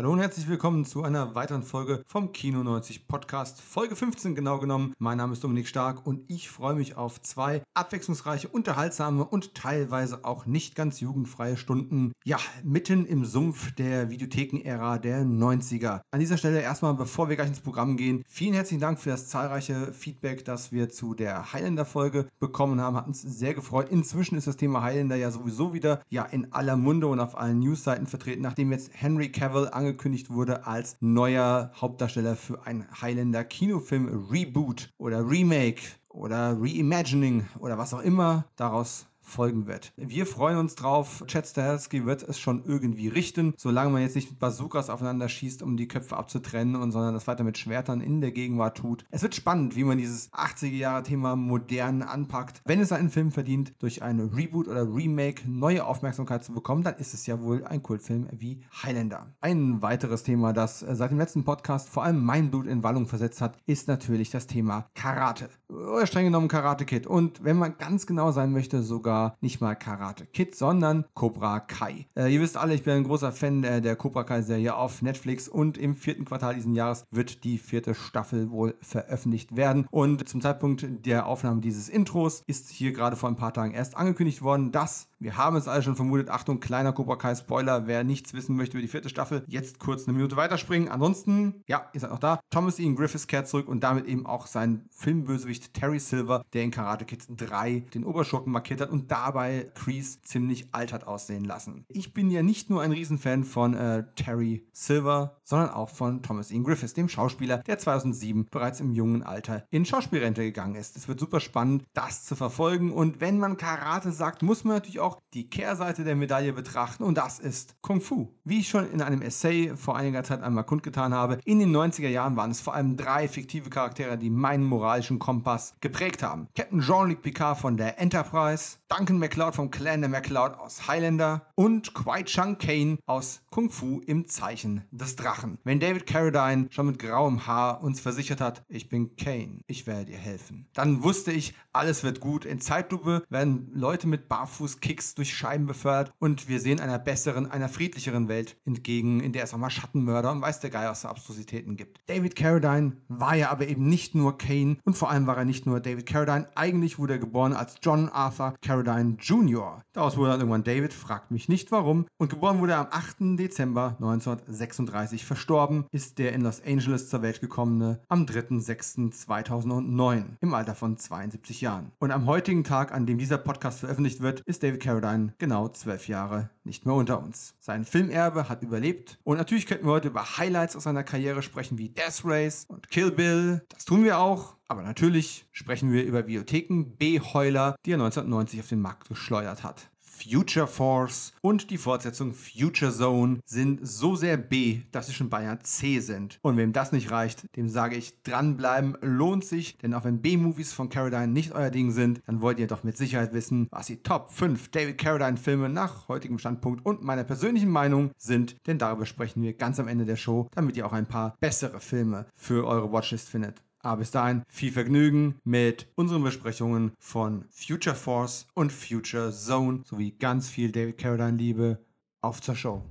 Hallo und herzlich willkommen zu einer weiteren Folge vom Kino 90 Podcast. Folge 15 genau genommen. Mein Name ist Dominik Stark und ich freue mich auf zwei abwechslungsreiche, unterhaltsame und teilweise auch nicht ganz jugendfreie Stunden. Ja, mitten im Sumpf der Videotheken-Ära der 90er. An dieser Stelle erstmal, bevor wir gleich ins Programm gehen, vielen herzlichen Dank für das zahlreiche Feedback, das wir zu der Highlander-Folge bekommen haben. Hat uns sehr gefreut. Inzwischen ist das Thema Highlander ja sowieso wieder ja in aller Munde und auf allen Newsseiten vertreten, nachdem jetzt Henry Cavill ange angekündigt wurde als neuer Hauptdarsteller für ein Highlander Kinofilm Reboot oder Remake oder Reimagining oder was auch immer daraus folgen wird. Wir freuen uns drauf. Chad Stahelski wird es schon irgendwie richten, solange man jetzt nicht mit Bazookas aufeinander schießt, um die Köpfe abzutrennen und sondern das weiter mit Schwertern in der Gegenwart tut. Es wird spannend, wie man dieses 80er Jahre Thema modern anpackt. Wenn es einen Film verdient, durch ein Reboot oder Remake neue Aufmerksamkeit zu bekommen, dann ist es ja wohl ein Kultfilm wie Highlander. Ein weiteres Thema, das seit dem letzten Podcast vor allem mein Blut in Wallung versetzt hat, ist natürlich das Thema Karate. Oder streng genommen Karate Kid. Und wenn man ganz genau sein möchte, sogar sogar nicht mal Karate Kid, sondern Cobra Kai. Äh, ihr wisst alle, ich bin ein großer Fan äh, der Cobra Kai-Serie auf Netflix und im vierten Quartal diesen Jahres wird die vierte Staffel wohl veröffentlicht werden. Und zum Zeitpunkt der Aufnahme dieses Intros ist hier gerade vor ein paar Tagen erst angekündigt worden, dass wir haben es alle schon vermutet. Achtung, kleiner Cobra Kai Spoiler. Wer nichts wissen möchte über die vierte Staffel, jetzt kurz eine Minute weiterspringen. Ansonsten, ja, ihr seid noch da. Thomas Ian Griffiths kehrt zurück und damit eben auch sein Filmbösewicht Terry Silver, der in Karate Kids 3 den Oberschurken markiert hat und dabei Kreese ziemlich altert aussehen lassen. Ich bin ja nicht nur ein Riesenfan von äh, Terry Silver, sondern auch von Thomas Ian Griffiths, dem Schauspieler, der 2007 bereits im jungen Alter in Schauspielrente gegangen ist. Es wird super spannend, das zu verfolgen und wenn man Karate sagt, muss man natürlich auch auch die Kehrseite der Medaille betrachten und das ist Kung Fu. Wie ich schon in einem Essay vor einiger Zeit einmal kundgetan habe, in den 90er Jahren waren es vor allem drei fiktive Charaktere, die meinen moralischen Kompass geprägt haben. Captain Jean-Luc Picard von der Enterprise, Duncan MacLeod vom Clan der MacLeod aus Highlander und Kwai Chang Kane aus Kung Fu im Zeichen des Drachen. Wenn David Carradine schon mit grauem Haar uns versichert hat, ich bin Kane, ich werde dir helfen, dann wusste ich, alles wird gut. In Zeitlupe werden Leute mit Barfußkicks durch Scheiben befördert und wir sehen einer besseren, einer friedlicheren Welt entgegen, in der es auch mal Schattenmörder und weiß der Geier aus Abstrusitäten gibt. David Carradine war ja aber eben nicht nur Kane und vor allem war er nicht nur David Carradine. Eigentlich wurde er geboren als John Arthur Carradine Jr. Daraus wurde dann irgendwann David, fragt mich nicht warum. Und geboren wurde er am 8. Dezember 1936. Verstorben ist der in Los Angeles zur Welt gekommene am 3.6.2009 im Alter von 72 Jahren. Und am heutigen Tag, an dem dieser Podcast veröffentlicht wird, ist David Carradine genau zwölf Jahre nicht mehr unter uns. Sein Filmerbe hat überlebt und natürlich könnten wir heute über Highlights aus seiner Karriere sprechen wie Death Race und Kill Bill. Das tun wir auch. Aber natürlich sprechen wir über Videotheken B-Heuler, die er 1990 auf den Markt geschleudert hat. Future Force und die Fortsetzung Future Zone sind so sehr B, dass sie schon beinahe C sind. Und wem das nicht reicht, dem sage ich, dranbleiben lohnt sich, denn auch wenn B-Movies von Carradine nicht euer Ding sind, dann wollt ihr doch mit Sicherheit wissen, was die Top 5 David Carradine Filme nach heutigem Standpunkt und meiner persönlichen Meinung sind, denn darüber sprechen wir ganz am Ende der Show, damit ihr auch ein paar bessere Filme für eure Watchlist findet. Aber bis dahin viel Vergnügen mit unseren Besprechungen von Future Force und Future Zone sowie ganz viel David Carradine Liebe. Auf zur Show.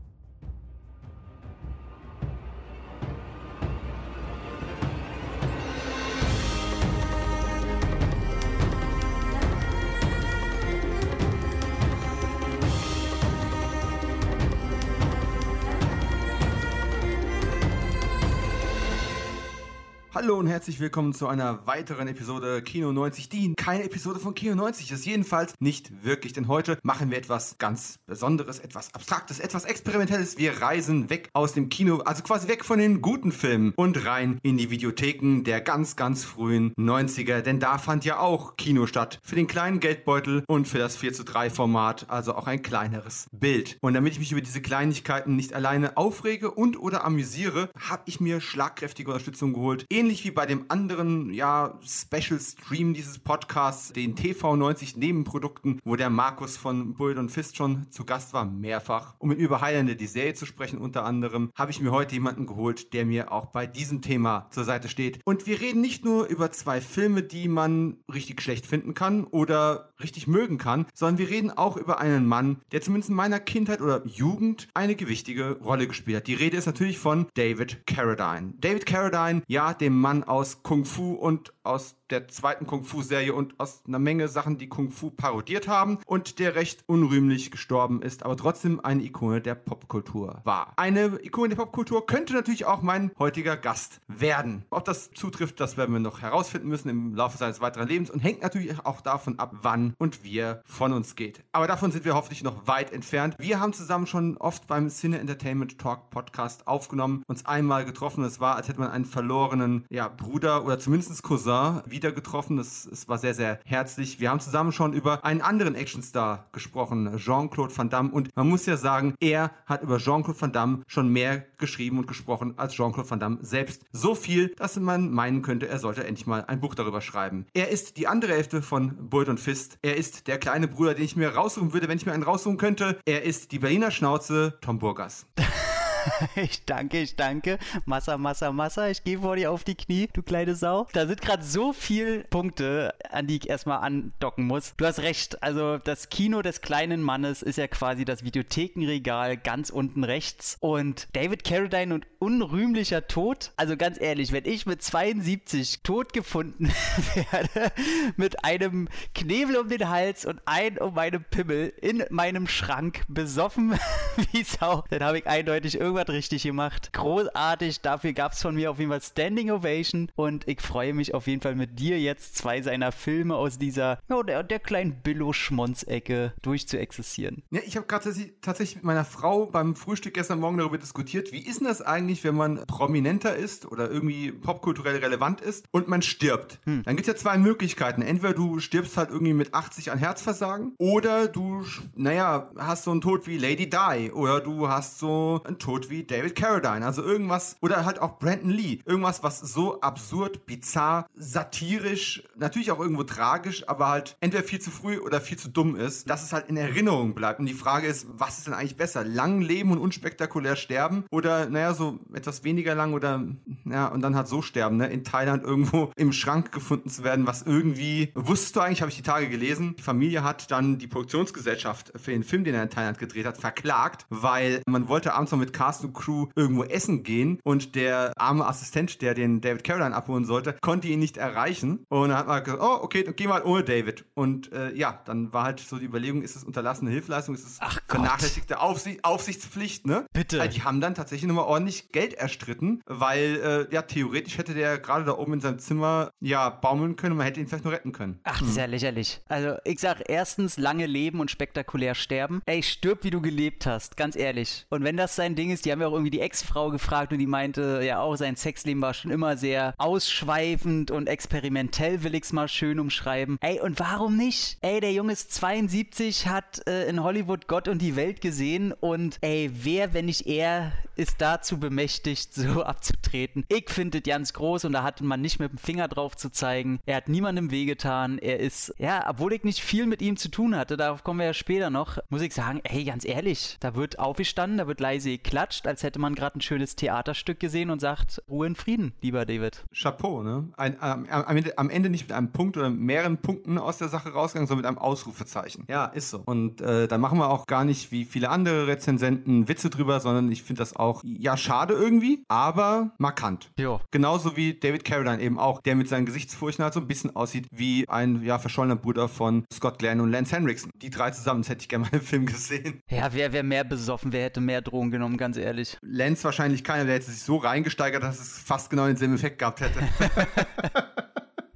Hallo und herzlich willkommen zu einer weiteren Episode Kino 90, die keine Episode von Kino 90 ist. Jedenfalls nicht wirklich, denn heute machen wir etwas ganz Besonderes, etwas Abstraktes, etwas Experimentelles. Wir reisen weg aus dem Kino, also quasi weg von den guten Filmen und rein in die Videotheken der ganz, ganz frühen 90er, denn da fand ja auch Kino statt. Für den kleinen Geldbeutel und für das 4 zu 3 Format, also auch ein kleineres Bild. Und damit ich mich über diese Kleinigkeiten nicht alleine aufrege und oder amüsiere, habe ich mir schlagkräftige Unterstützung geholt. Ähnlich ähnlich wie bei dem anderen, ja, Special Stream dieses Podcasts, den TV90 Nebenprodukten, wo der Markus von Bullet und Fist schon zu Gast war, mehrfach. Um über Highlander, die Serie zu sprechen unter anderem, habe ich mir heute jemanden geholt, der mir auch bei diesem Thema zur Seite steht. Und wir reden nicht nur über zwei Filme, die man richtig schlecht finden kann oder richtig mögen kann, sondern wir reden auch über einen Mann, der zumindest in meiner Kindheit oder Jugend eine gewichtige Rolle gespielt hat. Die Rede ist natürlich von David Carradine. David Carradine, ja, dem Mann aus Kung Fu und aus der zweiten Kung Fu-Serie und aus einer Menge Sachen, die Kung Fu parodiert haben und der recht unrühmlich gestorben ist, aber trotzdem eine Ikone der Popkultur war. Eine Ikone der Popkultur könnte natürlich auch mein heutiger Gast werden. Ob das zutrifft, das werden wir noch herausfinden müssen im Laufe seines weiteren Lebens und hängt natürlich auch davon ab, wann und wie er von uns geht. Aber davon sind wir hoffentlich noch weit entfernt. Wir haben zusammen schon oft beim Cine Entertainment Talk Podcast aufgenommen, uns einmal getroffen. Es war, als hätte man einen verlorenen ja, Bruder oder zumindest Cousin wieder getroffen. Es, es war sehr, sehr herzlich. Wir haben zusammen schon über einen anderen Actionstar gesprochen, Jean-Claude Van Damme. Und man muss ja sagen, er hat über Jean-Claude Van Damme schon mehr geschrieben und gesprochen als Jean-Claude Van Damme selbst. So viel, dass man meinen könnte, er sollte endlich mal ein Buch darüber schreiben. Er ist die andere Hälfte von Bullet und Fist. Er ist der kleine Bruder, den ich mir raussuchen würde, wenn ich mir einen raussuchen könnte. Er ist die Berliner Schnauze, Tom Burgas. ich danke, ich danke. Massa, Massa, Massa. Ich gehe vor dir auf die Knie, du kleine Sau. Da sind gerade so viele Punkte, an die ich erstmal andocken muss. Du hast recht. Also, das Kino des kleinen Mannes ist ja quasi das Videothekenregal ganz unten rechts. Und David Carradine und unrühmlicher Tod. Also, ganz ehrlich, wenn ich mit 72 tot gefunden werde, mit einem Knebel um den Hals und ein um meinem Pimmel in meinem Schrank besoffen wie Sau, dann habe ich eindeutig irgendwas irgendwas richtig gemacht. Großartig. Dafür gab es von mir auf jeden Fall Standing Ovation. Und ich freue mich auf jeden Fall mit dir jetzt zwei seiner Filme aus dieser, ja, der, der kleinen Billo-Schmonz-Ecke durchzuexerzieren. Ja, ich habe gerade tatsächlich mit meiner Frau beim Frühstück gestern Morgen darüber diskutiert, wie ist denn das eigentlich, wenn man prominenter ist oder irgendwie popkulturell relevant ist und man stirbt? Hm. Dann gibt es ja zwei Möglichkeiten. Entweder du stirbst halt irgendwie mit 80 an Herzversagen oder du, naja, hast so einen Tod wie Lady Di oder du hast so einen Tod Tod wie David Carradine. Also irgendwas, oder halt auch Brandon Lee. Irgendwas, was so absurd, bizarr, satirisch, natürlich auch irgendwo tragisch, aber halt entweder viel zu früh oder viel zu dumm ist, dass es halt in Erinnerung bleibt. Und die Frage ist, was ist denn eigentlich besser? Lang leben und unspektakulär sterben? Oder, naja, so etwas weniger lang oder, ja, und dann halt so sterben, ne? In Thailand irgendwo im Schrank gefunden zu werden, was irgendwie, wusstest du eigentlich, habe ich die Tage gelesen, die Familie hat dann die Produktionsgesellschaft für den Film, den er in Thailand gedreht hat, verklagt, weil man wollte abends noch mit Cast und Crew irgendwo essen gehen und der arme Assistent, der den David Caroline abholen sollte, konnte ihn nicht erreichen. Und dann hat man gesagt, oh, okay, dann geh mal ohne David. Und äh, ja, dann war halt so die Überlegung, ist es unterlassene Hilfeleistung, ist es Ach vernachlässigte Aufsicht, Aufsichtspflicht, ne? Bitte. Also die haben dann tatsächlich nochmal ordentlich Geld erstritten, weil äh, ja, theoretisch hätte der gerade da oben in seinem Zimmer ja baumeln können und man hätte ihn vielleicht nur retten können. Ach, das ist ja lächerlich. Also ich sag erstens lange leben und spektakulär sterben. Ey, stirb, wie du gelebt hast, ganz ehrlich. Und wenn das sein Ding ist, die haben ja auch irgendwie die Ex-Frau gefragt und die meinte ja auch, sein Sexleben war schon immer sehr ausschweifend und experimentell, will ich es mal schön umschreiben. Ey, und warum nicht? Ey, der Junge ist 72, hat äh, in Hollywood Gott und die Welt gesehen und ey, wer, wenn nicht er, ist dazu bemächtigt, so abzutreten. Ich finde ganz groß und da hatte man nicht mit dem Finger drauf zu zeigen. Er hat niemandem wehgetan. Er ist, ja, obwohl ich nicht viel mit ihm zu tun hatte, darauf kommen wir ja später noch, muss ich sagen, ey, ganz ehrlich, da wird aufgestanden, da wird leise geklatscht, als hätte man gerade ein schönes Theaterstück gesehen und sagt, Ruhe in Frieden, lieber David. Chapeau, ne? Ein, am, am, Ende nicht mit einem Punkt oder mehreren Punkten aus der Sache rausgegangen, sondern mit einem Ausrufezeichen. Ja, ist so. Und äh, da machen wir auch gar nicht wie viele andere Rezensenten Witze drüber, sondern ich finde das auch, ja, schade irgendwie, aber markant. Ja. Genauso wie David Carradine eben auch, der mit seinen Gesichtsfurchen halt so ein bisschen aussieht wie ein, ja, verschollener Bruder von Scott Glenn und Lance Henriksen. Die drei zusammen, das hätte ich gerne mal im Film gesehen. Ja, wer wäre mehr besoffen, wer hätte mehr Drogen genommen, ganz ehrlich. Lenz wahrscheinlich keiner, der hätte sich so reingesteigert, dass es fast genau denselben Effekt gehabt hätte.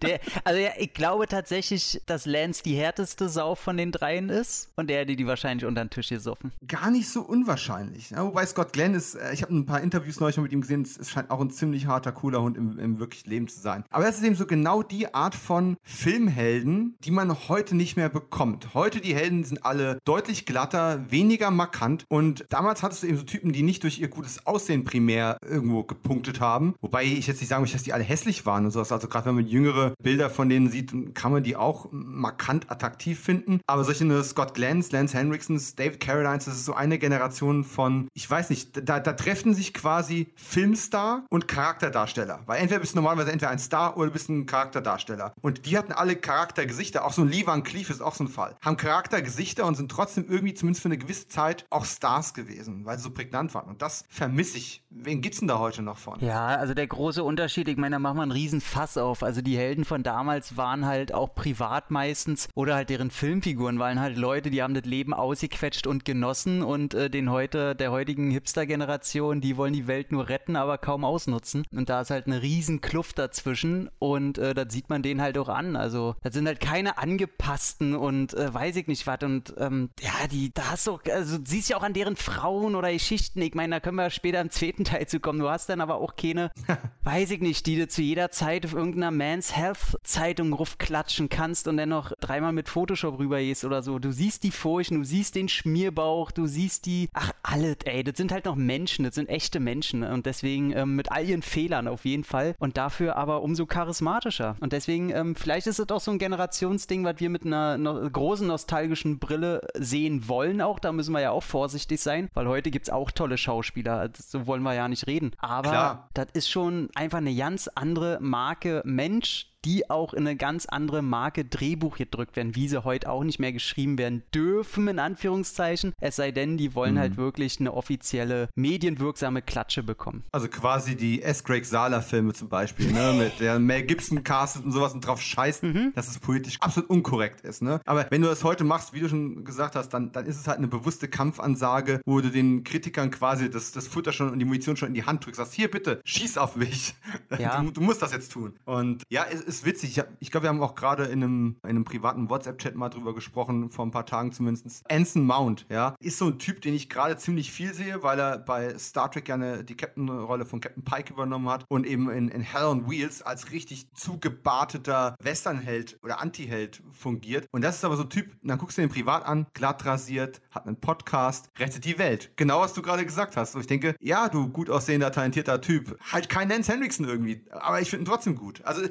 Der, also ja, ich glaube tatsächlich, dass Lance die härteste Sau von den dreien ist und er hätte die wahrscheinlich unter den Tisch gesoffen. Gar nicht so unwahrscheinlich. Ja, wobei Scott Glenn ist, äh, ich habe ein paar Interviews neulich mit ihm gesehen, es scheint auch ein ziemlich harter, cooler Hund im, im wirklichen Leben zu sein. Aber das ist eben so genau die Art von Filmhelden, die man heute nicht mehr bekommt. Heute die Helden sind alle deutlich glatter, weniger markant und damals hattest du eben so Typen, die nicht durch ihr gutes Aussehen primär irgendwo gepunktet haben. Wobei ich jetzt nicht sagen möchte, dass die alle hässlich waren und sowas. Also gerade wenn man jüngere Bilder von denen sieht, kann man die auch markant attraktiv finden. Aber solche Scott Glens, Lance Henriksons, David Carradines, das ist so eine Generation von, ich weiß nicht, da, da treffen sich quasi Filmstar und Charakterdarsteller. Weil entweder bist du normalerweise entweder ein Star oder du bist ein Charakterdarsteller. Und die hatten alle Charaktergesichter. Auch so ein Lee Van Cleef ist auch so ein Fall. Haben Charaktergesichter und sind trotzdem irgendwie zumindest für eine gewisse Zeit auch Stars gewesen, weil sie so prägnant waren. Und das vermisse ich. Wen gibt's denn da heute noch von? Ja, also der große Unterschied, ich meine, da machen wir einen riesen Fass auf. Also die Helden von damals waren halt auch privat meistens oder halt deren Filmfiguren waren halt Leute, die haben das Leben ausgequetscht und genossen und äh, den heute, der heutigen Hipster-Generation, die wollen die Welt nur retten, aber kaum ausnutzen. Und da ist halt eine riesen Kluft dazwischen und äh, das sieht man denen halt auch an. Also das sind halt keine angepassten und äh, weiß ich nicht was und ähm, ja, die, da hast du, also siehst ja auch an deren Frauen oder Geschichten, ich meine, da können wir später im zweiten Teil zu kommen. Du hast dann aber auch keine, weiß ich nicht, die du zu jeder Zeit auf irgendeiner Man's Health Zeitung rufklatschen kannst und dann noch dreimal mit Photoshop rüber gehst oder so. Du siehst die Furchen, du siehst den Schmierbauch, du siehst die, ach, alles, ey, das sind halt noch Menschen, das sind echte Menschen und deswegen ähm, mit all ihren Fehlern auf jeden Fall und dafür aber umso charismatischer. Und deswegen, ähm, vielleicht ist es auch so ein Generationsding, was wir mit einer no großen nostalgischen Brille sehen wollen auch. Da müssen wir ja auch vorsichtig sein, weil heute gibt es auch tolle Schauspieler. So wollen wir ja nicht reden. Aber Klar. das ist schon einfach eine ganz andere Marke Mensch, die auch in eine ganz andere Marke Drehbuch gedrückt werden, wie sie heute auch nicht mehr geschrieben werden dürfen, in Anführungszeichen. Es sei denn, die wollen halt mhm. halt wirklich eine offizielle, medienwirksame Klatsche bekommen. Also quasi die S. Craig Sala-Filme zum Beispiel, ne? mit der Mel Gibson castet und sowas und drauf scheißt, mhm. dass es politisch absolut unkorrekt ist. Ne? Aber wenn du das heute machst, wie du schon gesagt hast, dann, dann ist es halt eine bewusste Kampfansage, wo du den Kritikern quasi das, das Futter schon und die Munition schon in die Hand drückst. Sagst, hier bitte, schieß auf mich. Ja. Du, du musst das jetzt tun. Und ja, es, ist witzig. Ich, ich glaube, wir haben auch gerade in einem, in einem privaten WhatsApp-Chat mal drüber gesprochen, vor ein paar Tagen zumindest. Anson Mount, ja, ist so ein Typ, den ich gerade ziemlich viel sehe, weil er bei Star Trek gerne die Captain-Rolle von Captain Pike übernommen hat und eben in, in Hell on Wheels als richtig zugebarteter Westernheld oder Anti-Held fungiert. Und das ist aber so ein Typ, dann guckst du den privat an, glatt rasiert, hat einen Podcast, rettet die Welt. Genau, was du gerade gesagt hast. Und ich denke, ja, du gut aussehender, talentierter Typ. Halt kein Lance Henriksen irgendwie, aber ich finde ihn trotzdem gut. Also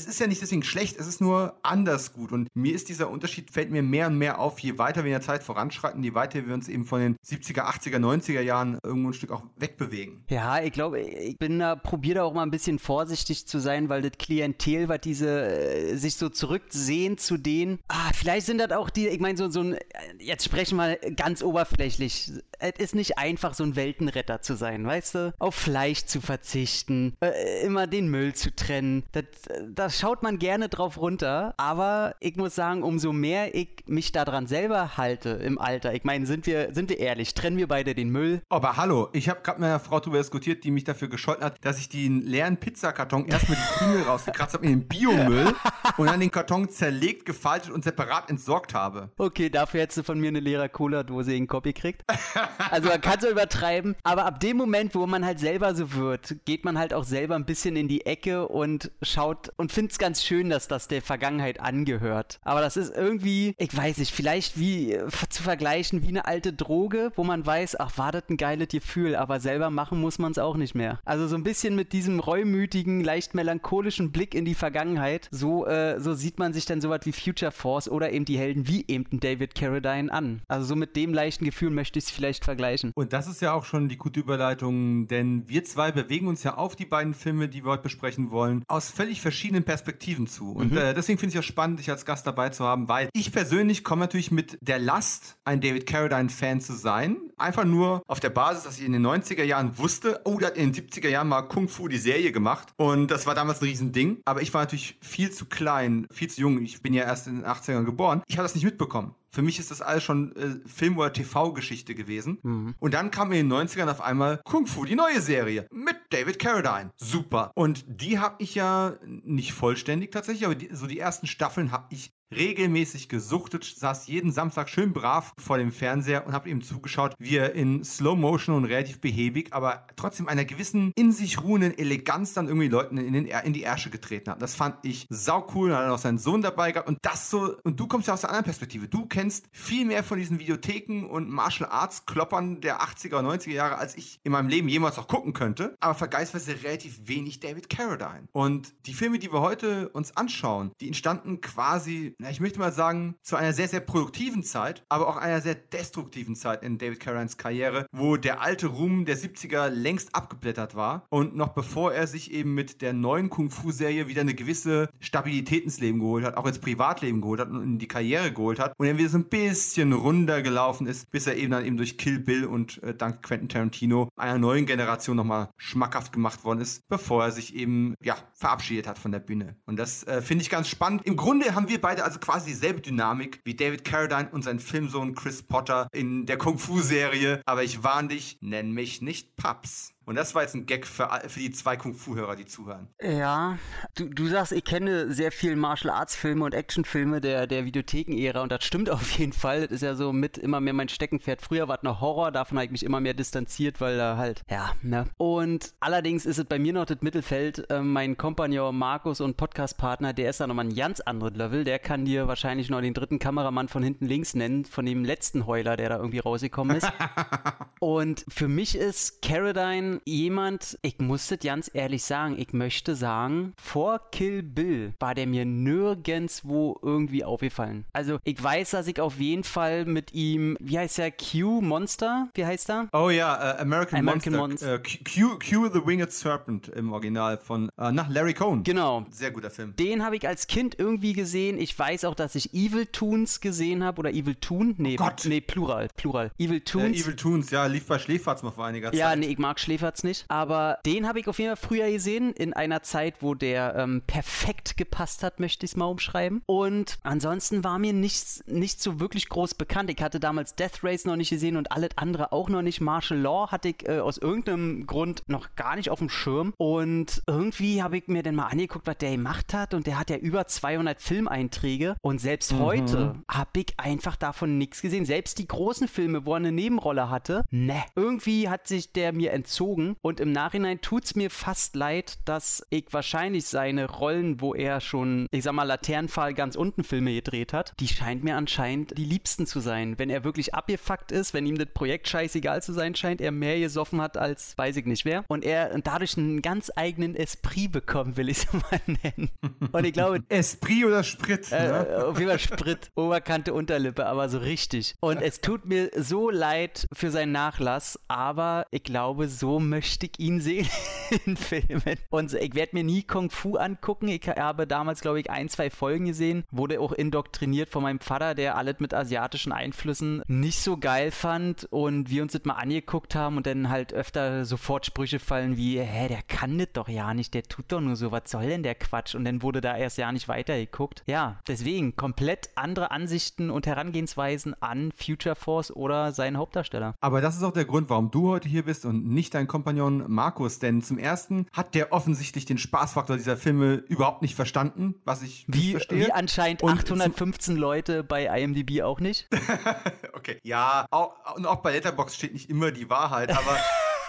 es ist ja nicht deswegen schlecht, es ist nur anders gut. Und mir ist dieser Unterschied, fällt mir mehr und mehr auf, je weiter wir in der Zeit voranschreiten, je weiter wir uns eben von den 70er, 80er, 90er Jahren irgendwo ein Stück auch wegbewegen. Ja, ich glaube, ich bin da, probiere da auch mal ein bisschen vorsichtig zu sein, weil das Klientel, was diese äh, sich so zurücksehen zu denen, ah, vielleicht sind das auch die, ich meine, so, so ein, jetzt sprechen wir ganz oberflächlich, es ist nicht einfach, so ein Weltenretter zu sein, weißt du? Auf Fleisch zu verzichten, äh, immer den Müll zu trennen. Das, das schaut man gerne drauf runter, aber ich muss sagen, umso mehr ich mich daran selber halte im Alter, ich meine, sind wir, sind wir ehrlich, trennen wir beide den Müll? Aber hallo, ich habe gerade mit einer Frau darüber diskutiert, die mich dafür gescholten hat, dass ich den leeren Pizzakarton erstmal die Krümel rausgekratzt habe in den Biomüll und dann den Karton zerlegt, gefaltet und separat entsorgt habe. Okay, dafür hättest du von mir eine leere Cola-Dose in Copy gekriegt. Also man kann es übertreiben, aber ab dem Moment, wo man halt selber so wird, geht man halt auch selber ein bisschen in die Ecke und schaut und findet es ganz schön, dass das der Vergangenheit angehört. Aber das ist irgendwie, ich weiß nicht, vielleicht wie äh, zu vergleichen wie eine alte Droge, wo man weiß, ach, war das ein geiles Gefühl, aber selber machen muss man es auch nicht mehr. Also so ein bisschen mit diesem reumütigen, leicht melancholischen Blick in die Vergangenheit, so, äh, so sieht man sich dann sowas wie Future Force oder eben die Helden wie eben David Carradine an. Also so mit dem leichten Gefühl möchte ich es vielleicht vergleichen. Und das ist ja auch schon die gute Überleitung, denn wir zwei bewegen uns ja auf die beiden Filme, die wir heute besprechen wollen, aus völlig verschiedenen Perspektiven zu. Und mhm. äh, deswegen finde ich es ja spannend, dich als Gast dabei zu haben, weil ich persönlich komme natürlich mit der Last, ein David Carradine-Fan zu sein. Einfach nur auf der Basis, dass ich in den 90er Jahren wusste, oh, der hat in den 70er Jahren mal Kung Fu die Serie gemacht. Und das war damals ein Riesending. Aber ich war natürlich viel zu klein, viel zu jung. Ich bin ja erst in den 80ern geboren. Ich habe das nicht mitbekommen. Für mich ist das alles schon äh, Film- oder TV-Geschichte gewesen. Mhm. Und dann kam in den 90ern auf einmal Kung Fu, die neue Serie mit David Carradine. Super. Und die habe ich ja nicht vollständig tatsächlich, aber die, so die ersten Staffeln habe ich regelmäßig gesuchtet, saß jeden Samstag schön brav vor dem Fernseher und habe ihm zugeschaut, wie er in Slow Motion und relativ behäbig, aber trotzdem einer gewissen in sich ruhenden Eleganz dann irgendwie Leuten in, den, in die Ärsche getreten hat. Das fand ich sau cool. Dann hat auch seinen Sohn dabei gehabt und das so, und du kommst ja aus der anderen Perspektive. Du kennst viel mehr von diesen Videotheken und Martial Arts Kloppern der 80er und 90er Jahre, als ich in meinem Leben jemals noch gucken könnte, aber vergleichsweise relativ wenig David Carradine. Und die Filme, die wir heute uns anschauen, die entstanden quasi na, ich möchte mal sagen, zu einer sehr, sehr produktiven Zeit, aber auch einer sehr destruktiven Zeit in David Carradines Karriere, wo der alte Ruhm der 70er längst abgeblättert war und noch bevor er sich eben mit der neuen Kung-Fu-Serie wieder eine gewisse Stabilität ins Leben geholt hat, auch ins Privatleben geholt hat und in die Karriere geholt hat und er wieder so ein bisschen runtergelaufen ist, bis er eben dann eben durch Kill Bill und äh, dank Quentin Tarantino einer neuen Generation nochmal schmackhaft gemacht worden ist, bevor er sich eben, ja, verabschiedet hat von der Bühne. Und das äh, finde ich ganz spannend. Im Grunde haben wir beide also quasi dieselbe Dynamik wie David Carradine und sein Filmsohn Chris Potter in der Kung-Fu-Serie. Aber ich warne dich, nenn mich nicht Paps. Und das war jetzt ein Gag für, für die zwei Kung-Fu-Hörer, die zuhören. Ja, du, du sagst, ich kenne sehr viel Martial Arts-Filme und Actionfilme der, der Videotheken-Ära und das stimmt auf jeden Fall. Das ist ja so mit immer mehr mein Steckenpferd. Früher war es noch Horror, davon habe ich mich immer mehr distanziert, weil da halt, ja, ne. Und allerdings ist es bei mir noch das Mittelfeld. Äh, mein Kompagnon Markus und Podcast-Partner, der ist da nochmal ein ganz anderes Level. Der kann dir wahrscheinlich noch den dritten Kameramann von hinten links nennen, von dem letzten Heuler, der da irgendwie rausgekommen ist. und für mich ist Caradine jemand, ich muss das ganz ehrlich sagen, ich möchte sagen, vor Kill Bill war der mir nirgendwo irgendwie aufgefallen. Also ich weiß, dass ich auf jeden Fall mit ihm, wie heißt der, Q Monster? Wie heißt er? Oh ja, uh, American, American Monster. Monster. Uh, Q, Q the Winged Serpent im Original von uh, nach Larry Cohn. Genau. Sehr guter Film. Den habe ich als Kind irgendwie gesehen. Ich weiß auch, dass ich Evil Toons gesehen habe oder Evil Toon. Nee, oh Gott. nee, Plural, Plural. Evil Toons. Evil Toons, ja, lief bei Schläferz mal vor einiger Zeit. Ja, nee, ich mag Schläferz Platz nicht. Aber den habe ich auf jeden Fall früher gesehen, in einer Zeit, wo der ähm, perfekt gepasst hat, möchte ich es mal umschreiben. Und ansonsten war mir nichts, nicht so wirklich groß bekannt. Ich hatte damals Death Race noch nicht gesehen und alles andere auch noch nicht. Martial Law hatte ich äh, aus irgendeinem Grund noch gar nicht auf dem Schirm. Und irgendwie habe ich mir dann mal angeguckt, was der gemacht hat. Und der hat ja über 200 Filmeinträge. Und selbst mhm. heute habe ich einfach davon nichts gesehen. Selbst die großen Filme, wo er eine Nebenrolle hatte, ne. Irgendwie hat sich der mir entzogen gezogen. Und im Nachhinein tut es mir fast leid, dass ich wahrscheinlich seine Rollen, wo er schon, ich sag mal, Laternenfall ganz unten Filme gedreht hat, die scheint mir anscheinend die liebsten zu sein. Wenn er wirklich abgefuckt ist, wenn ihm das Projekt scheißegal zu sein scheint, er mehr gesoffen hat als weiß ich nicht wer. Und er dadurch einen ganz eigenen Esprit bekommen, will ich es mal nennen. Und ich glaube. Esprit oder Sprit? Äh, ne? Auf jeden Fall Sprit. Oberkante, Unterlippe, aber so richtig. Und es tut mir so leid für seinen Nachlass, aber ich glaube, so möchte ich ihn sehen in Filmen. Und ich werde mir nie Kung Fu angucken. Ich habe damals, glaube ich, ein, zwei Folgen gesehen. Wurde auch indoktriniert von meinem Vater, der alles mit asiatischen Einflüssen nicht so geil fand. Und wir uns das mal angeguckt haben und dann halt öfter sofort Sprüche fallen wie, hä, der kann das doch ja nicht, der tut doch nur so, was soll denn der Quatsch? Und dann wurde da erst ja nicht weitergeguckt. Ja, deswegen komplett andere Ansichten und Herangehensweisen an Future Force oder seinen Hauptdarsteller. Aber das ist auch der Grund, warum du heute hier bist und nicht dein Kompagnon Markus, denn zum ersten hat der offensichtlich den Spaßfaktor dieser Filme überhaupt nicht verstanden, was ich wie, verstehe. Wie anscheinend und 815 Leute bei IMDb auch nicht. okay, ja, auch, und auch bei Letterbox steht nicht immer die Wahrheit, aber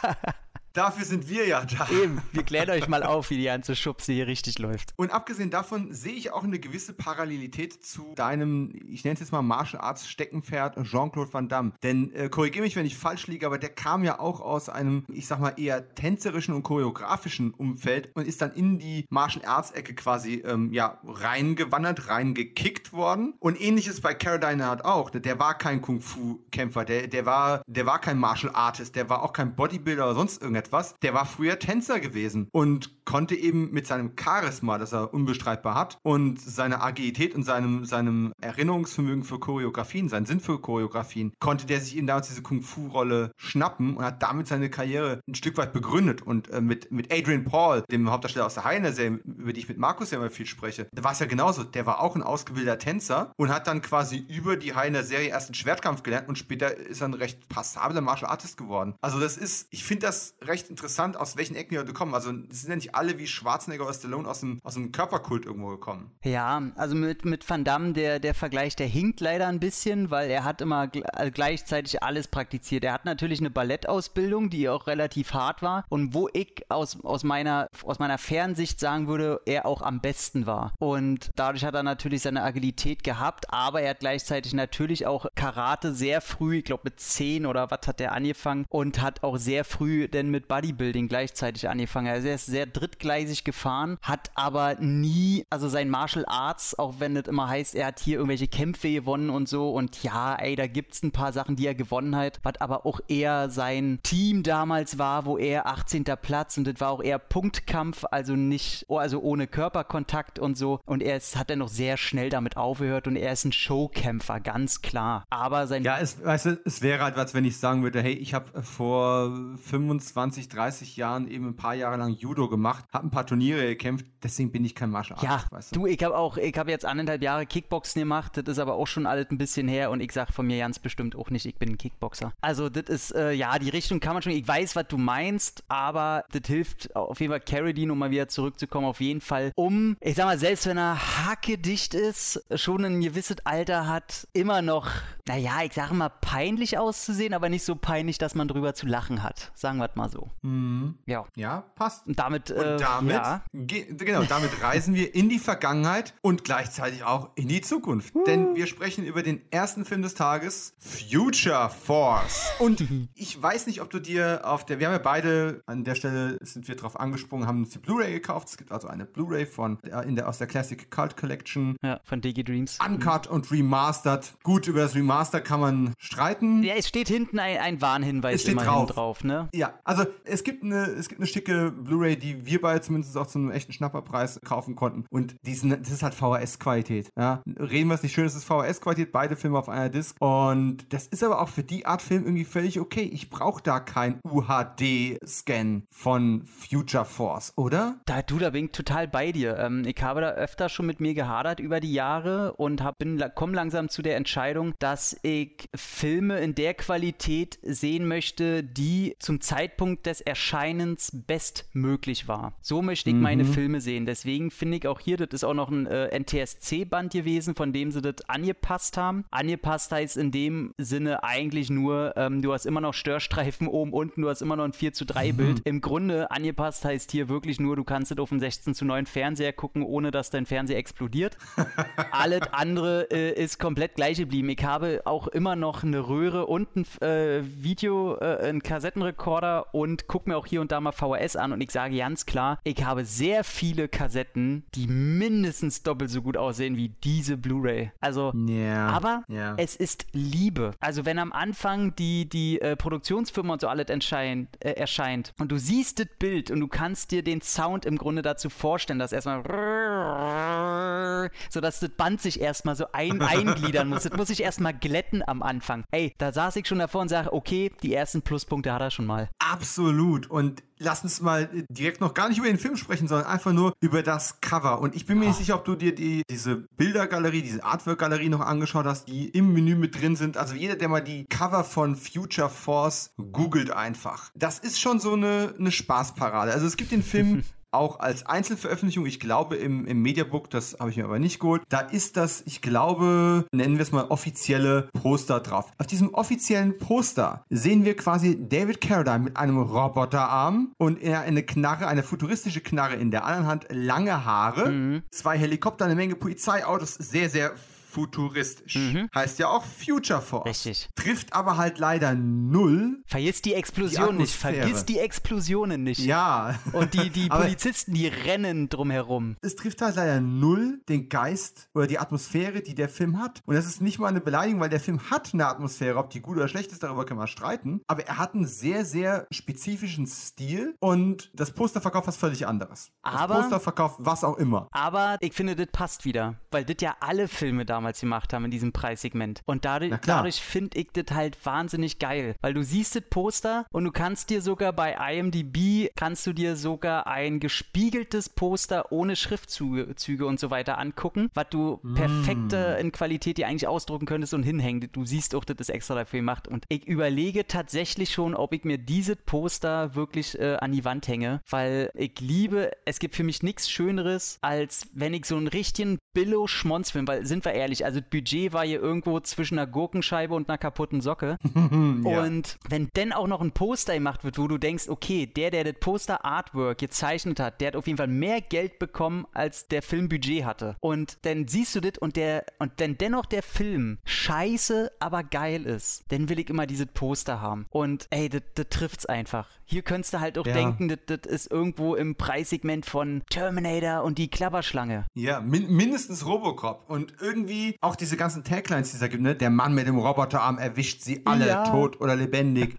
Dafür sind wir ja da. Eben, wir klären euch mal auf, wie die ganze Schubse hier richtig läuft. Und abgesehen davon sehe ich auch eine gewisse Parallelität zu deinem, ich nenne es jetzt mal Martial Arts Steckenpferd Jean-Claude Van Damme. Denn äh, korrigiere mich, wenn ich falsch liege, aber der kam ja auch aus einem, ich sag mal, eher tänzerischen und choreografischen Umfeld und ist dann in die Martial Arts Ecke quasi ähm, ja reingewandert, reingekickt worden. Und ähnliches bei Caradine hat auch. Der war kein Kung-Fu-Kämpfer, der, der, war, der war kein Martial Artist, der war auch kein Bodybuilder oder sonst irgendwas irgendetwas. Der war früher Tänzer gewesen und konnte eben mit seinem Charisma, das er unbestreitbar hat, und seiner Agilität und seinem, seinem Erinnerungsvermögen für Choreografien, seinen Sinn für Choreografien, konnte der sich eben damals diese Kung-Fu-Rolle schnappen und hat damit seine Karriere ein Stück weit begründet. Und äh, mit, mit Adrian Paul, dem Hauptdarsteller aus der Heiner-Serie, über die ich mit Markus ja immer viel spreche, da war es ja genauso. Der war auch ein ausgebildeter Tänzer und hat dann quasi über die Heiner-Serie erst einen Schwertkampf gelernt und später ist er ein recht passabler Martial Artist geworden. Also das ist, ich finde das recht interessant, aus welchen Ecken die Leute kommen. Also es sind ja nicht alle wie Schwarzenegger oder Stallone aus dem, aus dem Körperkult irgendwo gekommen. Ja, also mit, mit Van Damme, der, der Vergleich, der hinkt leider ein bisschen, weil er hat immer äh, gleichzeitig alles praktiziert. Er hat natürlich eine Ballettausbildung, die auch relativ hart war und wo ich aus, aus, meiner, aus meiner Fernsicht sagen würde, er auch am besten war. Und dadurch hat er natürlich seine Agilität gehabt, aber er hat gleichzeitig natürlich auch Karate sehr früh, ich glaube mit 10 oder was hat er angefangen und hat auch sehr früh denn mit Bodybuilding gleichzeitig angefangen. Also er ist sehr drittgleisig gefahren, hat aber nie, also sein Martial Arts, auch wenn es immer heißt, er hat hier irgendwelche Kämpfe gewonnen und so und ja, ey, da gibt es ein paar Sachen, die er gewonnen hat, was aber auch eher sein Team damals war, wo er 18. Platz und das war auch eher Punktkampf, also nicht, oh, also ohne Körperkontakt und so und er ist, hat dann noch sehr schnell damit aufgehört und er ist ein Showkämpfer, ganz klar. Aber sein... Ja, es, weißt du, es wäre halt was, wenn ich sagen würde, hey, ich habe vor 25, 30 Jahren eben ein paar Jahre lang Judo gemacht, habe ein paar Turniere gekämpft, deswegen bin ich kein Martial Artist, ja, weißt du. du, ich habe auch, ich habe jetzt anderthalb Jahre Kickboxen gemacht, das ist aber auch schon alles ein bisschen her und ich sage von mir ganz bestimmt auch nicht, ich bin ein Kickboxer. Also das ist, äh, ja, die Richtung kann man schon, ich weiß, was du meinst, aber das hilft auf jeden Fall Carradine, um mal wieder zurückzukommen, auf jeden Fall, um, ich sag mal, selbst wenn er hackedicht ist, schon ein gewisses Alter hat, immer noch, naja, ich sage mal, peinlich auszusehen, aber nicht so peinlich, dass man drüber zu lachen hat. Sagen wir es mal so. Mhm. Ja. Ja, passt. Und damit, äh, und damit ja. genau, damit reisen wir in die Vergangenheit und gleichzeitig auch in die Zukunft. Uh. Denn wir sprechen über den ersten Film des Tages, Future Force. Und ich weiß nicht, ob du dir auf der, wir haben ja beide, an der Stelle sind wir drauf angesprungen, haben uns die Blu-ray gekauft. Es gibt also eine Blu-ray von, in der, aus der Classic Cult Collection. Ja, von Digi Dreams. Uncut mhm. und remastered. Gut, über das Remaster kann man streiten. Ja, es steht hinten ein, ein Warnhinweis immer drauf. drauf, ne? Ja, also es gibt eine, es gibt eine schicke Blu-ray, die wir beide zumindest auch zu einem echten Schnapperpreis kaufen konnten. Und diesen, das ist halt VHS-Qualität. Ja? Reden wir es nicht schön, es ist VHS-Qualität, beide Filme auf einer Disc. Und das ist aber auch für die Art Film irgendwie völlig okay. Ich brauche da kein UHD-Scan von Future Force, oder? Da, du, da bin ich total bei dir. Ähm, ich habe da öfter schon mit mir gehadert über die Jahre und hab, bin, komm langsam zu der Entscheidung, dass ich Filme in der Qualität sehen möchte, die zum Zeitpunkt des Erscheinens bestmöglich war. So möchte ich mhm. meine Filme sehen. Deswegen finde ich auch hier, das ist auch noch ein äh, NTSC-Band gewesen, von dem sie das angepasst haben. Angepasst heißt in dem Sinne eigentlich nur, ähm, du hast immer noch Störstreifen oben, unten, du hast immer noch ein 4 zu 3 mhm. Bild. Im Grunde angepasst heißt hier wirklich nur, du kannst es auf einen 16 zu 9 Fernseher gucken, ohne dass dein Fernseher explodiert. Alles andere äh, ist komplett gleich geblieben. Ich habe auch immer noch eine Röhre und ein äh, Video, äh, einen Kassettenrekorder und gucke mir auch hier und da mal VHS an und ich sage ganz klar, ich habe sehr viele Kassetten, die mindestens doppelt so gut aussehen wie diese Blu-ray. Also, yeah, aber yeah. es ist Liebe. Also wenn am Anfang die, die äh, Produktionsfirma und so alles erscheint, äh, erscheint und du siehst das Bild und du kannst dir den Sound im Grunde dazu vorstellen, dass erstmal so dass das Band sich erstmal so ein, eingliedern muss. Das muss sich erstmal glätten am Anfang. Ey, da saß ich schon davor und sage, okay, die ersten Pluspunkte hat er schon mal. Absolut. Und lass uns mal direkt noch gar nicht über den Film sprechen, sondern einfach nur über das Cover. Und ich bin mir oh. nicht sicher, ob du dir die, diese Bildergalerie, diese Artwork-Galerie noch angeschaut hast, die im Menü mit drin sind. Also jeder, der mal die Cover von Future Force googelt einfach. Das ist schon so eine, eine Spaßparade. Also es gibt den Film auch als Einzelveröffentlichung, ich glaube im, im Mediabook, das habe ich mir aber nicht geholt, da ist das, ich glaube, nennen wir es mal offizielle Poster drauf. Auf diesem offiziellen Poster sehen wir quasi David Carradine mit einem Roboterarm und er eine Knarre, eine futuristische Knarre in der anderen Hand, lange Haare, mhm. zwei Helikopter, eine Menge Polizeiautos, sehr, sehr futuristisch. Mhm. Heißt ja auch Future Force. Richtig. Trifft aber halt leider null. Vergiss die Explosion die nicht. Vergiss die Explosionen nicht. Ja. Und die, die Polizisten, die rennen drumherum. Es trifft halt leider null den Geist oder die Atmosphäre, die der Film hat. Und das ist nicht mal eine Beleidigung, weil der Film hat eine Atmosphäre. Ob die gut oder schlecht ist, darüber können wir streiten. Aber er hat einen sehr, sehr spezifischen Stil und das Poster verkauft was völlig anderes. Aber, das Poster verkauft was auch immer. Aber ich finde, das passt wieder, weil das ja alle Filme damals gemacht haben in diesem Preissegment. Und dadurch, dadurch finde ich das halt wahnsinnig geil, weil du siehst das Poster und du kannst dir sogar bei IMDb, kannst du dir sogar ein gespiegeltes Poster ohne Schriftzüge und so weiter angucken, was du mm. perfekte in Qualität dir eigentlich ausdrucken könntest und hinhängen. Du siehst auch, dass das extra dafür gemacht. Und ich überlege tatsächlich schon, ob ich mir dieses Poster wirklich äh, an die Wand hänge, weil ich liebe, es gibt für mich nichts Schöneres, als wenn ich so einen richtigen Billo-Schmonzfilm, weil sind wir ehrlich, also das Budget war hier irgendwo zwischen einer Gurkenscheibe und einer kaputten Socke. ja. Und wenn dann auch noch ein Poster gemacht wird, wo du denkst, okay, der, der das Poster-Artwork gezeichnet hat, der hat auf jeden Fall mehr Geld bekommen, als der Film Budget hatte. Und dann siehst du das und der, und dann dennoch der Film scheiße, aber geil ist, dann will ich immer dieses Poster haben. Und ey, das trifft's einfach. Hier könntest du halt auch ja. denken, das ist irgendwo im Preissegment von Terminator und die Klapperschlange. Ja, min mindestens Robocop. Und irgendwie auch diese ganzen Taglines, die es da gibt, ne? Der Mann mit dem Roboterarm erwischt sie alle, ja. tot oder lebendig.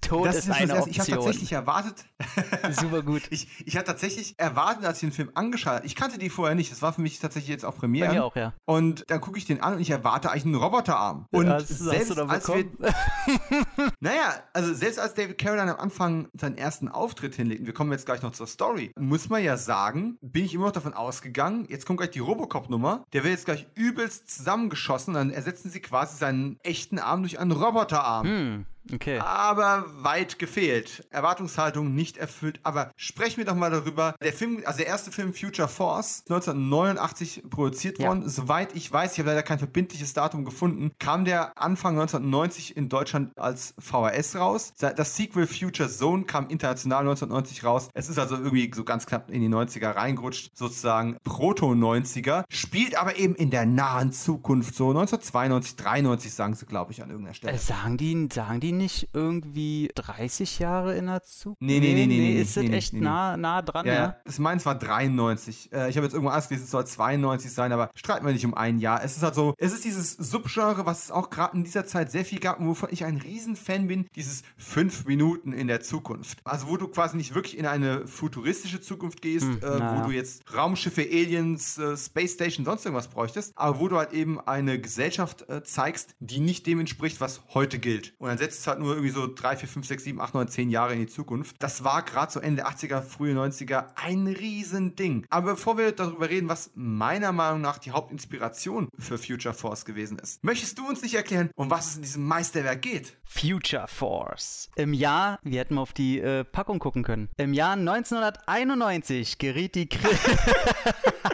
Tod das ist, ist eine Option. Ich habe tatsächlich erwartet. Super gut. ich, ich hatte tatsächlich erwartet, als ich den Film angeschaut habe. Ich kannte die vorher nicht. Das war für mich tatsächlich jetzt auch Premiere. Bei mir auch, ja. Und dann gucke ich den an und ich erwarte eigentlich einen Roboterarm. Und ja, selbst als wir, Naja, also selbst als David Carradine am Anfang seinen ersten Auftritt hinlegt, wir kommen jetzt gleich noch zur Story, muss man ja sagen, bin ich immer noch davon ausgegangen, jetzt kommt gleich die Robocop-Nummer, der wird jetzt gleich übelst zusammengeschossen, dann ersetzen sie quasi seinen echten Arm durch einen Roboterarm. Hm. Okay. Aber weit gefehlt. Erwartungshaltung nicht erfüllt. Aber sprechen wir doch mal darüber. Der Film, also der erste Film Future Force, 1989 produziert ja. worden. Soweit ich weiß, ich habe leider kein verbindliches Datum gefunden, kam der Anfang 1990 in Deutschland als VHS raus. Das Sequel Future Zone kam international 1990 raus. Es ist also irgendwie so ganz knapp in die 90er reingerutscht, sozusagen Proto-90er. Spielt aber eben in der nahen Zukunft, so 1992, 93 sagen sie, glaube ich, an irgendeiner Stelle. Äh, sagen die, sagen die nicht irgendwie 30 Jahre in der Zukunft? Nee, nee, nee, nee. nee, ist das echt Nah, nah dran, ja? ja? Ich meine, es war 93. Äh, ich habe jetzt irgendwo alles gelesen, es soll 92 sein, aber streiten wir nicht um ein Jahr. Es ist halt so, es ist dieses Subgenre, was es auch gerade in dieser Zeit sehr viel gab und wovon ich ein Riesenfan bin, dieses fünf Minuten in der Zukunft. Also wo du quasi nicht wirklich in eine futuristische Zukunft gehst, hm, äh, wo du jetzt Raumschiffe, Aliens, äh, Space Station, sonst irgendwas bräuchtest, aber wo du halt eben eine Gesellschaft äh, zeigst, die nicht dem entspricht, was heute gilt. Und dann setzt es halt nur irgendwie so 3, 4, 5, 6, 7, 8, 9, 10 Jahre in die Zukunft. Das war gerade so Ende der 80er, frühe 90er ein Riesending. Aber bevor wir darüber reden, was meiner Meinung nach die Hauptinspiration für Future Force gewesen ist, möchtest du uns nicht erklären, um was es in diesem Meisterwerk geht? Future Force. Im Jahr, wir hätten mal auf die äh, Packung gucken können. Im Jahr 1991 geriet die Kri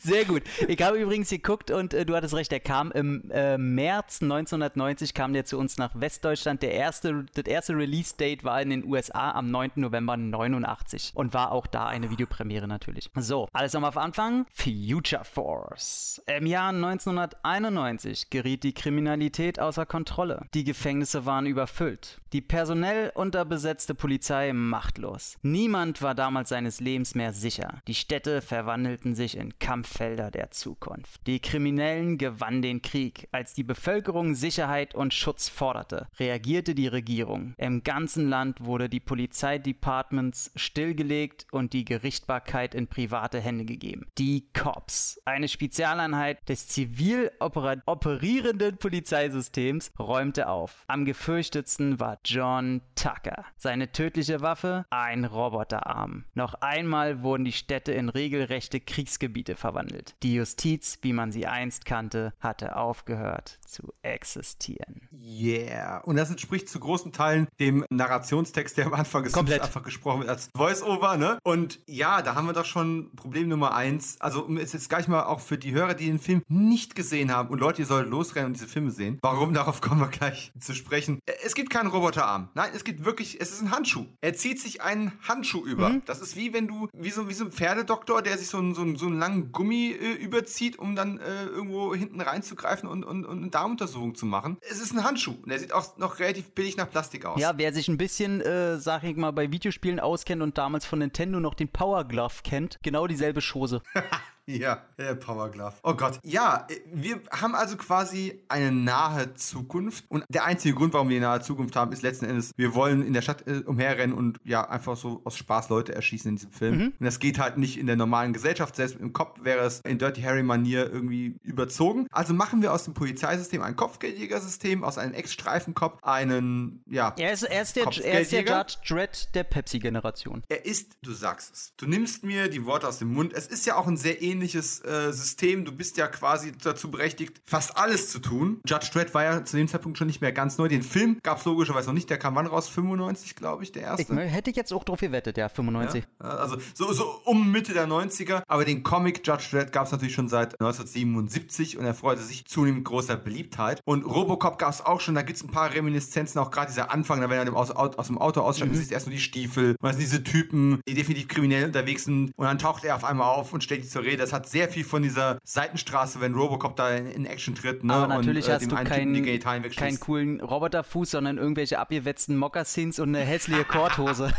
Sehr gut. Ich habe übrigens geguckt und äh, du hattest recht, der kam im äh, März 1990 kam der zu uns nach Westdeutschland. Der erste, das erste Release-Date war in den USA am 9. November 89 und war auch da eine Videopremiere natürlich. So, alles nochmal auf Anfang. Future Force. Im Jahr 1991 geriet die Kriminalität außer Kontrolle. Die Gefängnisse waren überfüllt. Die personell unterbesetzte Polizei machtlos. Niemand war damals seines Lebens mehr sicher. Die Städte verwandelten sich in Kampf Felder der Zukunft. Die Kriminellen gewannen den Krieg. Als die Bevölkerung Sicherheit und Schutz forderte, reagierte die Regierung. Im ganzen Land wurde die Polizeidepartments stillgelegt und die Gerichtbarkeit in private Hände gegeben. Die Cops, eine Spezialeinheit des zivil operierenden Polizeisystems, räumte auf. Am gefürchtetsten war John Tucker. Seine tödliche Waffe? Ein Roboterarm. Noch einmal wurden die Städte in regelrechte Kriegsgebiete verwandelt verwandelt. Die Justiz, wie man sie einst kannte, hatte aufgehört zu existieren. Yeah. Und das entspricht zu großen Teilen dem Narrationstext, der am Anfang ist einfach gesprochen wird als Voice-Over, ne? Und ja, da haben wir doch schon Problem Nummer eins. Also, um es jetzt gleich mal auch für die Hörer, die den Film nicht gesehen haben und Leute, ihr solltet losrennen und diese Filme sehen. Warum? Darauf kommen wir gleich zu sprechen. Es gibt keinen Roboterarm. Nein, es gibt wirklich, es ist ein Handschuh. Er zieht sich einen Handschuh über. Mhm. Das ist wie wenn du, wie so, wie so ein Pferdedoktor, der sich so einen, so einen, so einen langen Gummi Gummi äh, überzieht, um dann äh, irgendwo hinten reinzugreifen und, und, und eine Darmuntersuchung zu machen. Es ist ein Handschuh und der sieht auch noch relativ billig nach Plastik aus. Ja, wer sich ein bisschen, äh, sag ich mal, bei Videospielen auskennt und damals von Nintendo noch den Power Glove kennt, genau dieselbe Chose. Ja, der Power Glove. Oh Gott. Ja, wir haben also quasi eine nahe Zukunft. Und der einzige Grund, warum wir eine nahe Zukunft haben, ist letzten Endes, wir wollen in der Stadt äh, umherrennen und ja, einfach so aus Spaß Leute erschießen in diesem Film. Mhm. Und das geht halt nicht in der normalen Gesellschaft. Selbst im Kopf wäre es in Dirty Harry-Manier irgendwie überzogen. Also machen wir aus dem Polizeisystem ein Kopfgeldjägersystem, aus einem Ex-Streifenkopf einen, ja. Er ist, er ist, der, er ist der Judge Dredd der Pepsi-Generation. Er ist, du sagst es. Du nimmst mir die Worte aus dem Mund. Es ist ja auch ein sehr ähnliches ähnliches äh, System. Du bist ja quasi dazu berechtigt, fast alles zu tun. Judge Dredd war ja zu dem Zeitpunkt schon nicht mehr ganz neu. Den Film gab es logischerweise noch nicht. Der kam wann raus? 95, glaube ich, der erste. Ich, hätte ich jetzt auch drauf gewettet, ja, 95. Ja, also so, so um Mitte der 90er. Aber den Comic Judge Dredd gab es natürlich schon seit 1977 und er freute sich zunehmend großer Beliebtheit. Und Robocop gab es auch schon. Da gibt es ein paar Reminiszenzen, auch gerade dieser Anfang, da wenn er aus, aus dem Auto aussteigt, mhm. siehst erst nur die Stiefel. Man sieht diese Typen, die definitiv kriminell unterwegs sind. Und dann taucht er auf einmal auf und stellt die zur Rede das hat sehr viel von dieser Seitenstraße, wenn Robocop da in, in Action tritt. Ne? Aber natürlich und, äh, hast du keinen kein coolen Roboterfuß, sondern irgendwelche abgewetzten Moccasins und eine hässliche Korthose.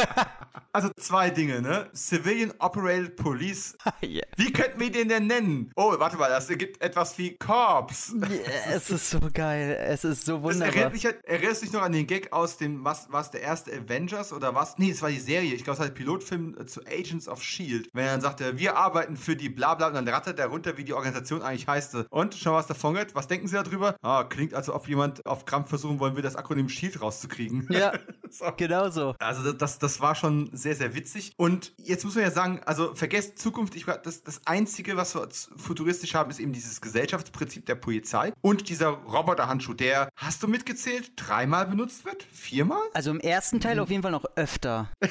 also zwei Dinge, ne? Civilian Operated Police. yeah. Wie könnten wir den denn nennen? Oh, warte mal, das ergibt etwas wie Corps. Yeah, es ist so geil. Es ist so wunderbar. Das erinnert mich, erinnert mich noch an den Gag aus dem, was war der erste Avengers oder was? Nee, es war die Serie. Ich glaube, es war der Pilotfilm äh, zu Agents of S.H.I.E.L.D. Wenn er dann sagte, wir arbeiten für die Blabla und dann rattert er runter, wie die Organisation eigentlich heißt. Und schon was davon gehört. Was denken Sie darüber? Ah, klingt, als ob jemand auf Krampf versuchen wollen will, das Akronym SHIELD rauszukriegen. Ja, so. genau so. Also das, das war schon sehr, sehr witzig. Und jetzt muss man ja sagen, also vergesst Zukunft, ich, das, das Einzige, was wir futuristisch haben, ist eben dieses Gesellschaftsprinzip der Polizei und dieser Roboterhandschuh, der, hast du mitgezählt, dreimal benutzt wird? Viermal? Also im ersten Teil mhm. auf jeden Fall noch öfter.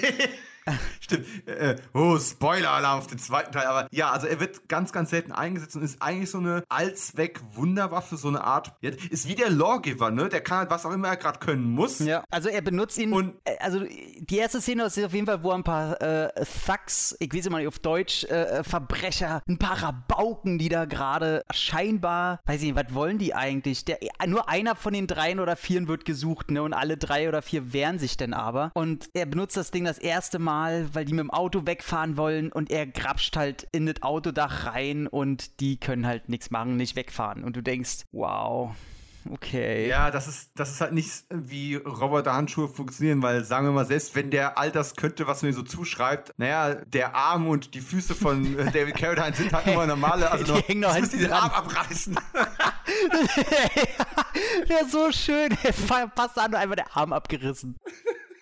Stimmt. Äh, oh, Spoiler-Alarm auf den zweiten Teil. Aber ja, also er wird ganz, ganz selten eingesetzt und ist eigentlich so eine Allzweck-Wunderwaffe, so eine Art. Ist wie der Lawgiver, ne? Der kann halt was auch immer er gerade können muss. Ja, also er benutzt ihn. Und äh, also die erste Szene ist auf jeden Fall, wo ein paar äh, Thugs, ich weiß immer nicht auf Deutsch, äh, Verbrecher, ein paar Rabauken, die da gerade scheinbar, weiß ich nicht, was wollen die eigentlich? Der, nur einer von den dreien oder vieren wird gesucht, ne? Und alle drei oder vier wehren sich denn aber. Und er benutzt das Ding das erste Mal Mal, weil die mit dem Auto wegfahren wollen und er grapscht halt in das Autodach rein und die können halt nichts machen, nicht wegfahren. Und du denkst, wow. Okay. Ja, das ist, das ist halt nicht wie Roboterhandschuhe funktionieren, weil sagen wir mal, selbst wenn der all das könnte, was mir so zuschreibt, naja, der Arm und die Füße von äh, David Carradine sind halt immer normale, also die noch, hängen noch halt den Arm abreißen. ist so schön, er passt an, einfach der Arm abgerissen.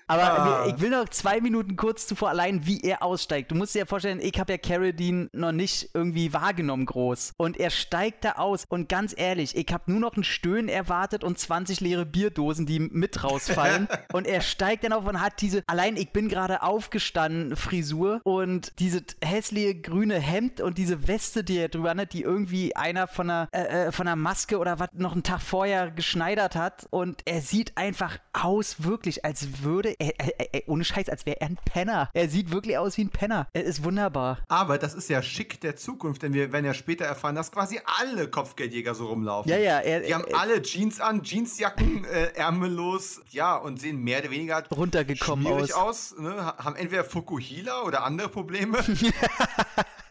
Aber ah. ich will noch zwei Minuten kurz zuvor allein, wie er aussteigt. Du musst dir ja vorstellen, ich habe ja Carradine noch nicht irgendwie wahrgenommen groß. Und er steigt da aus. Und ganz ehrlich, ich habe nur noch ein Stöhnen erwartet und 20 leere Bierdosen, die mit rausfallen. und er steigt dann auf und hat diese, allein ich bin gerade aufgestanden, Frisur und diese hässliche grüne Hemd und diese Weste, die er drüber hat, die irgendwie einer von einer, äh, äh, von einer Maske oder was noch einen Tag vorher geschneidert hat. Und er sieht einfach aus, wirklich, als würde er, er, er, ohne Scheiß, als wäre er ein Penner. Er sieht wirklich aus wie ein Penner. Er ist wunderbar. Aber das ist ja schick der Zukunft, denn wir werden ja später erfahren, dass quasi alle Kopfgeldjäger so rumlaufen. Ja, ja. Er, Die haben alle Jeans an, Jeansjacken, äh, ärmellos, ja, und sehen mehr oder weniger runtergekommen schwierig aus. aus ne? Haben entweder Fukuhila oder andere Probleme.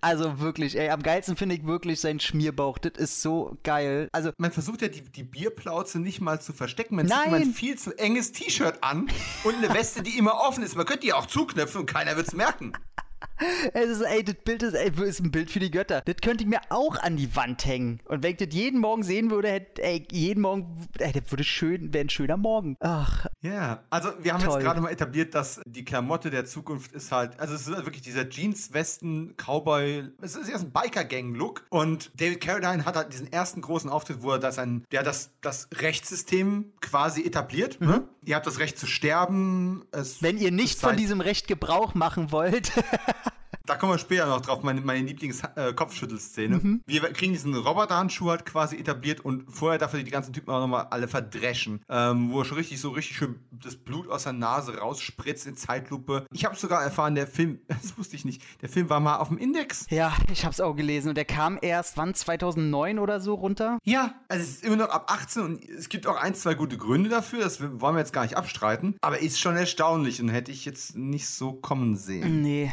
Also wirklich, ey, am geilsten finde ich wirklich sein Schmierbauch. Das ist so geil. Also man versucht ja die, die Bierplauze nicht mal zu verstecken. Man Nein. zieht ein viel zu enges T-Shirt an und eine Weste, die immer offen ist. Man könnte die auch zuknöpfen und keiner wird es merken. Es ist, ey, das Bild ist, ey, ist ein Bild für die Götter. Das könnte ich mir auch an die Wand hängen. Und wenn ich das jeden Morgen sehen würde, hätte, ey, jeden Morgen, ey, das würde schön, wäre ein schöner Morgen. Ach. Ja, also wir haben toll. jetzt gerade mal etabliert, dass die Klamotte der Zukunft ist halt, also es ist halt wirklich dieser Jeans-Westen, Cowboy, es ist erst ein Biker-Gang-Look. Und David Carradine hat halt diesen ersten großen Auftritt, wo er das ein, der das, das Rechtssystem quasi etabliert. Mhm. Ne? Ihr habt das Recht zu sterben. wenn ihr nicht von diesem Recht Gebrauch machen wollt. Da kommen wir später noch drauf, meine, meine Lieblings-Kopfschüttelszene. Äh, mhm. Wir kriegen diesen Roboterhandschuh halt quasi etabliert und vorher darf er die ganzen Typen auch nochmal alle verdreschen. Ähm, wo er schon richtig so richtig schön das Blut aus der Nase rausspritzt in Zeitlupe. Ich habe sogar erfahren, der Film, das wusste ich nicht, der Film war mal auf dem Index. Ja, ich habe es auch gelesen und der kam erst, wann, 2009 oder so runter? Ja, also es ist immer noch ab 18 und es gibt auch ein, zwei gute Gründe dafür, das wollen wir jetzt gar nicht abstreiten. Aber ist schon erstaunlich und hätte ich jetzt nicht so kommen sehen. Nee.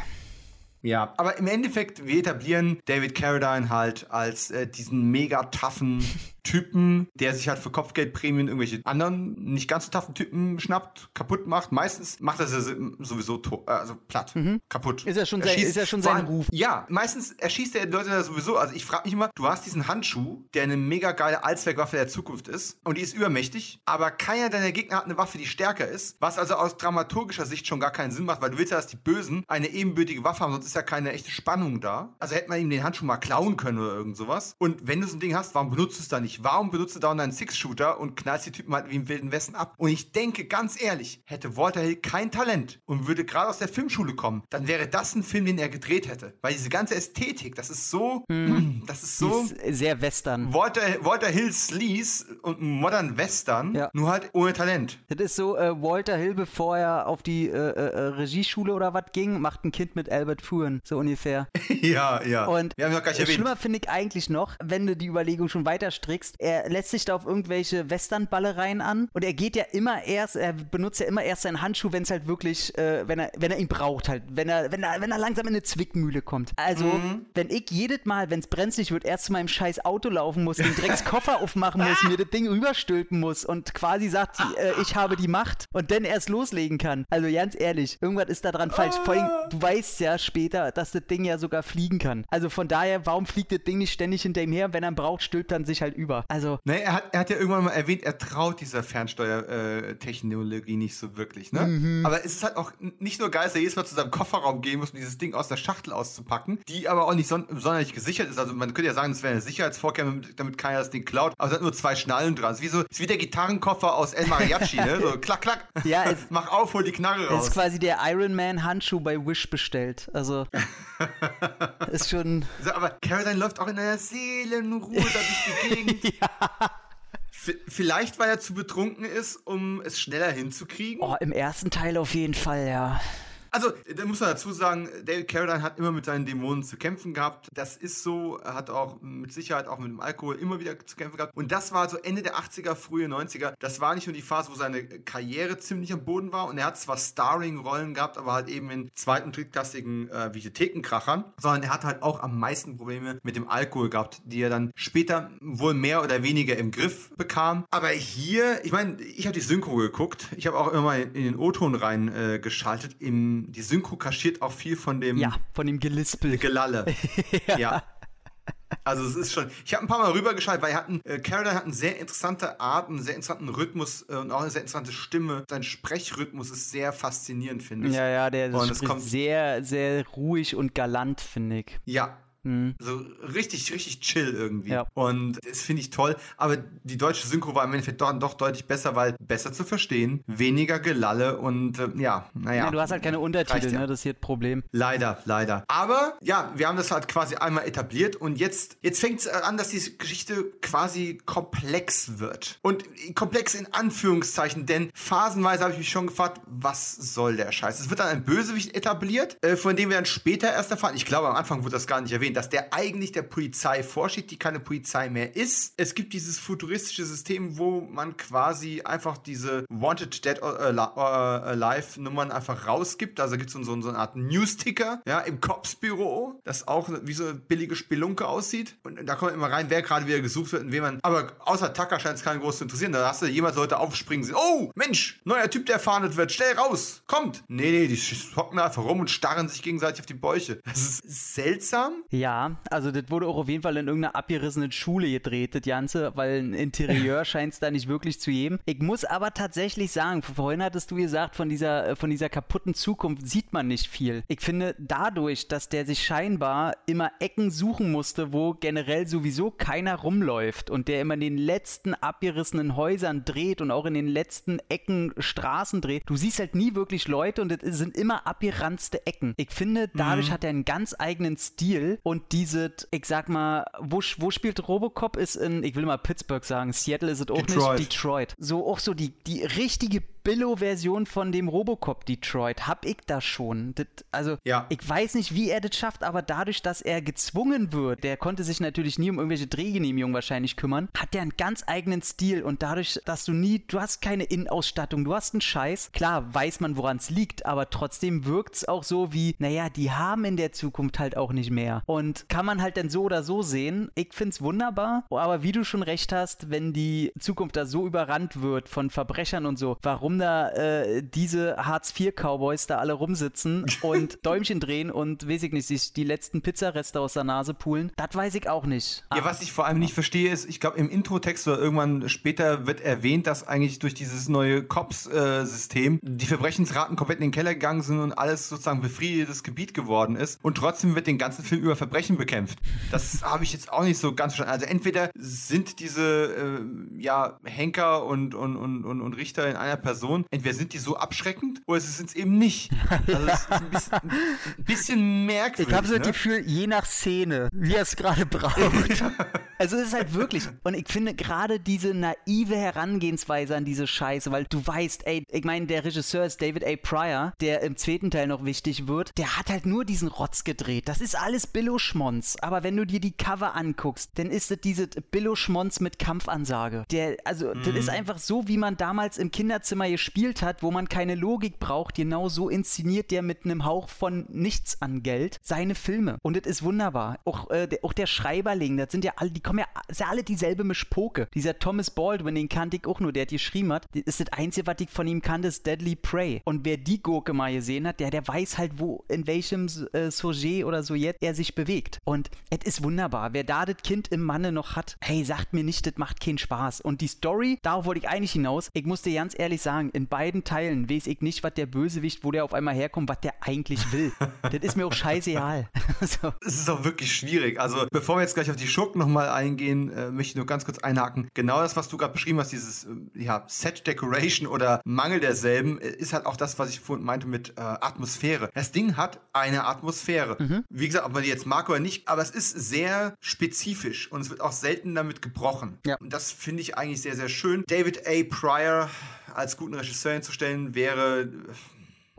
Ja, aber im Endeffekt, wir etablieren David Carradine halt als äh, diesen mega toughen Typen, der sich halt für Kopfgeldprämien irgendwelche anderen, nicht ganz so taffen Typen schnappt, kaputt macht. Meistens macht er sie sowieso äh, also platt, mhm. kaputt. Ist ja schon, sein, ist ja schon sein Ruf. Ja, meistens erschießt er Leute da sowieso. Also ich frage mich immer, du hast diesen Handschuh, der eine mega geile Allzweckwaffe der Zukunft ist und die ist übermächtig, aber keiner deiner Gegner hat eine Waffe, die stärker ist, was also aus dramaturgischer Sicht schon gar keinen Sinn macht, weil du willst ja, dass die Bösen eine ebenbürtige Waffe haben, sonst ist ja keine echte Spannung da. Also hätte man ihm den Handschuh mal klauen können oder irgend sowas. Und wenn du so ein Ding hast, warum benutzt du es dann nicht? Warum benutzt du da einen Six-Shooter und knallst die Typen halt wie im Wilden Westen ab? Und ich denke, ganz ehrlich, hätte Walter Hill kein Talent und würde gerade aus der Filmschule kommen, dann wäre das ein Film, den er gedreht hätte. Weil diese ganze Ästhetik, das ist so, hm. das ist so. Ist sehr Western. Walter, Walter Hill Sleaze und Modern Western, ja. nur halt ohne Talent. Das ist so, äh, Walter Hill, bevor er auf die äh, äh, Regieschule oder was ging, macht ein Kind mit Albert Fuhren, so ungefähr. ja, ja. Und Wir haben noch gar nicht schlimmer finde ich eigentlich noch, wenn du die Überlegung schon weiter strickst, er lässt sich da auf irgendwelche Westernballereien an und er geht ja immer erst, er benutzt ja immer erst seinen Handschuh, wenn es halt wirklich, äh, wenn er, wenn er ihn braucht halt, wenn er, wenn er, wenn er langsam in eine Zwickmühle kommt. Also, mhm. wenn ich jedes Mal, wenn es brenzlig wird, erst zu meinem scheiß Auto laufen muss, den Dreckskoffer aufmachen muss, mir das Ding rüberstülpen muss und quasi sagt, äh, ich habe die Macht und dann erst loslegen kann. Also ganz ehrlich, irgendwas ist da dran falsch. Vor allem, du weißt ja später, dass das Ding ja sogar fliegen kann. Also von daher, warum fliegt das Ding nicht ständig hinter ihm her? Wenn er braucht, stülpt er sich halt über. Also. Nee, er hat, er hat ja irgendwann mal erwähnt, er traut dieser Fernsteuertechnologie nicht so wirklich, ne? Mhm. Aber es ist halt auch nicht nur geil, dass er jedes Mal zu seinem Kofferraum gehen muss, um dieses Ding aus der Schachtel auszupacken, die aber auch nicht son sonderlich gesichert ist. Also man könnte ja sagen, das wäre eine Sicherheitsvorkehrung, damit keiner das Ding klaut. Aber es hat nur zwei Schnallen dran. Es ist wie, so, ist wie der Gitarrenkoffer aus El Mariachi, ne? So klack, klack. Ja, es, Mach auf, hol die Knarre raus. Es ist quasi der Iron Man Handschuh bei Wish bestellt. Also ist schon. So, aber Caroline läuft auch in einer Seelenruhe da durch die Gegend. ja. Vielleicht, weil er zu betrunken ist, um es schneller hinzukriegen. Oh, im ersten Teil auf jeden Fall, ja. Also, da muss man dazu sagen, David Carradine hat immer mit seinen Dämonen zu kämpfen gehabt. Das ist so, er hat auch mit Sicherheit auch mit dem Alkohol immer wieder zu kämpfen gehabt. Und das war so Ende der 80er, frühe 90er. Das war nicht nur die Phase, wo seine Karriere ziemlich am Boden war. Und er hat zwar Starring-Rollen gehabt, aber halt eben in zweiten, drittklassigen äh, Videothekenkrachern, sondern er hat halt auch am meisten Probleme mit dem Alkohol gehabt, die er dann später wohl mehr oder weniger im Griff bekam. Aber hier, ich meine, ich habe die Synchro geguckt. Ich habe auch immer mal in den O-Ton reingeschaltet äh, die Synchro kaschiert auch viel von dem. Ja, von dem Gelispel. Gelalle. ja. ja. Also es ist schon. Ich habe ein paar Mal rübergeschaltet, weil er hat einen, äh, Carradine hat eine sehr interessante Art, einen sehr interessanten Rhythmus äh, und auch eine sehr interessante Stimme. Sein Sprechrhythmus ist sehr faszinierend, finde ich. Ja, ja, der ist sehr, sehr ruhig und galant, finde ich. Ja, Mhm. So richtig, richtig chill irgendwie. Ja. Und das finde ich toll. Aber die deutsche Synchro war im Endeffekt doch, doch deutlich besser, weil besser zu verstehen, weniger Gelalle und äh, ja, naja. Ja, du hast halt keine Untertitel, ne? Das ist hier das Problem. Leider, leider. Aber ja, wir haben das halt quasi einmal etabliert und jetzt, jetzt fängt es an, dass diese Geschichte quasi komplex wird. Und komplex in Anführungszeichen, denn phasenweise habe ich mich schon gefragt, was soll der Scheiß? Es wird dann ein Bösewicht etabliert, äh, von dem wir dann später erst erfahren. Ich glaube, am Anfang wurde das gar nicht erwähnt erwähnt, dass der eigentlich der Polizei vorsteht, die keine Polizei mehr ist. Es gibt dieses futuristische System, wo man quasi einfach diese Wanted Dead or Alive Nummern einfach rausgibt. Also gibt es so, so, eine Art Newsticker, ja, im Cops-Büro, das auch wie so eine billige Spelunke aussieht. Und da kommt immer rein, wer gerade wieder gesucht wird und wen man. Aber außer Tucker scheint es keinen groß zu interessieren. Da hast du jemand Leute aufspringen sehen. Oh, Mensch, neuer Typ, der fahndet wird. Schnell raus, kommt. Nee, nee, die hocken einfach rum und starren sich gegenseitig auf die Bäuche. Das ist seltsam. Ja Ja, also das wurde auch auf jeden Fall in irgendeiner abgerissenen Schule gedreht, das Ganze, weil ein Interieur scheint es da nicht wirklich zu geben. Ich muss aber tatsächlich sagen, vorhin hattest du gesagt, von dieser, äh, von dieser kaputten Zukunft sieht man nicht viel. Ich finde, dadurch, dass der sich scheinbar immer Ecken suchen musste, wo generell sowieso keiner rumläuft und der immer in den letzten abgerissenen Häusern dreht und auch in den letzten Ecken Straßen dreht, du siehst halt nie wirklich Leute und es sind immer abgeranzte Ecken. Ich finde, dadurch mhm. hat er einen ganz eigenen Stil und diese, ich sag mal, wo, wo spielt Robocop? Ist in, ich will mal Pittsburgh sagen, Seattle ist es auch Detroit. nicht, Detroit. So auch so die, die richtige Billo-Version von dem Robocop Detroit. Hab ich das schon. Das, also, ja. ich weiß nicht, wie er das schafft, aber dadurch, dass er gezwungen wird, der konnte sich natürlich nie um irgendwelche Drehgenehmigungen wahrscheinlich kümmern, hat er einen ganz eigenen Stil und dadurch, dass du nie, du hast keine Innenausstattung, du hast einen Scheiß. Klar, weiß man, woran es liegt, aber trotzdem wirkt es auch so wie, naja, die haben in der Zukunft halt auch nicht mehr. Und kann man halt dann so oder so sehen. Ich find's wunderbar, aber wie du schon recht hast, wenn die Zukunft da so überrannt wird von Verbrechern und so, warum da äh, diese Hartz-IV-Cowboys da alle rumsitzen und Däumchen drehen und, weiß ich nicht, sich die letzten Pizzareste aus der Nase poolen, das weiß ich auch nicht. Ja, was ich vor allem nicht verstehe, ist, ich glaube, im Intro-Text oder irgendwann später wird erwähnt, dass eigentlich durch dieses neue Cops-System äh, die Verbrechensraten komplett in den Keller gegangen sind und alles sozusagen befriedetes Gebiet geworden ist. Und trotzdem wird den ganzen Film über Verbrechen bekämpft. Das habe ich jetzt auch nicht so ganz verstanden. Also entweder sind diese äh, ja, Henker und, und, und, und Richter in einer Person entweder sind die so abschreckend oder sie sind es eben nicht. Also es ist ein bisschen, ein bisschen merkwürdig. Ich habe so das ne? Gefühl, je nach Szene, wie er es gerade braucht. also es ist halt wirklich. Und ich finde gerade diese naive Herangehensweise an diese Scheiße, weil du weißt, ey, ich meine, der Regisseur ist David A. Pryor, der im zweiten Teil noch wichtig wird. Der hat halt nur diesen Rotz gedreht. Das ist alles Billo-Schmonz. Aber wenn du dir die Cover anguckst, dann ist es diese Billo-Schmonz mit Kampfansage. Der, also, mhm. das ist einfach so, wie man damals im Kinderzimmer gespielt hat, wo man keine Logik braucht, genau so inszeniert der mit einem Hauch von nichts an Geld seine Filme. Und es ist wunderbar. Auch, äh, der, auch der Schreiberling, das sind ja alle, die kommen ja, ist ja alle dieselbe Mischpoke. Dieser Thomas Baldwin, den kannte ich auch nur, der hat geschrieben hat, das ist das Einzige, was ich von ihm kannte, ist Deadly Prey. Und wer die Gurke mal gesehen hat, der, der weiß halt, wo, in welchem äh, Sujet oder Sujet er sich bewegt. Und es ist wunderbar. Wer da das Kind im Manne noch hat, hey, sagt mir nicht, das macht keinen Spaß. Und die Story, darauf wollte ich eigentlich hinaus. Ich muss dir ganz ehrlich sagen, sagen, in beiden Teilen weiß ich nicht, was der Bösewicht, wo der auf einmal herkommt, was der eigentlich will. das ist mir auch scheißegal. so. Es ist auch wirklich schwierig. Also, bevor wir jetzt gleich auf die Schurken nochmal eingehen, äh, möchte ich nur ganz kurz einhaken. Genau das, was du gerade beschrieben hast, dieses äh, ja, Set Decoration oder Mangel derselben, äh, ist halt auch das, was ich vorhin meinte mit äh, Atmosphäre. Das Ding hat eine Atmosphäre. Mhm. Wie gesagt, ob man die jetzt mag oder nicht, aber es ist sehr spezifisch und es wird auch selten damit gebrochen. Ja. Und das finde ich eigentlich sehr, sehr schön. David A. Pryor als guten Regisseur hinzustellen, wäre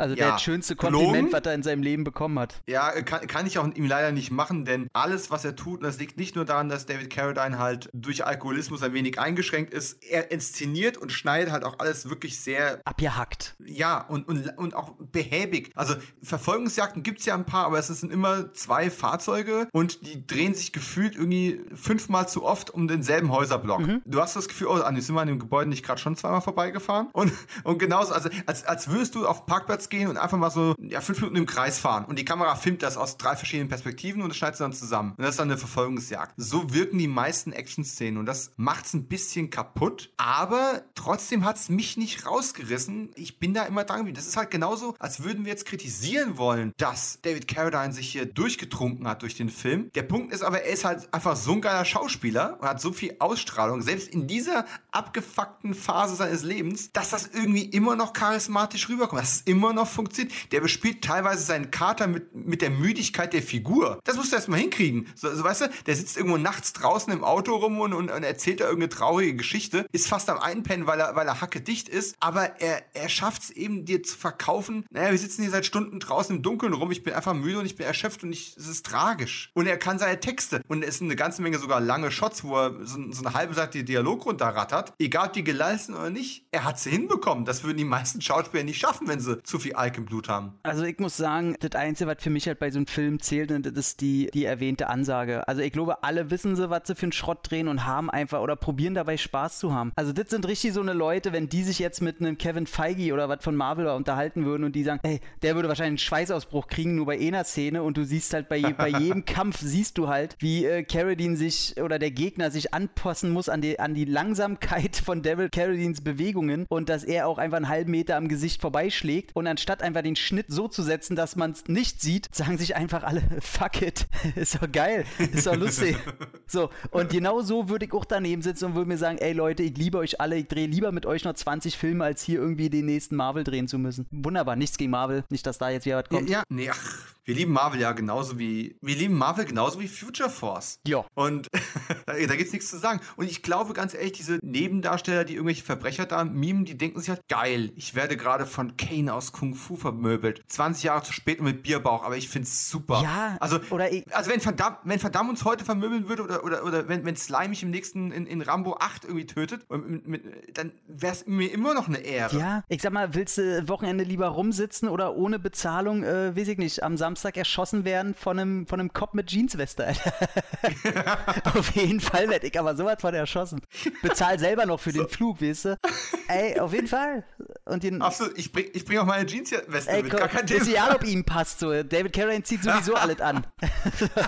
also ja, das schönste Kompliment, was er in seinem Leben bekommen hat. Ja, kann, kann ich auch ihm leider nicht machen, denn alles, was er tut, und das liegt nicht nur daran, dass David Carradine halt durch Alkoholismus ein wenig eingeschränkt ist, er inszeniert und schneidet halt auch alles wirklich sehr... Abgehackt. Ja, und, und, und auch behäbig. Also Verfolgungsjagden gibt es ja ein paar, aber es sind immer zwei Fahrzeuge und die drehen sich gefühlt irgendwie fünfmal zu oft um denselben Häuserblock. Mhm. Du hast das Gefühl, oh, Andi, sind wir an dem Gebäude nicht gerade schon zweimal vorbeigefahren? Und, und genauso, also als, als würdest du auf Parkplatz gehen und einfach mal so ja, fünf Minuten im Kreis fahren. Und die Kamera filmt das aus drei verschiedenen Perspektiven und das schneidet sie dann zusammen. Und das ist dann eine Verfolgungsjagd. So wirken die meisten Action-Szenen und das macht es ein bisschen kaputt. Aber trotzdem hat es mich nicht rausgerissen. Ich bin da immer dran. Das ist halt genauso, als würden wir jetzt kritisieren wollen, dass David Carradine sich hier durchgetrunken hat durch den Film. Der Punkt ist aber, er ist halt einfach so ein geiler Schauspieler und hat so viel Ausstrahlung, selbst in dieser abgefuckten Phase seines Lebens, dass das irgendwie immer noch charismatisch rüberkommt. Das ist immer noch noch funktioniert. Der bespielt teilweise seinen Kater mit, mit der Müdigkeit der Figur. Das musst du erstmal hinkriegen. So, so, weißt du, der sitzt irgendwo nachts draußen im Auto rum und, und, und erzählt da irgendeine traurige Geschichte, ist fast am Einpennen, weil er, weil er hacke dicht ist, aber er, er schafft es eben, dir zu verkaufen, naja, wir sitzen hier seit Stunden draußen im Dunkeln rum, ich bin einfach müde und ich bin erschöpft und ich, es ist tragisch. Und er kann seine Texte und es sind eine ganze Menge sogar lange Shots, wo er so, so eine halbe Seite Dialog runterrattert, egal ob die geleistet oder nicht, er hat sie hinbekommen. Das würden die meisten Schauspieler nicht schaffen, wenn sie zu viel Alk im Blut haben. Also ich muss sagen, das Einzige, was für mich halt bei so einem Film zählt, das ist die, die erwähnte Ansage. Also ich glaube, alle wissen sie, was sie für einen Schrott drehen und haben einfach oder probieren dabei Spaß zu haben. Also das sind richtig so eine Leute, wenn die sich jetzt mit einem Kevin Feige oder was von Marvel unterhalten würden und die sagen, ey, der würde wahrscheinlich einen Schweißausbruch kriegen, nur bei einer Szene und du siehst halt bei, bei jedem Kampf, siehst du halt, wie äh, Carradine sich oder der Gegner sich anpassen muss an die, an die Langsamkeit von Devil Carradines Bewegungen und dass er auch einfach einen halben Meter am Gesicht vorbeischlägt und anstatt einfach den Schnitt so zu setzen, dass man es nicht sieht, sagen sich einfach alle, fuck it, ist doch geil, ist doch lustig. so, und genau so würde ich auch daneben sitzen und würde mir sagen, ey Leute, ich liebe euch alle, ich drehe lieber mit euch noch 20 Filme, als hier irgendwie den nächsten Marvel drehen zu müssen. Wunderbar, nichts gegen Marvel, nicht, dass da jetzt wieder was kommt. Ja, ja nee, ach, wir lieben Marvel ja genauso wie, wir lieben Marvel genauso wie Future Force. Ja. Und da, gibt's nichts zu sagen. Und ich glaube ganz ehrlich, diese Nebendarsteller, die irgendwelche Verbrecher da mimen, die denken sich halt, geil, ich werde gerade von Kane aus Kung Fu vermöbelt. 20 Jahre zu spät und mit Bierbauch, aber ich find's super. Ja, also, also wenn Van wenn Van uns heute vermöbeln würde oder, oder, oder wenn, wenn Slime mich im nächsten in, in Rambo 8 irgendwie tötet, mit, mit, dann wär's mir immer noch eine Ehre. Ja, ich sag mal, willst du Wochenende lieber rumsitzen oder ohne Bezahlung, äh, weiß ich nicht, am Samstag erschossen werden von einem, von einem Cop mit Jeansweste, Alter. auf jeden Fall werde ich aber sowas von erschossen. Bezahl selber noch für so. den Flug, weißt du? Ey, auf jeden Fall. Und den, Absolut, ich bring, ich bring auch meine Jeansweste mit, gar kein Thema. Ist egal, ob ihm passt so. David Carradine zieht sowieso alles an.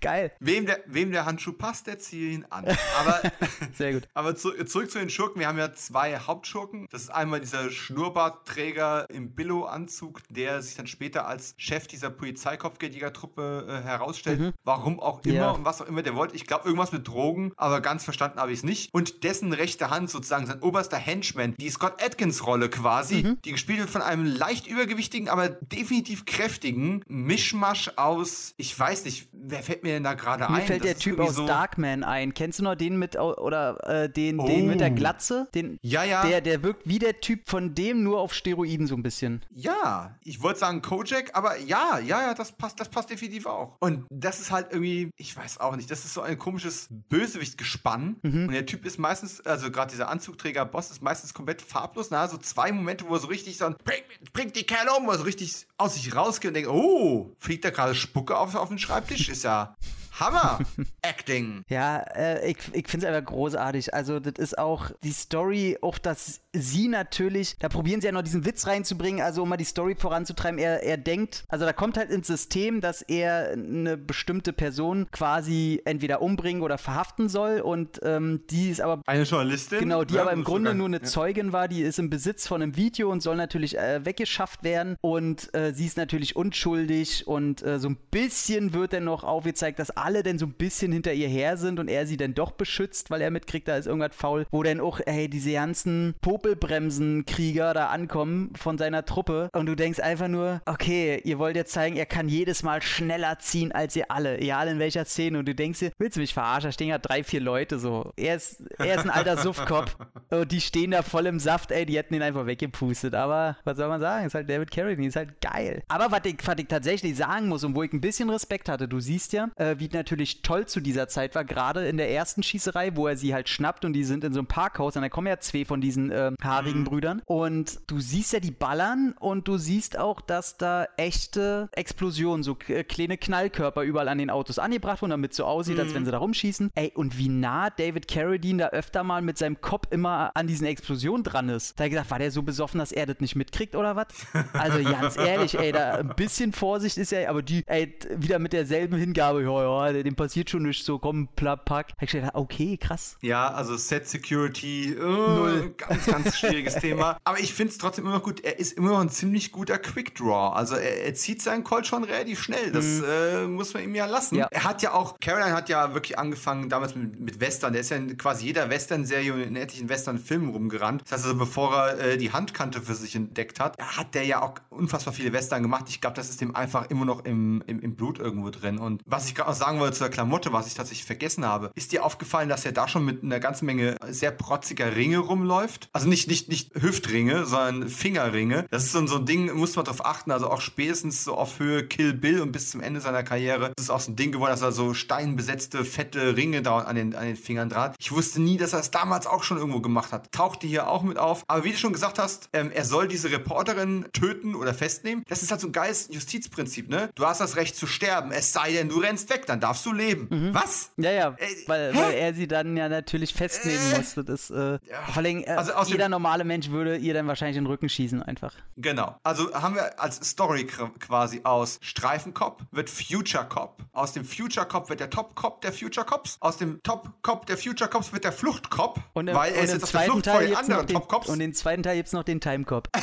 Geil. Wem der, wem der Handschuh passt, der ziehe ihn an. Aber, Sehr gut. Aber zu, zurück zu den Schurken. Wir haben ja zwei Hauptschurken. Das ist einmal dieser Schnurrbartträger im Billo-Anzug, der sich dann später als Chef dieser Polizeikopfgeldjägertruppe äh, herausstellt. Mhm. Warum auch immer ja. und was auch immer der wollte. Ich glaube, irgendwas mit Drogen, aber ganz verstanden habe ich es nicht. Und dessen rechte Hand sozusagen, sein oberster Henchman, die Scott Atkins-Rolle quasi, mhm. die gespielt wird von einem leicht übergewichtigen, aber definitiv kräftigen Mischmasch aus, ich weiß nicht, wer fällt mir denn da gerade ein? Mir fällt das der Typ aus so Darkman ein. Kennst du noch den mit, oder äh, den, oh. den mit der. Glatze? Den, ja, ja. Der, der wirkt wie der Typ von dem, nur auf Steroiden so ein bisschen. Ja, ich wollte sagen Kojak, aber ja, ja, ja, das passt, das passt definitiv auch. Und das ist halt irgendwie, ich weiß auch nicht, das ist so ein komisches Bösewichtgespann. Mhm. Und der Typ ist meistens, also gerade dieser Anzugträger-Boss ist meistens komplett farblos. Na, so zwei Momente, wo er so richtig so, bringt bring die Kerle um, wo er so richtig aus sich rausgeht und denkt, oh, fliegt da gerade Spucke auf, auf den Schreibtisch? Ist ja Hammer! Acting! Ja, äh, ich, ich finde es einfach großartig. Also, das ist auch die Story, auch dass sie natürlich, da probieren sie ja noch diesen Witz reinzubringen, also um mal die Story voranzutreiben. Er, er denkt, also da kommt halt ins System, dass er eine bestimmte Person quasi entweder umbringen oder verhaften soll und ähm, die ist aber. Eine Journalistin? Genau, die ja, aber im Grunde nur eine ja. Zeugin war, die ist im Besitz von einem Video und soll natürlich äh, weggeschafft werden und äh, sie ist natürlich unschuldig und äh, so ein bisschen wird dann noch aufgezeigt, dass alle denn so ein bisschen hinter ihr her sind und er sie dann doch beschützt, weil er mitkriegt, da ist irgendwas faul, wo dann auch, hey, diese ganzen Popelbremsenkrieger da ankommen von seiner Truppe und du denkst einfach nur, okay, ihr wollt jetzt zeigen, er kann jedes Mal schneller ziehen als ihr alle, egal in welcher Szene. Und du denkst dir, willst du mich verarschen, da stehen ja drei, vier Leute so. Er ist, er ist ein alter Suffkopf. Und die stehen da voll im Saft, ey, die hätten ihn einfach weggepustet, aber was soll man sagen, ist halt David Carradine, ist halt geil. Aber was ich, was ich tatsächlich sagen muss und wo ich ein bisschen Respekt hatte, du siehst ja, äh, wie natürlich toll zu dieser Zeit war, gerade in der ersten Schießerei, wo er sie halt schnappt und die sind in so einem Parkhaus und da kommen ja zwei von diesen äh, haarigen mhm. Brüdern und du siehst ja die ballern und du siehst auch, dass da echte Explosionen, so kleine Knallkörper überall an den Autos angebracht wurden, damit so aussieht, mhm. als wenn sie da rumschießen. Ey, und wie nah David Carradine da öfter mal mit seinem Kopf immer an diesen Explosionen dran ist. Da hat gesagt, war der so besoffen, dass er das nicht mitkriegt oder was? Also ganz ehrlich, ey, da ein bisschen Vorsicht ist ja, aber die, ey, wieder mit derselben Hingabe, ja, ja, dem passiert schon nicht so, komm, plapp, pack. Ich gedacht, okay, krass. Ja, also Set Security, äh, Null. ganz, ganz schwieriges Thema. Aber ich finde es trotzdem immer noch gut, er ist immer noch ein ziemlich guter Quick Draw. Also er, er zieht seinen Call schon relativ schnell. Das mhm. äh, muss man ihm ja lassen. Ja. Er hat ja auch, Caroline hat ja wirklich angefangen damals mit, mit Western. Der ist ja in quasi jeder Western-Serie und in etlichen Western-Filmen rumgerannt. Das heißt also, bevor er äh, die Handkante für sich entdeckt hat, hat der ja auch unfassbar viele Western gemacht. Ich glaube, das ist dem einfach immer noch im, im, im Blut irgendwo drin. Und was ich gerade auch sagen sagen wollte zur Klamotte, was ich tatsächlich vergessen habe. Ist dir aufgefallen, dass er da schon mit einer ganzen Menge sehr protziger Ringe rumläuft? Also nicht, nicht, nicht Hüftringe, sondern Fingerringe. Das ist so, so ein Ding, muss man darauf achten. Also auch spätestens so auf Höhe Kill Bill und bis zum Ende seiner Karriere ist es auch so ein Ding geworden, dass er so steinbesetzte, fette Ringe da an den, an den Fingern dran. Ich wusste nie, dass er es damals auch schon irgendwo gemacht hat. Tauchte hier auch mit auf. Aber wie du schon gesagt hast, ähm, er soll diese Reporterin töten oder festnehmen. Das ist halt so ein geiles Justizprinzip, ne? Du hast das Recht zu sterben, es sei denn, du rennst weg, dann darfst du leben. Mhm. Was? Ja, ja, äh, weil, weil, er sie dann ja natürlich festnehmen äh, musste. Das, äh, ja. Vor allem, äh, also jeder normale Mensch würde ihr dann wahrscheinlich in den Rücken schießen einfach. Genau. Also haben wir als Story quasi aus Streifencop wird Future Cop. Aus dem Future Cop wird der Top Cop der Future Cops. Aus dem Top Cop der Future Cops wird der Fluchtcop. Und, weil er ist jetzt auf der Flucht vor den anderen Top Cops. Und im zweiten Teil gibt es noch den Time Cop.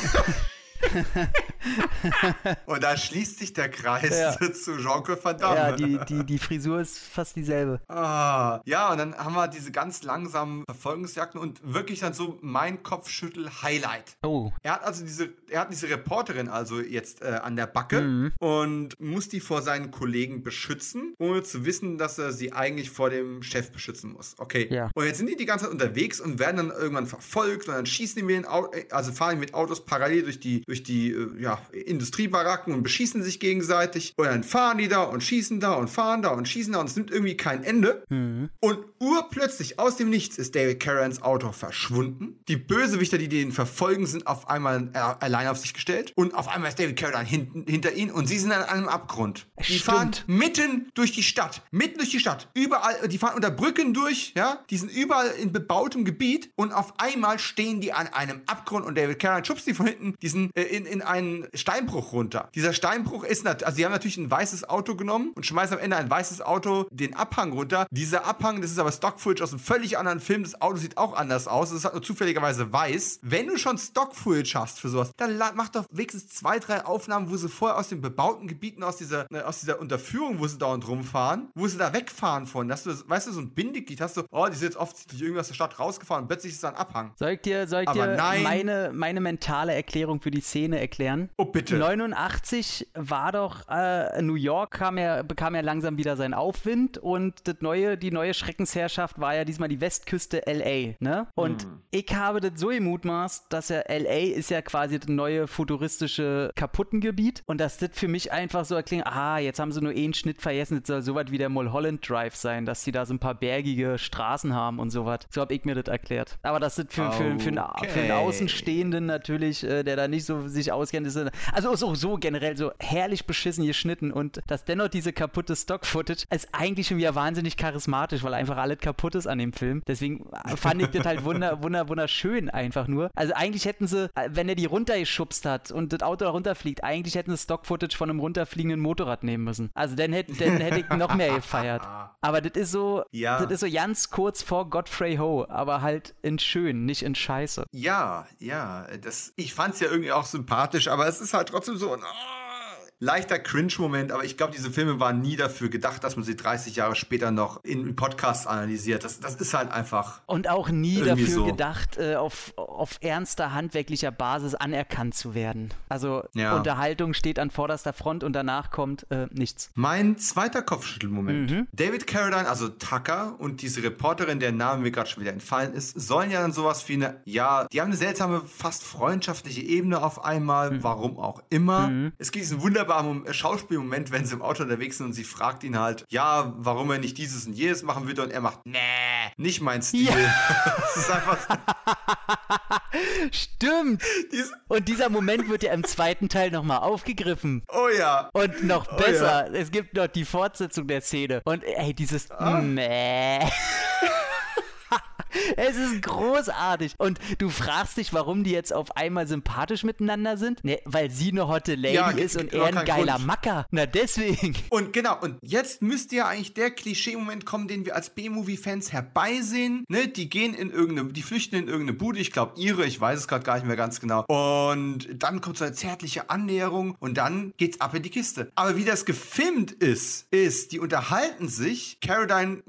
und da schließt sich der Kreis ja. zu Jean-Claude Van Damme. Ja, die, die, die Frisur ist fast dieselbe. Ah, ja, und dann haben wir diese ganz langsamen Verfolgungsjagden und wirklich dann so mein Kopfschüttel-Highlight. Oh. Er hat also diese, er hat diese Reporterin also jetzt äh, an der Backe mhm. und muss die vor seinen Kollegen beschützen, ohne zu wissen, dass er sie eigentlich vor dem Chef beschützen muss. Okay. Ja. Und jetzt sind die die ganze Zeit unterwegs und werden dann irgendwann verfolgt und dann schießen die mit den Autos, also fahren die mit Autos parallel durch die durch die äh, ja, Industriebaracken und beschießen sich gegenseitig. Und dann fahren die da und schießen da und fahren da und schießen da und es nimmt irgendwie kein Ende. Mhm. Und urplötzlich aus dem Nichts ist David Carrans Auto verschwunden. Die Bösewichter, die den verfolgen, sind auf einmal äh, allein auf sich gestellt. Und auf einmal ist David Carran hinten, hinter ihnen und sie sind an einem Abgrund. Die Stimmt. fahren mitten durch die Stadt. Mitten durch die Stadt. Überall, die fahren unter Brücken durch, ja. Die sind überall in bebautem Gebiet und auf einmal stehen die an einem Abgrund und David Carran schubst die von hinten diesen äh, in, in einen Steinbruch runter. Dieser Steinbruch ist, also sie haben natürlich ein weißes Auto genommen und schmeißen am Ende ein weißes Auto den Abhang runter. Dieser Abhang, das ist aber Stock-Footage aus einem völlig anderen Film. Das Auto sieht auch anders aus. Es ist halt nur zufälligerweise weiß. Wenn du schon Stock-Footage hast für sowas, dann mach doch wenigstens zwei, drei Aufnahmen, wo sie vorher aus den bebauten Gebieten, aus dieser, äh, aus dieser Unterführung, wo sie dauernd rumfahren, wo sie da wegfahren von, dass du, weißt du, so ein Bindeglied hast du, oh, die sind jetzt offensichtlich irgendwie aus der Stadt rausgefahren und plötzlich ist da ein Abhang. Soll ich dir, soll ich dir meine, meine mentale Erklärung für die Szene erklären. Oh, bitte. 89 war doch, äh, New York kam ja, bekam ja langsam wieder seinen Aufwind und das neue, die neue Schreckensherrschaft war ja diesmal die Westküste LA, ne? Und hm. ich habe das so gemutmaßt, dass ja LA ist ja quasi das neue futuristische Kaputtengebiet und dass das für mich einfach so erklingt, aha, jetzt haben sie nur einen Schnitt vergessen, das soll so was wie der Mulholland Drive sein, dass sie da so ein paar bergige Straßen haben und sowas. So habe ich mir das erklärt. Aber das ist für, für, für, okay. für einen Außenstehenden natürlich, äh, der da nicht so sich auskennt, ist also ist auch so generell so herrlich beschissen geschnitten und dass dennoch diese kaputte Stock-Footage ist eigentlich schon wieder wahnsinnig charismatisch, weil einfach alles kaputt ist an dem Film. Deswegen fand ich das halt wunder, wunder, wunderschön einfach nur. Also eigentlich hätten sie, wenn er die runtergeschubst hat und das Auto da runterfliegt, eigentlich hätten sie Stock-Footage von einem runterfliegenden Motorrad nehmen müssen. Also dann hätte dann hätte ich noch mehr gefeiert. Aber das ist so, ja. das ist so ganz kurz vor Godfrey Ho, aber halt in schön, nicht in Scheiße. Ja, ja, das, ich fand es ja irgendwie auch sympathisch, aber es ist halt trotzdem so. Oh, leichter Cringe-Moment, aber ich glaube, diese Filme waren nie dafür gedacht, dass man sie 30 Jahre später noch in Podcasts analysiert. Das, das ist halt einfach. Und auch nie dafür so. gedacht, äh, auf, auf ernster handwerklicher Basis anerkannt zu werden. Also ja. Unterhaltung steht an vorderster Front und danach kommt äh, nichts. Mein zweiter Kopfschüttelmoment. Mhm. David Carradine, also Tucker und diese Reporterin, der Name mir gerade schon wieder entfallen ist, sollen ja dann sowas wie eine, ja, die haben eine seltsame, fast freundschaftliche Ebene auf einmal, mhm. warum auch immer. Mhm. Es gibt diesen wunderbaren wunderbaren Schauspielmoment, wenn sie im Auto unterwegs sind und sie fragt ihn halt, ja, warum er nicht dieses und jenes machen würde und er macht, nee, nicht mein Stil. Ja. das ist einfach. Stimmt. Dies und dieser Moment wird ja im zweiten Teil nochmal aufgegriffen. Oh ja. Und noch besser, oh ja. es gibt noch die Fortsetzung der Szene. Und ey, dieses ah. Mäh. es ist großartig. Und du fragst dich, warum die jetzt auf einmal sympathisch miteinander sind? Ne, weil sie eine hotte Lady ja, ist und er ein geiler Grund. Macker. Na, deswegen. Und genau, und jetzt müsste ja eigentlich der Klischee-Moment kommen, den wir als B-Movie-Fans herbeisehen. Ne, die gehen in irgendeine, die flüchten in irgendeine Bude, ich glaube ihre, ich weiß es gerade gar nicht mehr ganz genau. Und dann kommt so eine zärtliche Annäherung und dann geht's ab in die Kiste. Aber wie das gefilmt ist, ist, die unterhalten sich, Caroline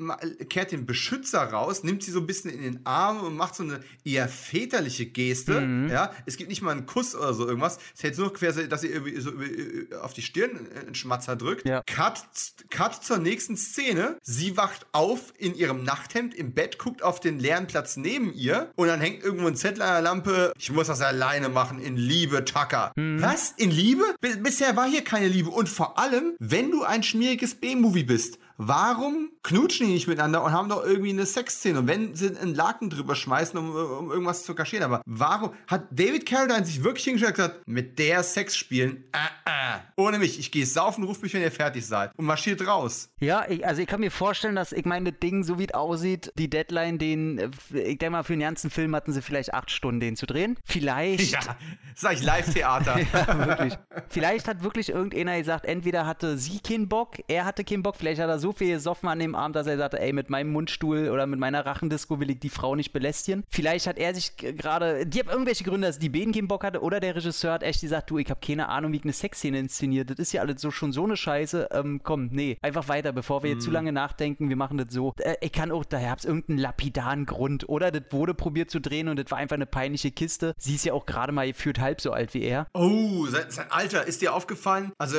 kehrt den Beschützer raus, nimmt sie so ein bisschen in den Arm und macht so eine eher väterliche Geste. Mhm. Ja, es gibt nicht mal einen Kuss oder so irgendwas. Es hält nur quasi, dass sie irgendwie so über- auf die Stirn einen Schmatzer drückt. Ja. Cut, Cut zur nächsten Szene. Sie wacht auf in ihrem Nachthemd im Bett, guckt auf den leeren Platz neben ihr und dann hängt irgendwo ein Zettel an der Lampe. Ich muss das alleine machen, in Liebe, Tucker. Was? In Liebe? B bisher war hier keine Liebe. Und vor allem, wenn du ein schmieriges B-Movie bist, warum knutschen die nicht miteinander und haben doch irgendwie eine Sexszene? Und wenn sie einen Laken drüber schmeißen, um, um irgendwas zu kaschieren, aber warum hat David Carradine sich wirklich hingestellt und gesagt, mit der Sex spielen, ah, ah. ohne mich, ich gehe saufen, ruft mich, wenn ihr fertig seid und marschiert raus. Ja, ich, also ich kann mir vorstellen, dass, ich meine, das Ding, so wie es aussieht, die Deadline, den, äh, ich denke mal, für den ganzen Film hatten sie vielleicht acht Stunden, den zu drehen. Vielleicht. Ja, sag ich Live-Theater. Ja, wirklich. Vielleicht hat wirklich irgendeiner gesagt, entweder hatte sie keinen Bock, er hatte keinen Bock, vielleicht hat er so viel gesoffen an dem Abend, dass er sagte, ey, mit meinem Mundstuhl oder mit meiner Rachendisco will ich die Frau nicht belästigen. Vielleicht hat er sich gerade, die haben irgendwelche Gründe, dass die beiden keinen Bock hatte oder der Regisseur hat echt gesagt, du, ich habe keine Ahnung, wie ich eine Sexszene inszeniert. Das ist ja alles so schon so eine Scheiße. Ähm, komm, nee, einfach weiter, bevor wir jetzt zu lange nachdenken, wir machen das so. Äh, ich kann auch, daher hab's irgendeinen lapidaren Grund. Oder das wurde probiert zu drehen und das war einfach eine peinliche Kiste. Sie ist ja auch gerade mal gefühlt halb so alt wie er. Oh, sein, sein Alter, ist dir aufgefallen? Also,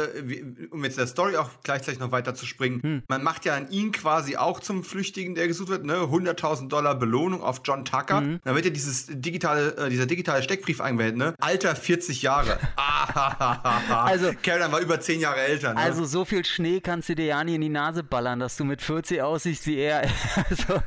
um jetzt der Story auch gleichzeitig noch weiter zu springen, Hm. man macht ja an ihn quasi auch zum Flüchtigen, der gesucht wird, ne? 100.000 Dollar Belohnung auf John Tucker. Hm. Dann wird ja dieses digitale, äh, dieser digitale Steckbrief eingeblendet, ne? Alter 40 Jahre. Ah, Also- Karen war über 10 Jahre älter, ne? Also so viel Schnee kannst du dir ja nie in die Nase ballern, dass du mit 40 aussiehst wie er. Also,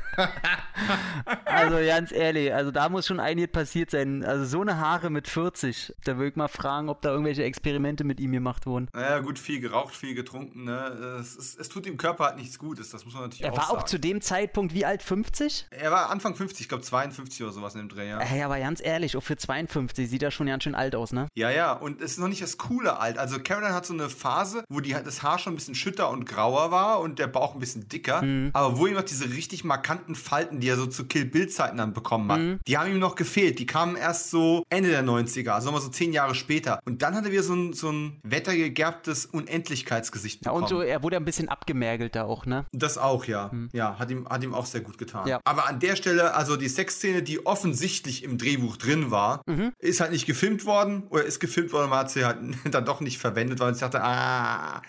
also ganz ehrlich, also da muss schon einiges passiert sein. Also so eine Haare mit 40, da würde ich mal fragen, ob da irgendwelche Experimente mit ihm gemacht wurden. naja, gut, viel geraucht, viel getrunken, ne? Es, es, es tut dem Körper halt nichts Gutes, das muss man natürlich Er auch war sagen. auch zu dem Zeitpunkt wie alt? 50? er war Anfang 50, ich glaube 52 oder sowas in dem Dreh, ja. Ey, aber ganz ehrlich, auch für 52 sieht er schon ganz schön alt aus, ne? Ja, ja, und es ist noch nicht das coole Alt. Also Caroline hat so eine Phase, wo die, das Haar schon ein bisschen schütter und grauer war und der Bauch ein bisschen dicker. Aber wo ihm noch diese richtig markanten Falten, die er so zu Kill Bill-Zeiten dann bekommen hat, die haben ihm noch gefehlt. Die kamen erst so Ende der 90er, also nochmal so zehn Jahre später. Und dann hat er wieder so ein, so ein wettergegerbtes Unendlichkeitsgesicht Ja, bekommen. und so, er wurde ein bisschen abgemergelt da auch, ne? Das auch, ja. Ja, hat ihm, hat ihm auch sehr gut getan. Ja. Aber an der Stelle, also die Sexszene, die offensichtlich im Drehbuch drin war, ist halt nicht gefilmt worden oder ist gefilmt worden, man hat sie halt dann doch nicht verwendet, weil sich dachte, ah,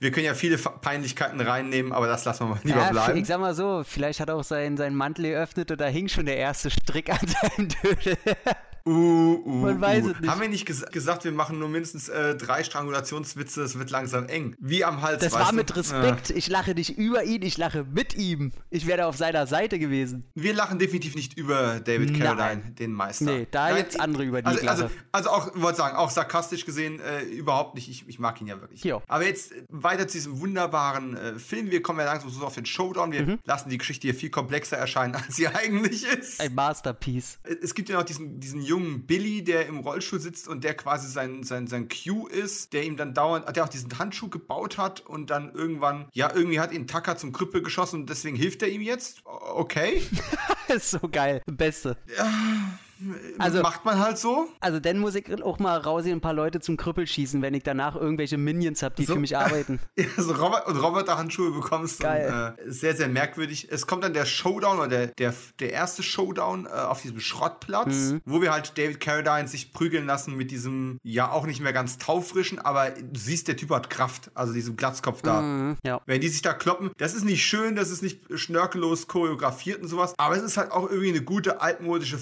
wir können ja viele Peinlichkeiten reinnehmen, aber das lassen wir mal lieber Ja, bleiben. ich sag mal so, vielleicht hat er auch sein, sein Mantel geöffnet und da hing schon der erste Strick an seinem Dödel. Uh, uh, Man weiß es nicht. Haben wir nicht ges gesagt, wir machen nur mindestens äh, drei Strangulationswitze, es wird langsam eng. Wie am Hals. Das war du? mit Respekt. Ich lache nicht über ihn, ich lache mit ihm. Ich wäre auf seiner Seite gewesen. Äh, wir lachen definitiv nicht über David Nein. Carradine, den Meister. Nee, da Nein, gibt's andere, über die also, ich also, lache. also auch, wollte sagen, auch sarkastisch gesehen, äh, überhaupt nicht. Ich, ich mag ihn ja wirklich. Jo. Aber jetzt äh, weiter zu diesem wunderbaren äh, Film. Wir kommen ja langsam so auf den Showdown. Wir Mhm. lassen die Geschichte hier viel komplexer erscheinen, als sie eigentlich ist. Ein Masterpiece. Es gibt ja noch diesen, diesen jungen Billy, der im Rollstuhl sitzt und der quasi sein, sein, sein Q ist, der ihm dann dauernd, der auch diesen Handschuh gebaut hat und dann irgendwann, ja, irgendwie hat ihn Tucker zum Krüppel geschossen und deswegen hilft er ihm jetzt. Okay. ist so geil. Beste. Also- Macht man halt so. Also dann muss ich auch mal rausgehen, ein paar Leute zum Krüppel schießen, wenn ich danach irgendwelche Minions habe, die So. für mich arbeiten. Ja, so Robert und Roboter-Handschuhe bekommst. Geil. Und, äh, sehr, sehr merkwürdig. Es kommt dann der Showdown oder der, der, der erste Showdown äh, auf diesem Schrottplatz, Mhm. wo wir halt David Carradine sich prügeln lassen mit diesem, ja, auch nicht mehr ganz taufrischen, aber du siehst, der Typ hat Kraft. Also diesem Glatzkopf da. Mhm, ja. Wenn die sich da kloppen, das ist nicht schön, das ist nicht schnörkellos choreografiert und sowas, aber es ist halt auch irgendwie eine gute altmodische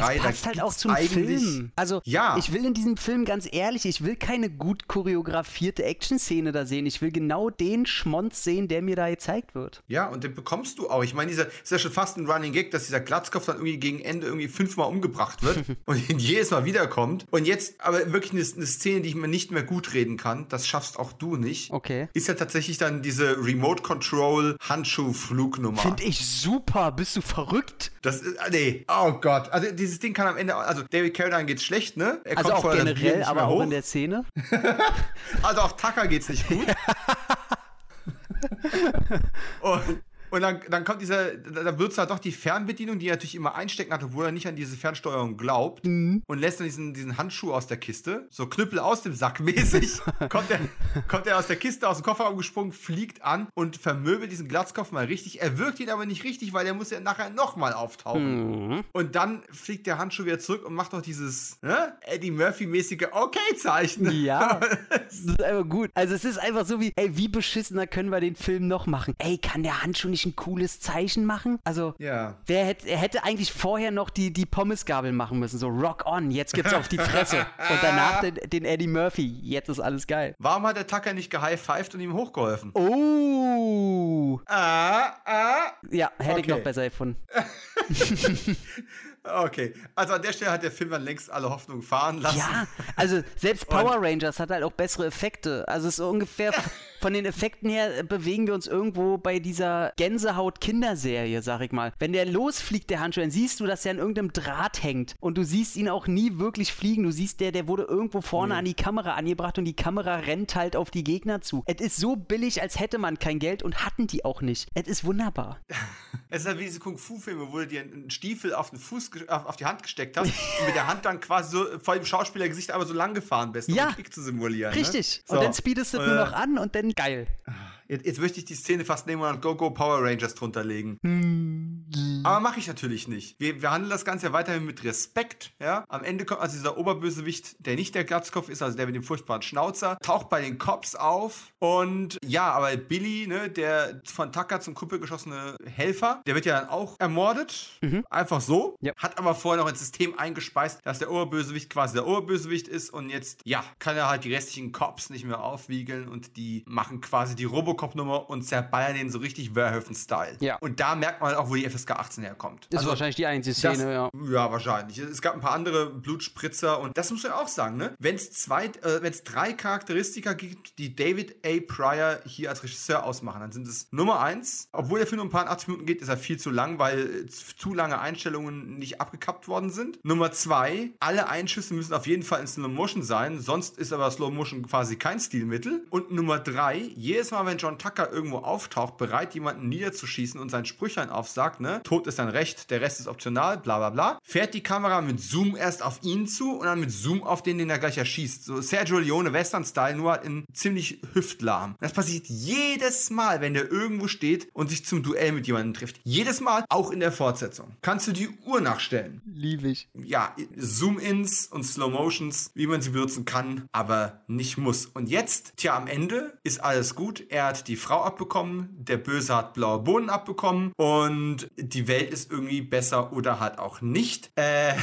Faustschlägerei. Es passt halt auch zum Film. Also, Ja. ich will in diesem Film ganz ehrlich, ich will keine gut choreografierte Action-Szene da sehen. Ich will genau den Schmonz sehen, der mir da gezeigt wird. Ja, und den bekommst du auch. Ich meine, dieser ist ja schon fast ein Running Gag, dass dieser Glatzkopf dann irgendwie gegen Ende irgendwie fünfmal umgebracht wird und jedes Mal wiederkommt. Und jetzt aber wirklich eine, eine Szene, die ich mir nicht mehr gut reden kann, das schaffst auch du nicht. Okay. Ist ja tatsächlich dann diese Remote Control Handschuh-Flugnummer. Finde ich super. Bist du verrückt? Das ist, ah, nee, oh Gott. Also dieses Ding kann am Ende, also David Carradine geht's schlecht, ne? Er Also auch generell, nicht aber mehr auch hoch. in der Szene. Also auch Tucker geht's nicht gut. und Und dann, dann kommt dieser, da wird halt doch die Fernbedienung, die er natürlich immer einstecken hat, obwohl er nicht an diese Fernsteuerung glaubt. Mhm. Und lässt dann diesen, diesen Handschuh aus der Kiste, so Knüppel aus dem Sack mäßig, kommt, er, kommt er aus der Kiste, aus dem Kofferraum gesprungen, fliegt an und vermöbelt diesen Glatzkopf mal richtig. Er wirkt ihn aber nicht richtig, weil der muss ja nachher nochmal auftauchen. Mhm. Und dann fliegt der Handschuh wieder zurück und macht doch dieses ne, Eddie Murphy-mäßige Okay-Zeichen. Ja, das ist einfach gut. Also es ist einfach so wie, ey, wie beschissener können wir den Film noch machen? Ey, kann der Handschuh nicht ein cooles Zeichen machen? Also, ja. der hätte, er hätte eigentlich vorher noch die, die Pommesgabel machen müssen. So, rock on, jetzt gibt's auf die Fresse. und danach den, den, Eddie Murphy. Jetzt ist alles geil. Warum hat der Tucker nicht gehighfived und ihm hochgeholfen? Oh. Ah, ah. Ja, hätte okay. ich noch besser gefunden. Okay, also an der Stelle hat der Film dann längst alle Hoffnungen fahren lassen. Ja, also selbst Power Rangers hat halt auch bessere Effekte. Also es ist ungefähr von den Effekten her bewegen wir uns irgendwo bei dieser Gänsehaut-Kinderserie, sag ich mal. Wenn der losfliegt, der Handschuh, dann siehst du, dass er an irgendeinem Draht hängt und du siehst ihn auch nie wirklich fliegen. Du siehst, der, der wurde irgendwo vorne nee. an die Kamera angebracht und die Kamera rennt halt auf die Gegner zu. Es ist so billig, als hätte man kein Geld und hatten die auch nicht. Es ist wunderbar. es ist halt wie diese Kung-Fu-Filme, wo du dir einen Stiefel auf den Fuß auf die Hand gesteckt hast und mit der Hand dann quasi so vor dem Schauspielergesicht aber so lang gefahren bist, um ja, einen Kick zu simulieren. Ne? Richtig. Ne? So. Und dann speedest du äh, nur noch an und dann geil. Jetzt, jetzt möchte ich die Szene fast nehmen und Go Go Power Rangers drunter legen. Hm. Aber mache ich natürlich nicht. Wir, wir handeln das Ganze ja weiterhin mit Respekt. Ja? Am Ende kommt also dieser Oberbösewicht, der nicht der Glatzkopf ist, also der mit dem furchtbaren Schnauzer, taucht bei den Cops auf. Und ja, aber Billy, ne, der von Tucker zum Kumpel geschossene Helfer, der wird ja dann auch ermordet. Mhm. Einfach so. Ja. Hat aber vorher noch ins System eingespeist, dass der Oberbösewicht quasi der Oberbösewicht ist. Und jetzt, ja, kann er halt die restlichen Cops nicht mehr aufwiegeln und die machen quasi die Robocop-Nummer und zerballern den so richtig Verhoeven-Style. Ja. Und da merkt man auch, wo die FSK 18 herkommt. Ist also, wahrscheinlich die einzige Szene, das, ja. Ja, wahrscheinlich. Es gab ein paar andere Blutspritzer und das muss man auch sagen, ne? Wenn es zwei, äh, wenn es drei Charakteristika gibt, die David A. Pryor hier als Regisseur ausmachen, dann sind es Nummer eins, obwohl der Film um ein paar 80 Minuten geht, ist er viel zu lang, weil zu lange Einstellungen nicht abgekappt worden sind. Nummer zwei, alle Einschüsse müssen auf jeden Fall in Slow Motion sein, sonst ist aber Slow Motion quasi kein Stilmittel. Und Nummer drei, jedes Mal, wenn John Tucker irgendwo auftaucht, bereit jemanden niederzuschießen und sein Sprüchlein aufsagt, ne? Tod ist ein Recht, der Rest ist optional, bla bla bla, fährt die Kamera mit Zoom erst auf ihn zu und dann mit Zoom auf den, den er gleich erschießt. So Sergio Leone Western-Style, nur halt in ziemlich hüftlahm. Das passiert jedes Mal, wenn der irgendwo steht und sich zum Duell mit jemandem trifft. Jedes Mal, auch in der Fortsetzung. Kannst du die Uhr nachstellen. Liebe ich. Ja, Zoom-Ins und Slow-Motions, wie man sie benutzen kann, aber nicht muss. Und jetzt, tja, am Ende ist alles gut. Er hat die Frau abbekommen, der Böse hat blaue Bohnen abbekommen und die Welt ist irgendwie besser oder halt auch nicht. Äh,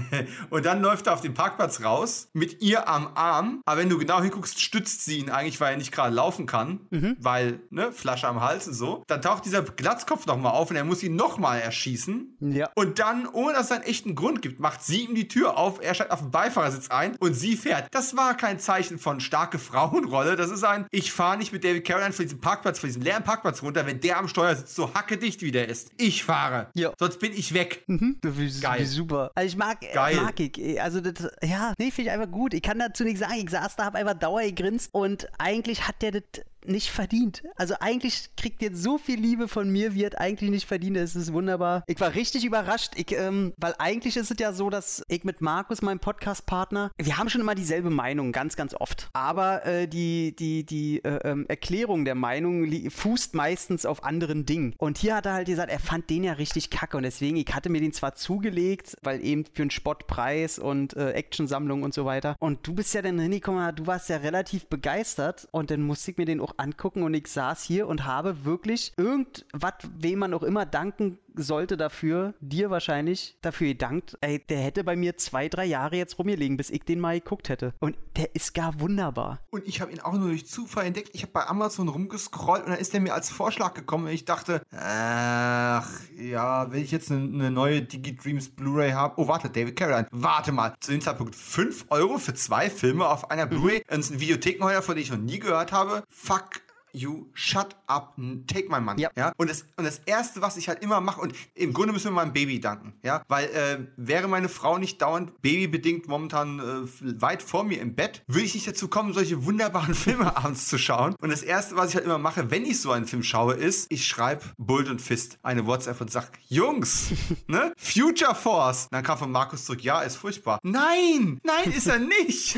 und dann läuft er auf den Parkplatz raus mit ihr am Arm. Aber wenn du genau hinguckst, stützt sie ihn eigentlich, weil er nicht gerade laufen kann, mhm. weil, ne, Flasche am Hals und so. Dann taucht dieser Glatzkopf nochmal auf und er muss ihn nochmal erschießen. Ja. Und dann, ohne dass es einen echten Grund gibt, macht sie ihm die Tür auf, er steigt auf den Beifahrersitz ein und sie fährt. Das war kein Zeichen von starke Frauenrolle. Das ist ein, ich fahre nicht mit David Caroline von diesem Parkplatz, von diesem leeren Parkplatz runter, wenn der am Steuer sitzt, so hacke dicht wie der ist. Ich fahre. Ja. Sonst bin ich weg. Mhm. Wie, Geil. Wie super. Also ich mag, Geil. mag ich. Also das, ja, nee, finde ich einfach gut. Ich kann dazu nichts sagen. Ich saß da, habe einfach Dauer gegrinst und eigentlich hat der das nicht verdient. Also eigentlich kriegt jetzt so viel Liebe von mir, wie er eigentlich nicht verdient. Es ist wunderbar. Ich war richtig überrascht, ich, ähm, weil eigentlich ist es ja so, dass ich mit Markus, meinem Podcast-Partner, wir haben schon immer dieselbe Meinung, ganz, ganz oft. Aber äh, die, die, die äh, ähm, Erklärung der Meinung fußt meistens auf anderen Dingen. Und hier hat er halt gesagt, er fand den ja richtig kacke und deswegen, ich hatte mir den zwar zugelegt, weil eben für einen Spottpreis und äh, Actionsammlung und so weiter. Und du bist ja dann hingekommen, du warst ja relativ begeistert und dann musste ich mir den auch angucken und ich saß hier und habe wirklich irgendwas, wem man auch immer danken sollte dafür, dir wahrscheinlich dafür gedankt, ey, der hätte bei mir zwei, drei Jahre jetzt rumgelegen, bis ich den mal geguckt hätte. Und der ist gar wunderbar. Und ich habe ihn auch nur durch Zufall entdeckt. Ich habe bei Amazon rumgescrollt und dann ist der mir als Vorschlag gekommen und ich dachte, ach, ja, wenn ich jetzt eine, eine neue DigiDreams Blu-ray habe. Oh, warte, David Carradine. Warte mal. Zu dem Zeitpunkt 5 Euro für zwei Filme auf einer Blu-ray. Mhm. Das ist ein Videothekenheuer, von dem ich noch nie gehört habe. Fuck you shut up, take my money. Ja. Ja. Und, das, und das Erste, was ich halt immer mache, und im Grunde müssen wir meinem Baby danken, ja, weil äh, wäre meine Frau nicht dauernd babybedingt momentan äh, weit vor mir im Bett, würde ich nicht dazu kommen, solche wunderbaren Filme abends zu schauen. Und das Erste, was ich halt immer mache, wenn ich so einen Film schaue, ist, ich schreibe Bullet und Fist eine WhatsApp und sag, Jungs, ne, Future Force. Und dann kam von Markus zurück, ja, ist furchtbar. Nein, nein, ist er nicht.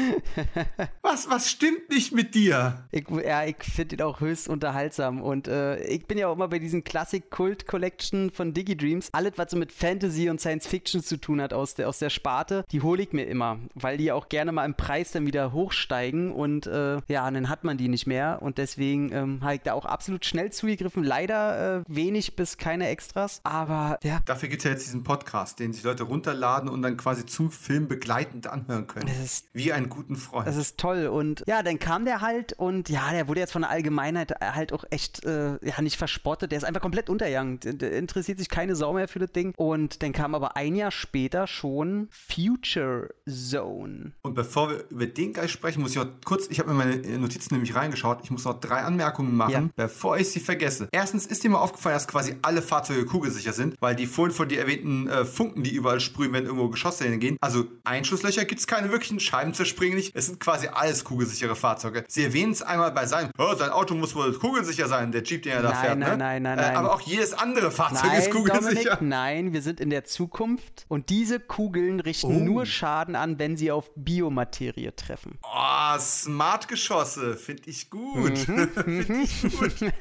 was, was stimmt nicht mit dir? Ich, ja, ich finde ihn auch höchst unterhaltsam. Und äh, ich bin ja auch immer bei diesen Classic-Kult-Collection von Digidreams. Alles, was so mit Fantasy und Science Fiction zu tun hat aus der, aus der Sparte, die hole ich mir immer. Weil die auch gerne mal im Preis dann wieder hochsteigen. Und äh, ja, dann hat man die nicht mehr. Und deswegen ähm, habe ich da auch absolut schnell zugegriffen. Leider äh, wenig bis keine Extras. Aber ja. Dafür gibt es ja jetzt diesen Podcast, den sich Leute runterladen und dann quasi zum Film begleitend anhören können. Das ist Wie einen guten Freund. Das ist toll. Und ja, dann kam der halt und ja, der wurde jetzt von der Allgemeinheit halt auch echt äh, ja, nicht verspottet. Der ist einfach komplett untergegangen. Der, interessiert sich keine Sau mehr für das Ding. Und dann kam aber ein Jahr später schon Future Zone. Und bevor wir über den gleich sprechen, muss ich noch kurz, ich habe in meine Notizen nämlich reingeschaut, ich muss noch drei Anmerkungen machen, Ja. bevor ich sie vergesse. Erstens ist dir mal aufgefallen, dass quasi alle Fahrzeuge kugelsicher sind, weil die vorhin von dir erwähnten äh, Funken, die überall sprühen, wenn irgendwo Geschosse hingehen. Also Einschusslöcher gibt es keine wirklichen, Scheiben zerspringen nicht. Es sind quasi alles kugelsichere Fahrzeuge. Sie erwähnen es einmal bei seinem, oh, sein Auto muss wohl kugelsicher sein, der Jeep, den er da Nein, fährt. nein, ne? nein, nein, Äh, nein. aber auch jedes andere Fahrzeug ist Nein, kugelsicher. Dominik, nein, wir sind in der Zukunft und diese Kugeln richten Oh. nur Schaden an, wenn sie auf Biomaterie treffen. Oh, Smart-Geschosse, finde ich gut. Mhm. finde ich gut.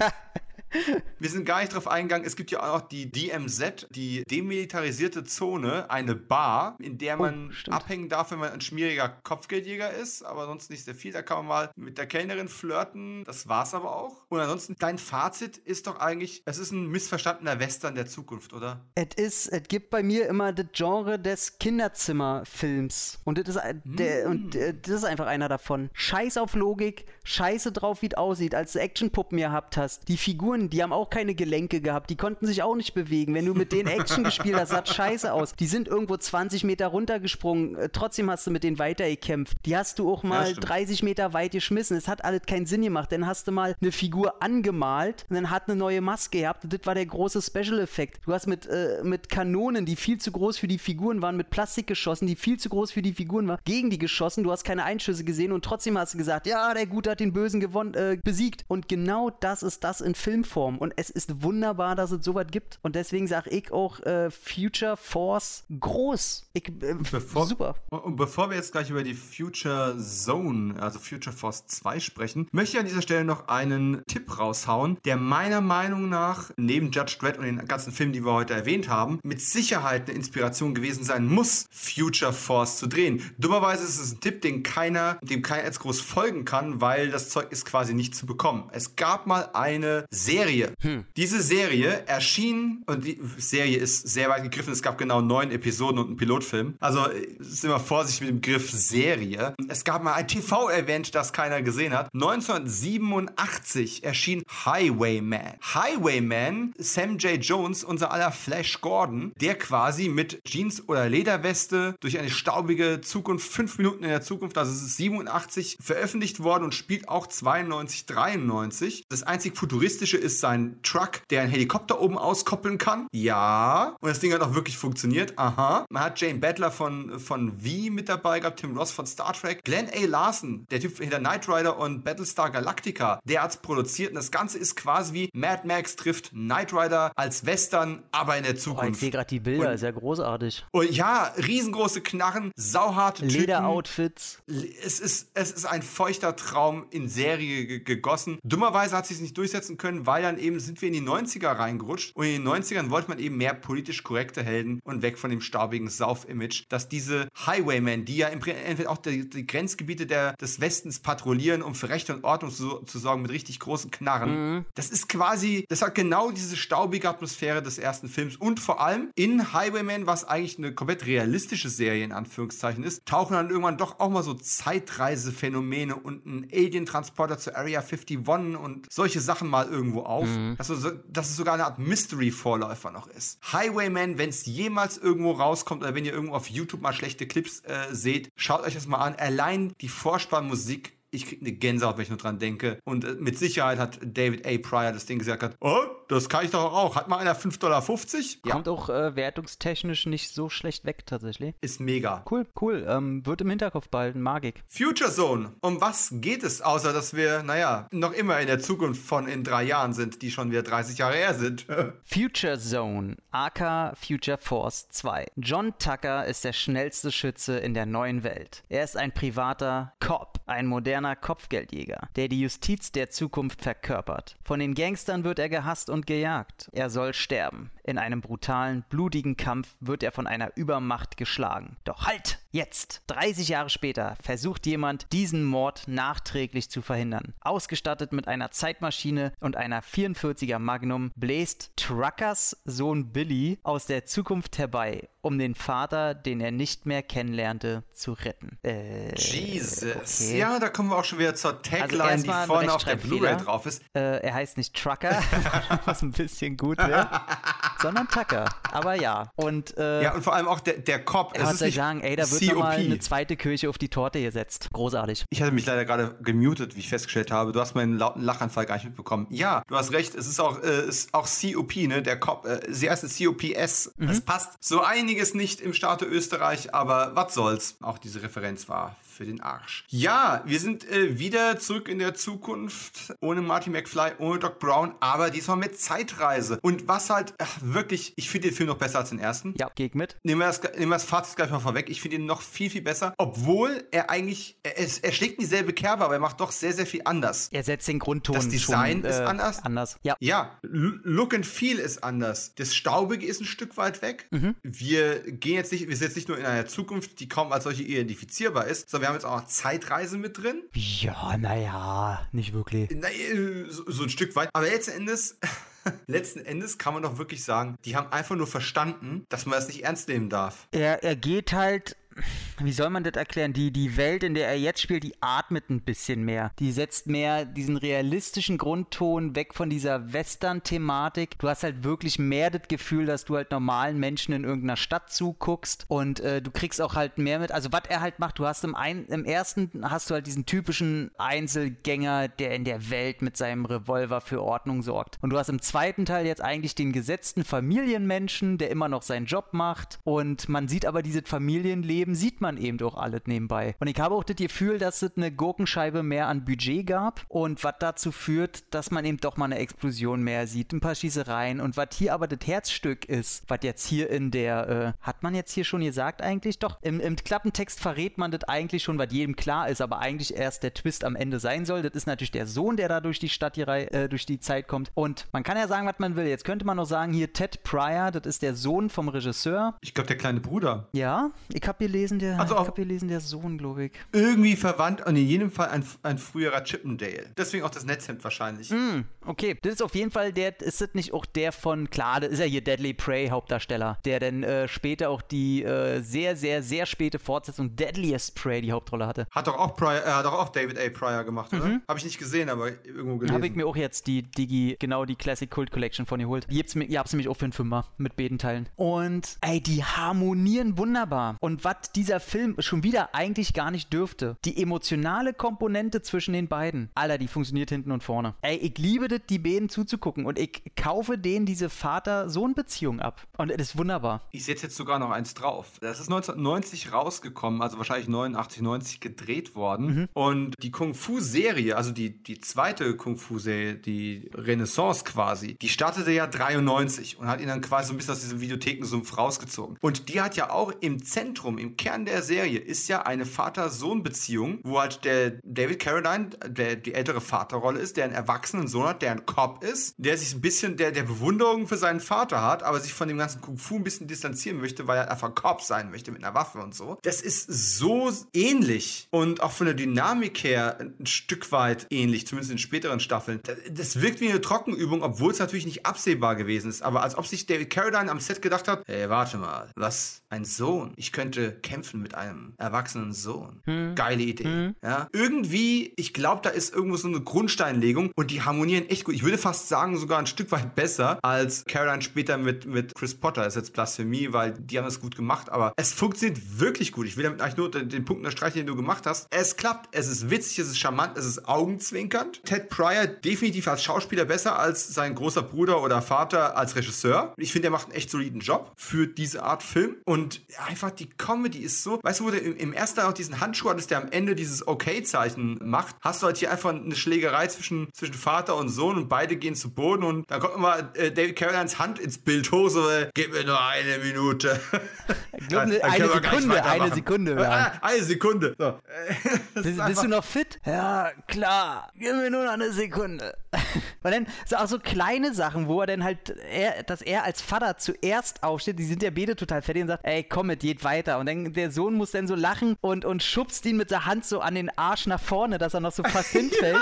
Wir sind gar nicht drauf eingegangen. Es gibt ja auch noch die DMZ, die demilitarisierte Zone, eine Bar, in der man Oh, abhängen darf, wenn man ein schmieriger Kopfgeldjäger ist, aber sonst nicht sehr viel. Da kann man mal mit der Kellnerin flirten. Das war's aber auch. Und ansonsten, dein Fazit ist doch eigentlich, es ist ein missverstandener Western der Zukunft, oder? Es ist, es gibt bei mir immer das Genre des Kinderzimmerfilms. Und das ist, ein- der, und äh, das ist einfach einer davon. Scheiß auf Logik, scheiße drauf, wie es aussieht, als du Actionpuppen gehabt hast. Die Figuren, die haben auch keine Gelenke gehabt, die konnten sich auch nicht bewegen. Wenn du mit denen Action gespielt hast, sah scheiße aus. Die sind irgendwo 20 Meter runtergesprungen, äh, trotzdem hast du mit denen weitergekämpft. Die hast du auch mal stimmt. 30 Meter weit geschmissen. Es hat alles keinen Sinn gemacht. Dann hast du mal eine Figur angemalt und dann hat eine neue Maske gehabt. Und das war der große Special-Effekt. Du hast mit, äh, mit Kanonen, die viel zu groß für die Figuren waren, mit Plastik geschossen, die viel zu groß für die Figuren waren, gegen die geschossen. Du hast keine Einschüsse gesehen und trotzdem hast du gesagt, ja, der Gute hat den Bösen gewonnen, äh, besiegt. Und genau das ist das in Filmform. Und es ist wunderbar, dass es sowas gibt. Und deswegen sage ich auch äh, Future Force groß. Ich, äh, Bevor, super. Und bevor wir jetzt gleich über die Future Zone, also Future Force 2 sprechen, möchte ich an dieser Stelle noch einen Tipp raushauen, der meiner Meinung nach neben Judge Dredd und den ganzen Filmen, die wir heute erwähnt haben, mit Sicherheit eine Inspiration gewesen sein muss, Future Force zu drehen. Dummerweise ist es ein Tipp, den keiner, dem keiner jetzt groß folgen kann, weil das Zeug ist quasi nicht zu bekommen. Es gab mal eine Serie. Diese Serie erschien, und die Serie ist sehr weit gegriffen, es gab genau neun Episoden und einen Pilotfilm. Also äh, sind wir vorsichtig mit dem Begriff Serie. Es gab mal ein TV-Event, das keiner gesehen hat. 1987 erschien Highwayman. Highwayman, Sam J. Jones, unser aller Flash Gordon, der quasi mit Jeans oder Lederweste durch eine staubige Zukunft, fünf Minuten in der Zukunft, also es ist 87 veröffentlicht worden und spielt auch 92, 93. Das einzig futuristische ist sein Truck, der einen Helikopter oben auskoppeln kann. Ja. Und das Ding hat auch wirklich funktioniert. Aha. Man hat Jane Badler von, von V mit dabei gehabt, Tim Ross von Star Trek, Glenn A. Larson, der Typ hinter Knight Rider und Battlestar Galactica, der hat's produziert. Und das Ganze ist quasi wie Mad Max trifft Knight Rider als Western, aber in der Oh, ich Zukunft. sehe gerade die Bilder, Und- ist ja großartig. und ja, riesengroße Knarren, sauharte Typen. Lederoutfits. Es ist, es ist ein feuchter Traum in Serie ge- gegossen. Dummerweise hat sich es nicht durchsetzen können, weil dann eben sind wir in die 90er reingerutscht. Und in den 90ern wollte man eben mehr politisch korrekte Helden und weg von dem staubigen Sauf-Image, dass diese Highwaymen, die ja im entweder auch die, die Grenzgebiete der, des Westens patrouillieren, um für Recht und Ordnung zu, zu sorgen mit richtig großen Knarren. Das ist quasi, das hat genau diese staubige Atmosphäre des ersten Films. Und vor allem in Highwayman, was eigentlich eine komplett realistische Serie in Anführungszeichen ist, tauchen dann irgendwann doch auch mal so Zeitreisephänomene und ein Alien-Transporter zur Area 51 und solche Sachen mal irgendwo auf. Dass, es dass es sogar eine Art Mystery-Vorläufer noch ist. Highwayman, wenn es jemals irgendwo rauskommt oder wenn ihr irgendwo auf YouTube mal schlechte Clips äh, seht, schaut euch das mal an. Allein die Vorspannmusik ich kriege eine Gänsehaut, wenn ich nur dran denke. Und äh, mit Sicherheit hat David A. Pryor das Ding gesagt, hat, oh, das kann ich doch auch. Hat mal einer 5,50 Dollar? Ja. Kommt auch äh, wertungstechnisch nicht so schlecht weg, tatsächlich. Ist mega. Cool, cool. Ähm, wird im Hinterkopf behalten, mag ich. Future Zone. Um was geht es, außer dass wir, naja, noch immer in der Zukunft von in drei Jahren sind, die schon wieder 30 Jahre her sind. Future Zone, aka Future Force 2. John Tucker ist der schnellste Schütze in der neuen Welt. Er ist ein privater Cop, ein moderner Kopfgeldjäger, der die Justiz der Zukunft verkörpert. Von den Gangstern wird er gehasst und gejagt. Er soll sterben. In einem brutalen, blutigen Kampf wird er von einer Übermacht geschlagen. Doch halt! Jetzt, 30 Jahre später, versucht jemand, diesen Mord nachträglich zu verhindern. Ausgestattet mit einer Zeitmaschine und einer 44er Magnum bläst Truckers Sohn Billy aus der Zukunft herbei, um den Vater, den er nicht mehr kennenlernte, zu retten. Äh, Jesus. Okay. Ja, da kommen wir auch schon wieder zur Tagline, also die vorne auf der Blu-ray drauf ist. Äh, er heißt nicht Trucker, was ein bisschen gut wäre, sondern Tucker. Aber ja. Und, äh, ja, und vor allem auch der, der Cop. Er hat sagen, ey, da wird wird nochmal eine zweite Kirche auf die Torte gesetzt. Großartig. Ich hatte mich leider gerade gemutet, wie ich festgestellt habe. Du hast meinen lauten Lachanfall gar nicht mitbekommen. Ja, du hast recht. Es ist auch, äh, ist auch COP, ne? Der Cop. Äh, sie heißt COPS. Mhm. Es passt so einiges nicht im Staate Österreich, aber was soll's. Auch diese Referenz war für den Arsch. Ja, wir sind äh, wieder zurück in der Zukunft, ohne Marty McFly, ohne Doc Brown, aber diesmal mit Zeitreise. Und was halt ach, wirklich, ich finde den Film noch besser als den ersten. Ja, geg mit. Nehmen wir das, nehmen wir das Fazit gleich mal vorweg. Ich finde ihn noch viel, viel besser, obwohl er eigentlich, er, er schlägt dieselbe Kerbe, aber er macht doch sehr, sehr viel anders. Er setzt den Grundton Das Design schon, ist äh, anders. Anders, ja. Ja, Look and Feel ist anders. Das Staubige ist ein Stück weit weg. Mhm. Wir gehen jetzt nicht, wir sind jetzt nicht nur in einer Zukunft, die kaum als solche identifizierbar ist, sondern wir haben jetzt auch noch Zeitreise mit drin. Ja, naja, nicht wirklich. Na, so, so ein Stück weit. Aber letzten Endes. letzten Endes kann man doch wirklich sagen, die haben einfach nur verstanden, dass man das nicht ernst nehmen darf. Er, er geht halt wie soll man das erklären? Die, die Welt, in der er jetzt spielt, die atmet ein bisschen mehr. Die setzt mehr diesen realistischen Grundton weg von dieser Western-Thematik. Du hast halt wirklich mehr das Gefühl, dass du halt normalen Menschen in irgendeiner Stadt zuguckst und äh, du kriegst auch halt mehr mit. Also was er halt macht, du hast im, ein, im ersten hast du halt diesen typischen Einzelgänger, der in der Welt mit seinem Revolver für Ordnung sorgt. Und du hast im zweiten Teil jetzt eigentlich den gesetzten Familienmenschen, der immer noch seinen Job macht und man sieht aber dieses Familienleben Leben sieht man eben doch alles nebenbei. Und ich habe auch das Gefühl, dass es eine Gurkenscheibe mehr an Budget gab und was dazu führt, dass man eben doch mal eine Explosion mehr sieht, ein paar Schießereien und was hier aber das Herzstück ist, was jetzt hier in der, äh, hat man jetzt hier schon gesagt eigentlich? Doch, im, im Klappentext verrät man das eigentlich schon, was jedem klar ist, aber eigentlich erst der Twist am Ende sein soll. Das ist natürlich der Sohn, der da durch die Stadt, hier, äh, durch die Zeit kommt. Und man kann ja sagen, was man will. Jetzt könnte man noch sagen, hier Ted Pryor, das ist der Sohn vom Regisseur. Ich glaube, der kleine Bruder. Ja, ich habe gelesen, gelesen, der, also ich gelesen, der Sohn, glaube ich. Irgendwie verwandt und in jedem Fall ein, ein früherer Chippendale. Deswegen auch das Netzhemd wahrscheinlich. Mm, okay, das ist auf jeden Fall der, ist das nicht auch der von, klar, das ist ja hier Deadly Prey Hauptdarsteller, der dann äh, später auch die äh, sehr, sehr, sehr späte Fortsetzung Deadliest Prey die Hauptrolle hatte. Hat doch auch, Pryor, äh, hat doch auch David A. Pryor gemacht, oder? Mhm. Habe ich nicht gesehen, aber irgendwo gelesen. Habe ich mir auch jetzt die Digi, genau die Classic Cult Collection von ihr geholt. Ihr habt nämlich auch für einen Fünfer mit beiden Teilen. Und ey, die harmonieren wunderbar. Und was dieser Film schon wieder eigentlich gar nicht dürfte. Die emotionale Komponente zwischen den beiden. Alter, die funktioniert hinten und vorne. Ey, ich liebe das, die beiden zuzugucken und ich kaufe denen diese Vater-Sohn-Beziehung ab. Und das ist wunderbar. Ich setze jetzt sogar noch eins drauf. Das ist 1990 rausgekommen, also wahrscheinlich 89, 90 gedreht worden. Mhm. Und die Kung-Fu-Serie, also die, die zweite Kung-Fu-Serie, die Renaissance quasi, die startete ja 93 und hat ihn dann quasi so ein bisschen aus diesem Videothekensumpf rausgezogen. Und die hat ja auch im Zentrum, im Kern der Serie ist ja eine Vater-Sohn-Beziehung, wo halt der David Carradine, der die ältere Vaterrolle ist, der einen erwachsenen Sohn hat, der ein Cop ist, der sich ein bisschen der, der Bewunderung für seinen Vater hat, aber sich von dem ganzen Kung Fu ein bisschen distanzieren möchte, weil er einfach Cop sein möchte mit einer Waffe und so. Das ist so ähnlich und auch von der Dynamik her ein Stück weit ähnlich, zumindest in späteren Staffeln. Das wirkt wie eine Trockenübung, obwohl es natürlich nicht absehbar gewesen ist, aber als ob sich David Carradine am Set gedacht hat, hey, warte mal, was, ein Sohn, ich könnte kämpfen mit einem erwachsenen Sohn. Hm. Geile Idee. Hm. Ja? Irgendwie, ich glaube, da ist irgendwo so eine Grundsteinlegung und die harmonieren echt gut. Ich würde fast sagen, sogar ein Stück weit besser als Caroline später mit, mit Chris Potter. Das ist jetzt Blasphemie, weil die haben das gut gemacht, aber es funktioniert wirklich gut. Ich will damit eigentlich nur den, den Punkt unterstreichen, den du gemacht hast. Es klappt, es ist witzig, es ist charmant, es ist augenzwinkernd. Ted Pryor definitiv als Schauspieler besser als sein großer Bruder oder Vater als Regisseur. Ich finde, er macht einen echt soliden Job für diese Art Film. Und einfach die Comedy ist so, weißt du, wo du im ersten Teil auch diesen Handschuh hattest, der am Ende dieses Okay-Zeichen macht, hast du halt hier einfach eine Schlägerei zwischen, zwischen Vater und Sohn und beide gehen zu Boden und dann kommt immer äh, David Carolines Hand ins Bild hoch, so, äh, gib mir nur eine Minute. Ich glaube, eine, eine Sekunde, eine Sekunde. Ja. Eine Sekunde. So. bist, bist du noch fit? Ja, klar. Gib mir nur noch eine Sekunde. Weil dann so auch so kleine Sachen, wo er dann halt, er, dass er als Vater zuerst aufsteht, die sind ja beide total fertig und sagt, ey, komm, es geht weiter. Und dann der Sohn muss dann so lachen und, und schubst ihn mit der Hand so an den Arsch nach vorne, dass er noch so fast hinfällt.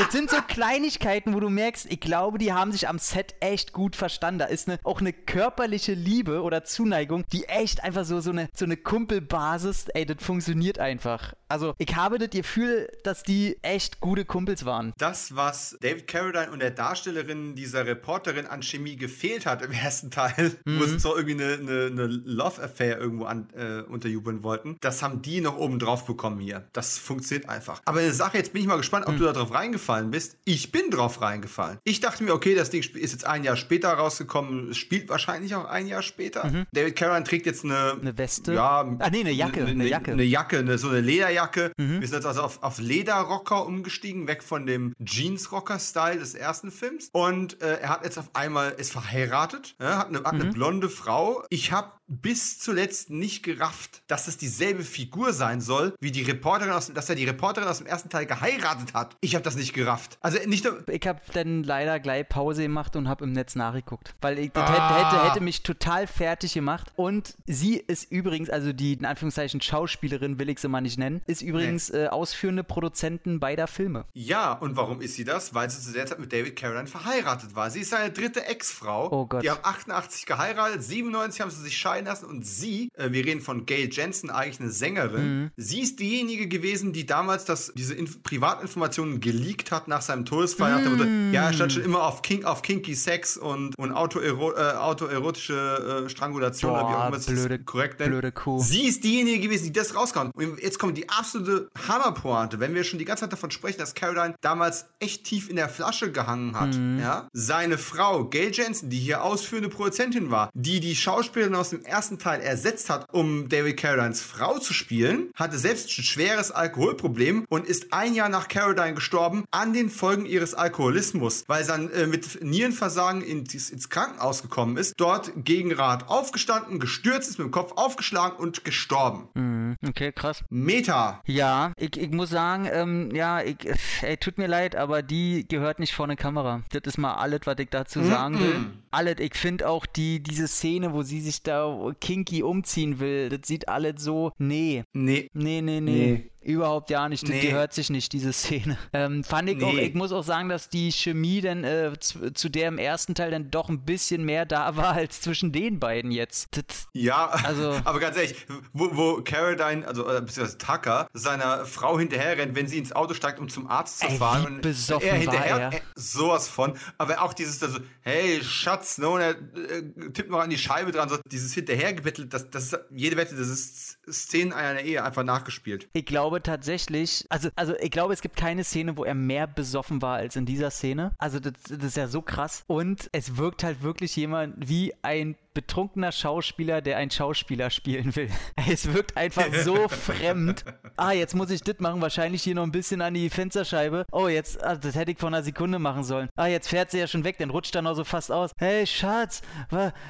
Das sind so Kleinigkeiten, wo du merkst, ich glaube, die haben sich am Set echt gut verstanden. Da ist eine, auch eine körperliche Liebe oder Zuneigung, die echt einfach so, so, eine, so eine Kumpelbasis, ey, das funktioniert einfach. Also, ich habe das Gefühl, dass die echt gute Kumpels waren. Das, was David Carradine und der Darstellerin dieser Reporterin an Chemie gefehlt hat im ersten Teil, mhm. wo sie so irgendwie eine, eine, eine Love-Affair irgendwo an, äh, unterjubeln wollten, das haben die noch oben drauf bekommen hier. Das funktioniert einfach. Aber eine Sache, jetzt bin ich mal gespannt, ob mhm. du da drauf reingefallen bist. Ich bin drauf reingefallen. Ich dachte mir, okay, das Ding ist jetzt ein Jahr später rausgekommen, spielt wahrscheinlich auch ein Jahr später. Mhm. David Carradine trägt jetzt eine... Eine Weste? Ja. Ah, nee, eine Jacke. Eine, eine Jacke. Eine Jacke, eine, so eine Lederjacke Lederjacke. Mhm. Wir sind jetzt also auf, auf Lederrocker umgestiegen, weg von dem Jeans-Rocker-Style des ersten Films. Und äh, er hat jetzt auf einmal, ist verheiratet, ja, hat, eine, hat mhm. eine blonde Frau. Ich habe bis zuletzt nicht gerafft, dass es dieselbe Figur sein soll, wie die Reporterin aus, dass er die Reporterin aus dem ersten Teil geheiratet hat. Ich habe das nicht gerafft. Also nicht Ich habe dann leider gleich Pause gemacht und habe im Netz nachgeguckt, weil ich, das ah. hätte, hätte, mich total fertig gemacht. Und sie ist übrigens, also die in Anführungszeichen Schauspielerin, will ich sie mal nicht nennen, ist übrigens nee. äh, ausführende Produzentin beider Filme. Ja, und warum ist sie das? Weil sie zu der Zeit mit David Caroline verheiratet war. Sie ist seine dritte Ex-Frau. Oh Gott. Die haben 88 geheiratet, 97 haben sie sich scheiden lassen und sie, äh, wir reden von Gail Jensen, eigentlich eine Sängerin, mhm. sie ist diejenige gewesen, die damals das, diese Inf Privatinformationen geleakt hat nach seinem Todesfall. Mhm. ja, er stand schon immer auf, King, auf Kinky Sex und, und autoero äh, autoerotische äh, Strangulation, Boah, oder wie auch immer blöde, korrekt nennt. Blöde Kuh. Sie ist diejenige gewesen, die das rauskam. Und jetzt kommt die absolute Hammerpointe, wenn wir schon die ganze Zeit davon sprechen, dass Caroline damals echt tief in der Flasche gehangen hat. Mhm. Ja? Seine Frau, Gail Jensen, die hier ausführende Produzentin war, die die Schauspielerin aus dem ersten Teil ersetzt hat, um David Carolines Frau zu spielen, hatte selbst ein schweres Alkoholproblem und ist ein Jahr nach Caroline gestorben an den Folgen ihres Alkoholismus, weil sie dann äh, mit Nierenversagen ins, ins Krankenhaus gekommen ist, dort gegen Rat aufgestanden, gestürzt ist, mit dem Kopf aufgeschlagen und gestorben. Mhm. Okay, krass. Meta. Ja, ich, ich muss sagen, ähm, ja, ich, ey, tut mir leid, aber die gehört nicht vor eine Kamera. Das ist mal alles, was ich dazu sagen will. Mm -mm. Alles, ich finde auch die, diese Szene, wo sie sich da kinky umziehen will, das sieht alles so, nee. Nee. Nee, nee, nee. nee. Überhaupt ja nicht, nee. gehört sich nicht, diese Szene. Ähm, fand ich nee. auch, ich muss auch sagen, dass die Chemie dann äh, zu, zu, der im ersten Teil dann doch ein bisschen mehr da war als zwischen den beiden jetzt. Das, ja, also, aber ganz ehrlich, wo, wo Caroline, also äh, beziehungsweise Tucker, seiner Frau hinterher rennt, wenn sie ins Auto steigt, um zum Arzt zu ey, fahren. Wie und besoffen er hinterher, war er. Äh, sowas von. Aber auch dieses, also, hey, Schatz, ne, und er äh, tippt noch an die Scheibe dran, so dieses hinterhergebettelt, das, das ist jede Wette, das ist Szenen einer Ehe einfach nachgespielt. Ich glaube tatsächlich, also, also ich glaube, es gibt keine Szene, wo er mehr besoffen war als in dieser Szene. Also das, das ist ja so krass. Und es wirkt halt wirklich jemand wie ein betrunkener Schauspieler, der einen Schauspieler spielen will. Es wirkt einfach so fremd. Ah, jetzt muss ich das machen, wahrscheinlich hier noch ein bisschen an die Fensterscheibe. Oh, jetzt, ah, das hätte ich vor einer Sekunde machen sollen. Ah, jetzt fährt sie ja schon weg, dann rutscht er noch so fast aus. Hey, Schatz.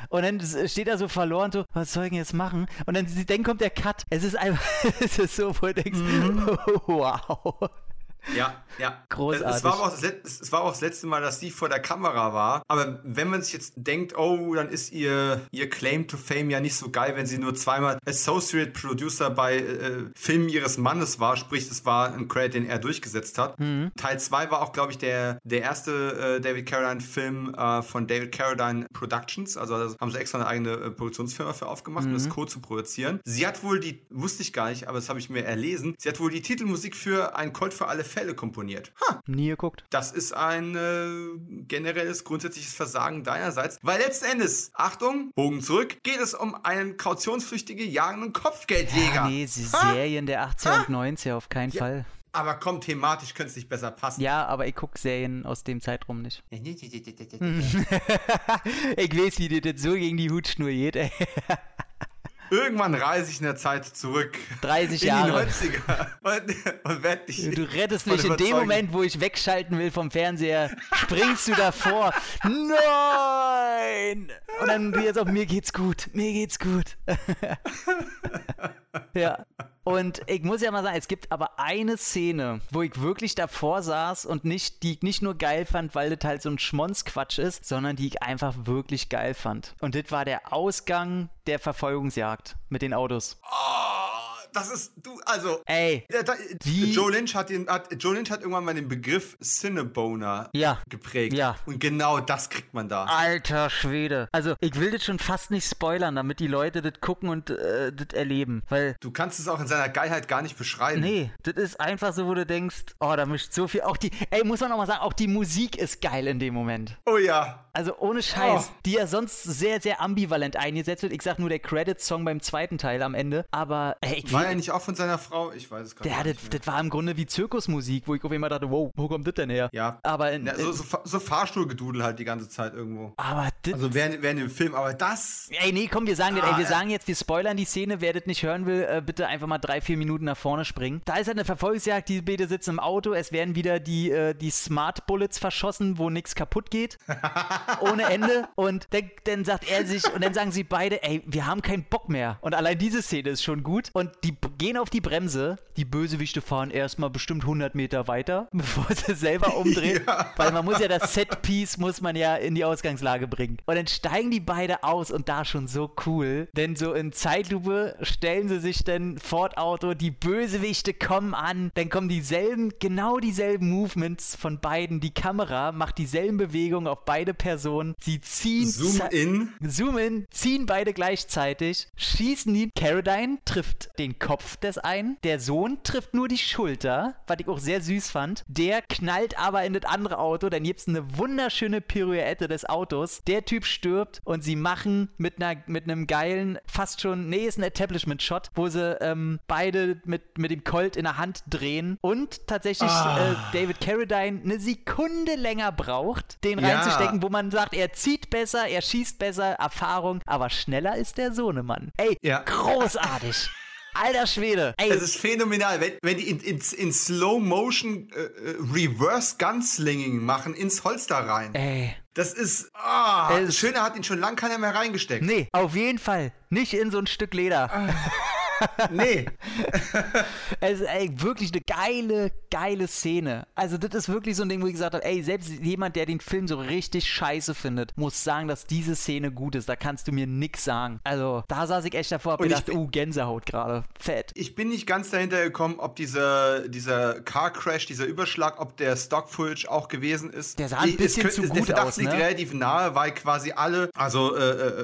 Und dann steht er so verloren, so, was soll ich denn jetzt machen? Und dann, dann kommt der Cut. Es ist einfach, es ist so, wo du denkst, mhm. wow. Ja, ja. Großartig. Es war, auch das, es war auch das letzte Mal, dass sie vor der Kamera war. Aber wenn man sich jetzt denkt, oh, dann ist ihr, ihr Claim to Fame ja nicht so geil, wenn sie nur zweimal Associate Producer bei äh, Filmen ihres Mannes war. Sprich, das war ein Credit, den er durchgesetzt hat. Teil 2 war auch, glaube ich, der, der erste äh, David Carradine-Film äh, von David Carradine Productions. Also da haben sie extra eine eigene äh, Produktionsfirma für aufgemacht, um das Code zu produzieren. Sie hat wohl die, wusste ich gar nicht, aber das habe ich mir erlesen, sie hat wohl die Titelmusik für Ein Colt für alle Fälle komponiert. Ha, Nie geguckt. das ist ein äh, generelles, grundsätzliches Versagen deinerseits, weil letzten Endes, Achtung, Bogen zurück, geht es um einen kautionsflüchtige jagenden Kopfgeldjäger. Ja, nee, sie Serien der 80er und 90er auf keinen Fall. Aber komm, thematisch könnte es nicht besser passen. Ja, aber ich gucke Serien aus dem Zeitraum nicht. Ja. ich weiß, wie dir das so gegen die Hutschnur geht, ey. Irgendwann reise ich in der Zeit zurück. 30 in Jahre. die 90er. Und, und werd dich Du rettest mich in dem. Moment, wo ich wegschalten will vom Fernseher, springst du davor. Nein! Und dann du jetzt auch, mir geht's gut, mir geht's gut. ja. Und ich muss ja mal sagen, es gibt aber eine Szene, wo ich wirklich davor saß und nicht, die ich nicht nur geil fand, weil das halt so ein Schmonzquatsch ist, sondern die ich einfach wirklich geil fand. Und das war der Ausgang der Verfolgungsjagd mit den Autos. Oh, das ist, du, also. Ey, Da, Wie- Joe Lynch hat den, hat, Joe Lynch hat irgendwann mal den Begriff Cineboner Ja. geprägt. Ja. Und genau das kriegt man da. Alter Schwede. Also, ich will das schon fast nicht spoilern, damit die Leute das gucken und äh, das erleben. Weil, Du kannst es auch in seiner Geilheit gar nicht beschreiben. nee, das ist einfach so, wo du denkst, oh, da mischt so viel. Auch die, ey, muss man auch mal sagen, auch die Musik ist geil in dem Moment. Oh ja. Also ohne Scheiß, Oh. die ja sonst sehr, sehr ambivalent eingesetzt wird. Ich sag nur der Credit-Song beim zweiten Teil am Ende. Aber, ey, ich War er nicht auch von seiner Frau? Ich weiß es der, gar das, nicht. mehr. das war im Grunde wie Zirkusmusik, wo ich auf einmal dachte, wow, wo kommt das denn her? Ja. Aber, in, Ja, so, so, so Fahrstuhlgedudel halt die ganze Zeit irgendwo. aber das, Also während, während dem Film, aber das. Ey, nee, komm, wir sagen das, ey, Ah, wir ja. sagen jetzt, wir spoilern die Szene. Wer das nicht hören will, äh, bitte einfach mal drei, vier Minuten nach vorne springen. Da ist halt eine Verfolgungsjagd, die beide sitzen im Auto, es werden wieder die, äh, die Smart Bullets verschossen, wo nichts kaputt geht. Ohne Ende. Und dann, dann sagt er sich, und dann sagen sie beide, ey, wir haben keinen Bock mehr. Und allein diese Szene ist schon gut. Und die b- gehen auf die Bremse. Die Bösewichte fahren erstmal bestimmt 100 Meter weiter, bevor sie selber umdrehen. Ja. Weil man muss ja das Setpiece muss man ja in die Ausgangslage bringen. Und dann steigen die beide aus und da schon so cool. Denn so in Zeitlupe stellen sie sich dann Ford Auto, die Bösewichte kommen an, dann kommen dieselben, genau dieselben Movements von beiden. Die Kamera macht dieselben Bewegungen auf beide Personen. Sie ziehen Zoom in. Zoom in, ziehen beide gleichzeitig, schießen die. Caradine trifft den Kopf des einen, der Sohn trifft nur die Schulter, was ich auch sehr süß fand. Der knallt aber in das andere Auto, dann gibt's eine wunderschöne Pirouette des Autos. Der Typ stirbt und sie machen mit einer mit einem geilen, fast schon, nee, ist ein Establishment-Shot, wo sie ähm, beide mit, mit dem Colt in der Hand drehen und tatsächlich Ah. äh, David Carradine eine Sekunde länger braucht, den Ja. reinzustecken, wo man sagt, er zieht besser, er schießt besser, Erfahrung, aber schneller ist der Sohnemann. Ey, Ja. großartig. Alter Schwede. Ey, Es ist phänomenal, wenn, wenn die in, in, in Slow Motion äh, äh, Reverse Gunslinging machen ins Holster rein. ey. Das ist. Ah, Es- schöner hat ihn schon lang keiner mehr reingesteckt. Nee, auf jeden Fall. Nicht in so ein Stück Leder. Nee. Es ist ey, wirklich eine geile, geile Szene. Also, das ist wirklich so ein Ding, wo ich gesagt habe, ey, selbst jemand, der den Film so richtig scheiße findet, muss sagen, dass diese Szene gut ist. Da kannst du mir nix sagen. Also, da saß ich echt davor, hab Und ich gedacht, bin- oh, Gänsehaut gerade. Fett. Ich bin nicht ganz dahinter gekommen, ob dieser, dieser Car Crash, dieser Überschlag, ob der Stock Footage auch gewesen ist. Der sah ein bisschen es zu der gut aus, liegt ne? relativ nahe, weil quasi alle, also äh,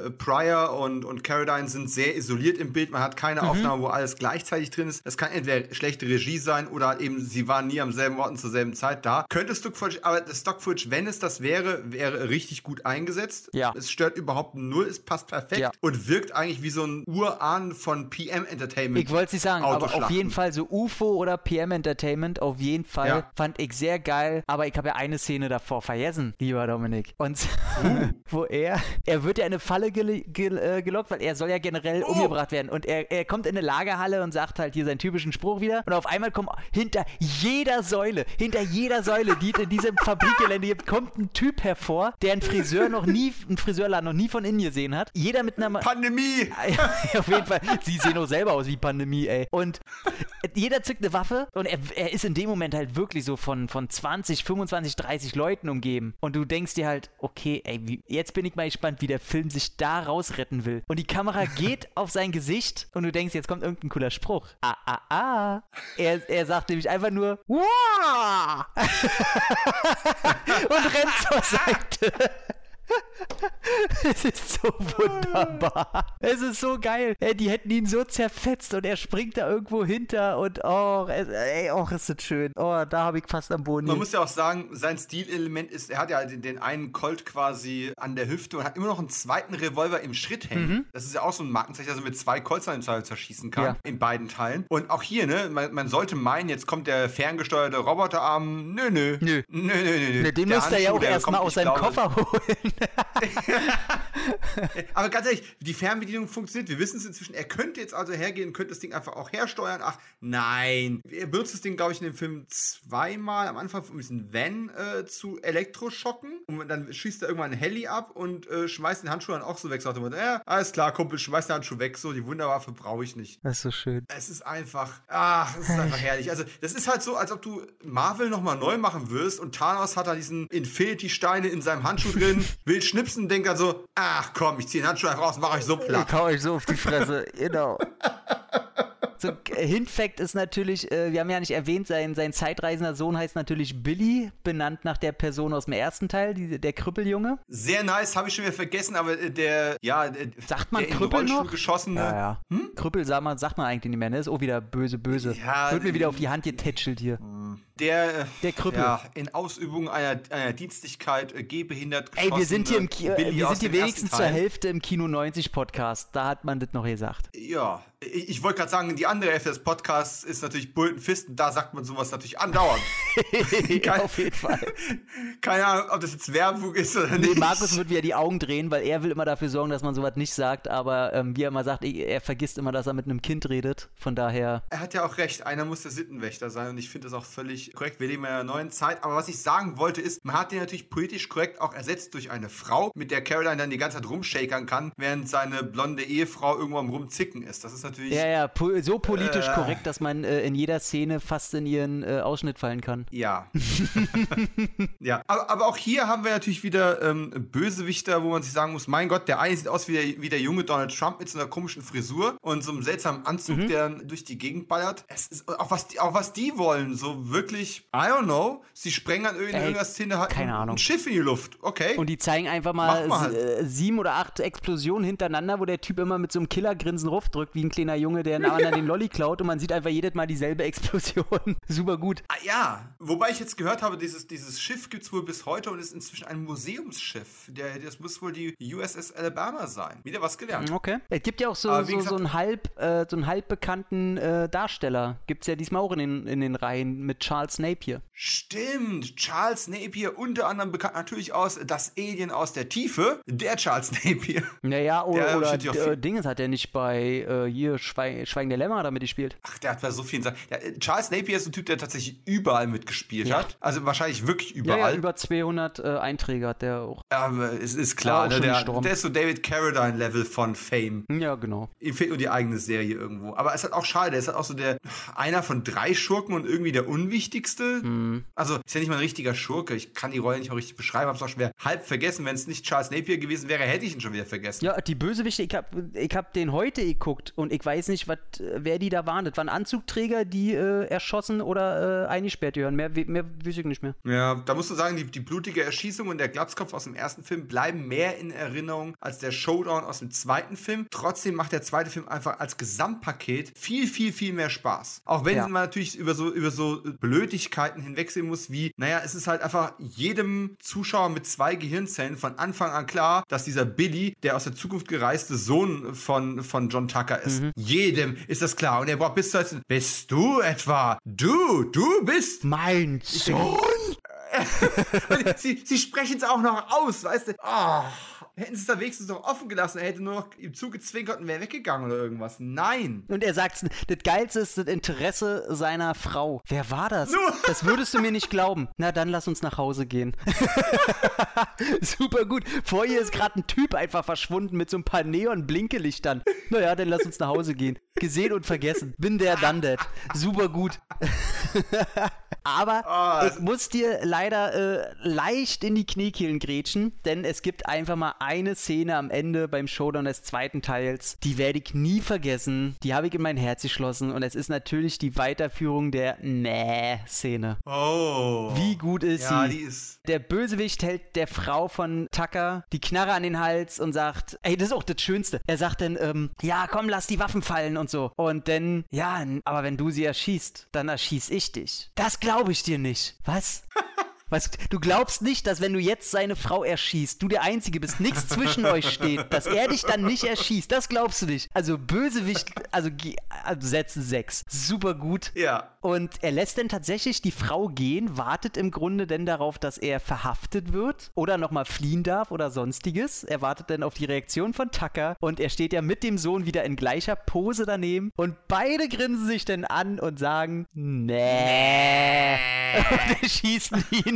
äh, Pryor und, und Carradine sind sehr isoliert im Bild. Man hat keine Mhm. Aufnahme, wo alles gleichzeitig drin ist. Das kann entweder schlechte Regie sein oder eben, sie waren nie am selben Ort und zur selben Zeit da. Könnte Stock Footage, aber das Stock Footage, wenn es das wäre, wäre richtig gut eingesetzt. Ja. Es stört überhaupt null, es passt perfekt Ja. und wirkt eigentlich wie so ein Urahn von PM Entertainment. Ich wollte es nicht sagen, aber auf jeden Fall so UFO oder PM Entertainment, auf jeden Fall Ja. fand ich sehr geil. Aber ich habe ja eine Szene davor vergessen, lieber Dominik. Und wo er, er wird ja in eine Falle gel gel äh, gelockt, weil er soll ja generell Oh. umgebracht werden. Und er, er kommt in eine Lagerhalle und sagt halt hier seinen typischen Spruch wieder. Und auf einmal kommt hinter jeder Säule, hinter jeder Säule, die es in diesem Fabrikgelände gibt, kommt ein Typ hervor, der einen Friseur noch nie, einen Friseurladen noch nie von innen gesehen hat. Jeder mit einer. Pandemie! auf jeden Fall. Sie sehen auch selber aus wie Pandemie, ey. Und jeder zückt eine Waffe und er, er ist in dem Moment halt wirklich so von, von 20, 25, 30 Leuten umgeben. Und du denkst dir halt, okay, ey, wie, jetzt bin ich mal gespannt, wie der Film sich da rausretten will. Und die Kamera geht auf sein Gesicht und du denkst, jetzt kommt irgendein cooler Spruch. Ah, ah, ah. Er, er sagt nämlich einfach nur, Wah! und rennt zur Seite. Es ist so wunderbar. Es ist so geil. Ey, die hätten ihn so zerfetzt und er springt da irgendwo hinter und oh, ey, oh, ist das schön. Oh, da habe ich fast am Boden. Man muss ja auch sagen, sein Stilelement ist, er hat ja den, den, einen Colt quasi an der Hüfte und hat immer noch einen zweiten Revolver im Schritt hängen. Mhm. Das ist ja auch so ein Markenzeichen, dass er mit zwei Colts an Teil zerschießen kann. Ja. In beiden Teilen. Und auch hier, ne, man, man, sollte meinen, jetzt kommt der ferngesteuerte Roboterarm. Nö, nö. Nö. Nö, nö, nö. nö. Den müsste er ja auch erstmal aus seinem Koffer holen. Aber ganz ehrlich, die Fernbedienung funktioniert. Wir wissen es inzwischen. Er könnte jetzt also hergehen, könnte das Ding einfach auch hersteuern. Ach, nein. Er benutzt das Ding, glaube ich, in dem Film zweimal am Anfang, um diesen Van äh, zu elektroschocken. Und dann schießt er irgendwann ein Heli ab und äh, schmeißt den Handschuh dann auch so weg. Sagt er, ja, alles klar, Kumpel, schmeißt den Handschuh weg. So, die Wunderwaffe brauche ich nicht. Das ist so schön. Es ist einfach, ach, es ist einfach herrlich. Also, das ist halt so, als ob du Marvel nochmal neu machen wirst und Thanos hat da diesen Infinity-Steine in seinem Handschuh drin, will schnipsen, denkt dann so, ach komm, ich ziehe den Handschuh einfach raus, mache euch so platt. Ich hau euch so auf die Fresse, genau. So, Hintfact ist natürlich, äh, wir haben ja nicht erwähnt, sein, sein zeitreisender Sohn heißt natürlich Billy, benannt nach der Person aus dem ersten Teil, die, der Krüppeljunge. Sehr nice, habe ich schon wieder vergessen, aber äh, der, ja, der, sagt man der Krüppel noch? geschossene. Ja, ja. Hm? Krüppel sagt man, sagt man eigentlich nicht mehr, ne? Ist auch wieder böse, böse. Ja, Wird mir wieder auf die Hand getätschelt hier. Der, äh, der Krüppel. Ja, in Ausübung einer, einer Dienstlichkeit äh, gehbehindert Ey, wir sind hier, im Ki wir sind hier wenigstens zur Hälfte im Kino 90 Podcast. Da hat man das noch gesagt. Ja, ich, ich wollte gerade sagen, die andere Hälfte des Podcasts ist natürlich Fist und da sagt man sowas natürlich andauernd. Kein, auf jeden Fall. Keine Ahnung, ob das jetzt Werbung ist oder nicht. Nee, Markus wird wieder die Augen drehen, weil er will immer dafür sorgen, dass man sowas nicht sagt, aber ähm, wie er immer sagt, er vergisst immer, dass er mit einem Kind redet. Von daher. Er hat ja auch recht, einer muss der Sittenwächter sein und ich finde das auch völlig korrekt. Wir leben in einer neuen Zeit. Aber was ich sagen wollte ist, man hat den natürlich politisch korrekt auch ersetzt durch eine Frau, mit der Caroline dann die ganze Zeit rumshakern kann, während seine blonde Ehefrau irgendwo am Rumzicken ist. Das ist natürlich. Ja, ja, po so politisch äh, korrekt, dass man äh, in jeder Szene fast in ihren äh, Ausschnitt fallen kann. Ja. ja, aber, aber, auch hier haben wir natürlich wieder ähm, Bösewichter, wo man sich sagen muss: Mein Gott, der eine sieht aus wie der, wie der junge Donald Trump mit so einer komischen Frisur und so einem seltsamen Anzug, mhm. der durch die Gegend ballert. Es ist auch was, die, auch was die wollen, so wirklich I don't know. Sie sprengen an irgendeiner Szene halt keine ein, ein Schiff in die Luft. Okay. Und die zeigen einfach mal halt. Äh, sieben oder acht Explosionen hintereinander, wo der Typ immer mit so einem Killergrinsen ruftdrückt, wie ein kleiner Junge, der einem anderen den Lolli klaut und man sieht einfach jedes Mal dieselbe Explosion. Super gut. Ah, ja, wobei ich jetzt gehört habe, dieses, dieses Schiff gibt es wohl bis heute und ist inzwischen ein Museumsschiff. Der, das muss wohl die USS Alabama sein. Wieder was gelernt. Okay. Es gibt ja auch so, so, gesagt, so einen halb, äh, so einen halb bekannten äh, Darsteller. Gibt es ja diesmal auch in den, in den Reihen mit Charles Napier. Stimmt, Charles Napier, unter anderem bekannt natürlich aus Das Alien aus der Tiefe, der Charles Napier. Naja, oder, oder äh, Dinges hat er nicht bei äh, hier Schweig, Schweigen der Lämmer damit gespielt. Ach, der hat bei so vielen Sachen. Ja, Charles Napier ist ein Typ, der tatsächlich überall mitgespielt ja. hat. Also wahrscheinlich wirklich überall. Ja, ja über 200 äh, Einträge hat der auch. Ja, es ist klar, ne, der, der, ist so David Carradine-Level von Fame. Ja, genau. Ihm fehlt nur die eigene Serie irgendwo. Aber es ist halt auch schade, er ist halt auch so der einer von drei Schurken und irgendwie der unwichtigste. Mhm. Also ist ja nicht mal ein richtiger Schurke. Ich kann die Rolle nicht auch richtig beschreiben, hab's auch schon wieder halb vergessen. Wenn es nicht Charles Napier gewesen wäre, hätte ich ihn schon wieder vergessen. Ja, die Bösewichte, ich hab, ich hab den heute geguckt und ich weiß nicht, wat, wer die da waren. Das waren Anzugträger, die äh, erschossen oder äh, eingesperrt gehören. Mehr, mehr wüsste ich nicht mehr. Ja, da musst du sagen, die, die blutige Erschießung und der Glatzkopf aus dem ersten Film bleiben mehr in Erinnerung als der Showdown aus dem zweiten Film. Trotzdem macht der zweite Film einfach als Gesamtpaket viel, viel, viel mehr Spaß. Auch wenn ja. man natürlich über so, über so Blödigkeiten hinwegsehen muss, wie, naja, es ist halt einfach jedem Zuschauer mit zwei Gehirnzellen von Anfang an klar, dass dieser Billy der aus der Zukunft gereiste Sohn von, von John Tucker ist. Mhm. Jedem ist das klar. Und er braucht bis zu bist du etwa? Du, du bist mein Sohn? sie, sie sprechen es auch noch aus, weißt du? Oh. Hätten sie es da wenigstens noch offen gelassen, er hätte nur noch ihm zugezwinkert und wäre weggegangen oder irgendwas. Nein. Und er sagt, das Geilste ist das Interesse seiner Frau. Wer war das? Das würdest du mir nicht glauben. Na, dann lass uns nach Hause gehen. Super gut. Vor ihr ist gerade ein Typ einfach verschwunden mit so ein paar Neon-Blinkelichtern. Naja, dann lass uns nach Hause gehen. Gesehen und vergessen. Bin der done that. Super gut. Aber oh, ich muss dir leider äh, leicht in die Kniekehlen grätschen, denn es gibt einfach mal eine Szene am Ende beim Showdown des zweiten Teils, die werde ich nie vergessen. Die habe ich in mein Herz geschlossen und es ist natürlich die Weiterführung der Nee-Szene. Oh. Wie gut ist ja, sie? Ist der Bösewicht hält der Frau von Tucker die Knarre an den Hals und sagt, ey, das ist auch das Schönste. Er sagt dann, ähm, ja, komm, lass die Waffen fallen und so. Und dann, ja, aber wenn du sie erschießt, dann erschieß ich dich. Das glaube ich dir nicht. Was? Was, du glaubst nicht, dass wenn du jetzt seine Frau erschießt, du der Einzige bist, nichts zwischen euch steht, dass er dich dann nicht erschießt. Das glaubst du nicht. Also Bösewicht, also, also Sätze 6. Super gut. Ja. Und er lässt dann tatsächlich die Frau gehen, wartet im Grunde denn darauf, dass er verhaftet wird oder nochmal fliehen darf oder sonstiges. Er wartet dann auf die Reaktion von Tucker und er steht ja mit dem Sohn wieder in gleicher Pose daneben und beide grinsen sich dann an und sagen, nee. Und erschießen ihn.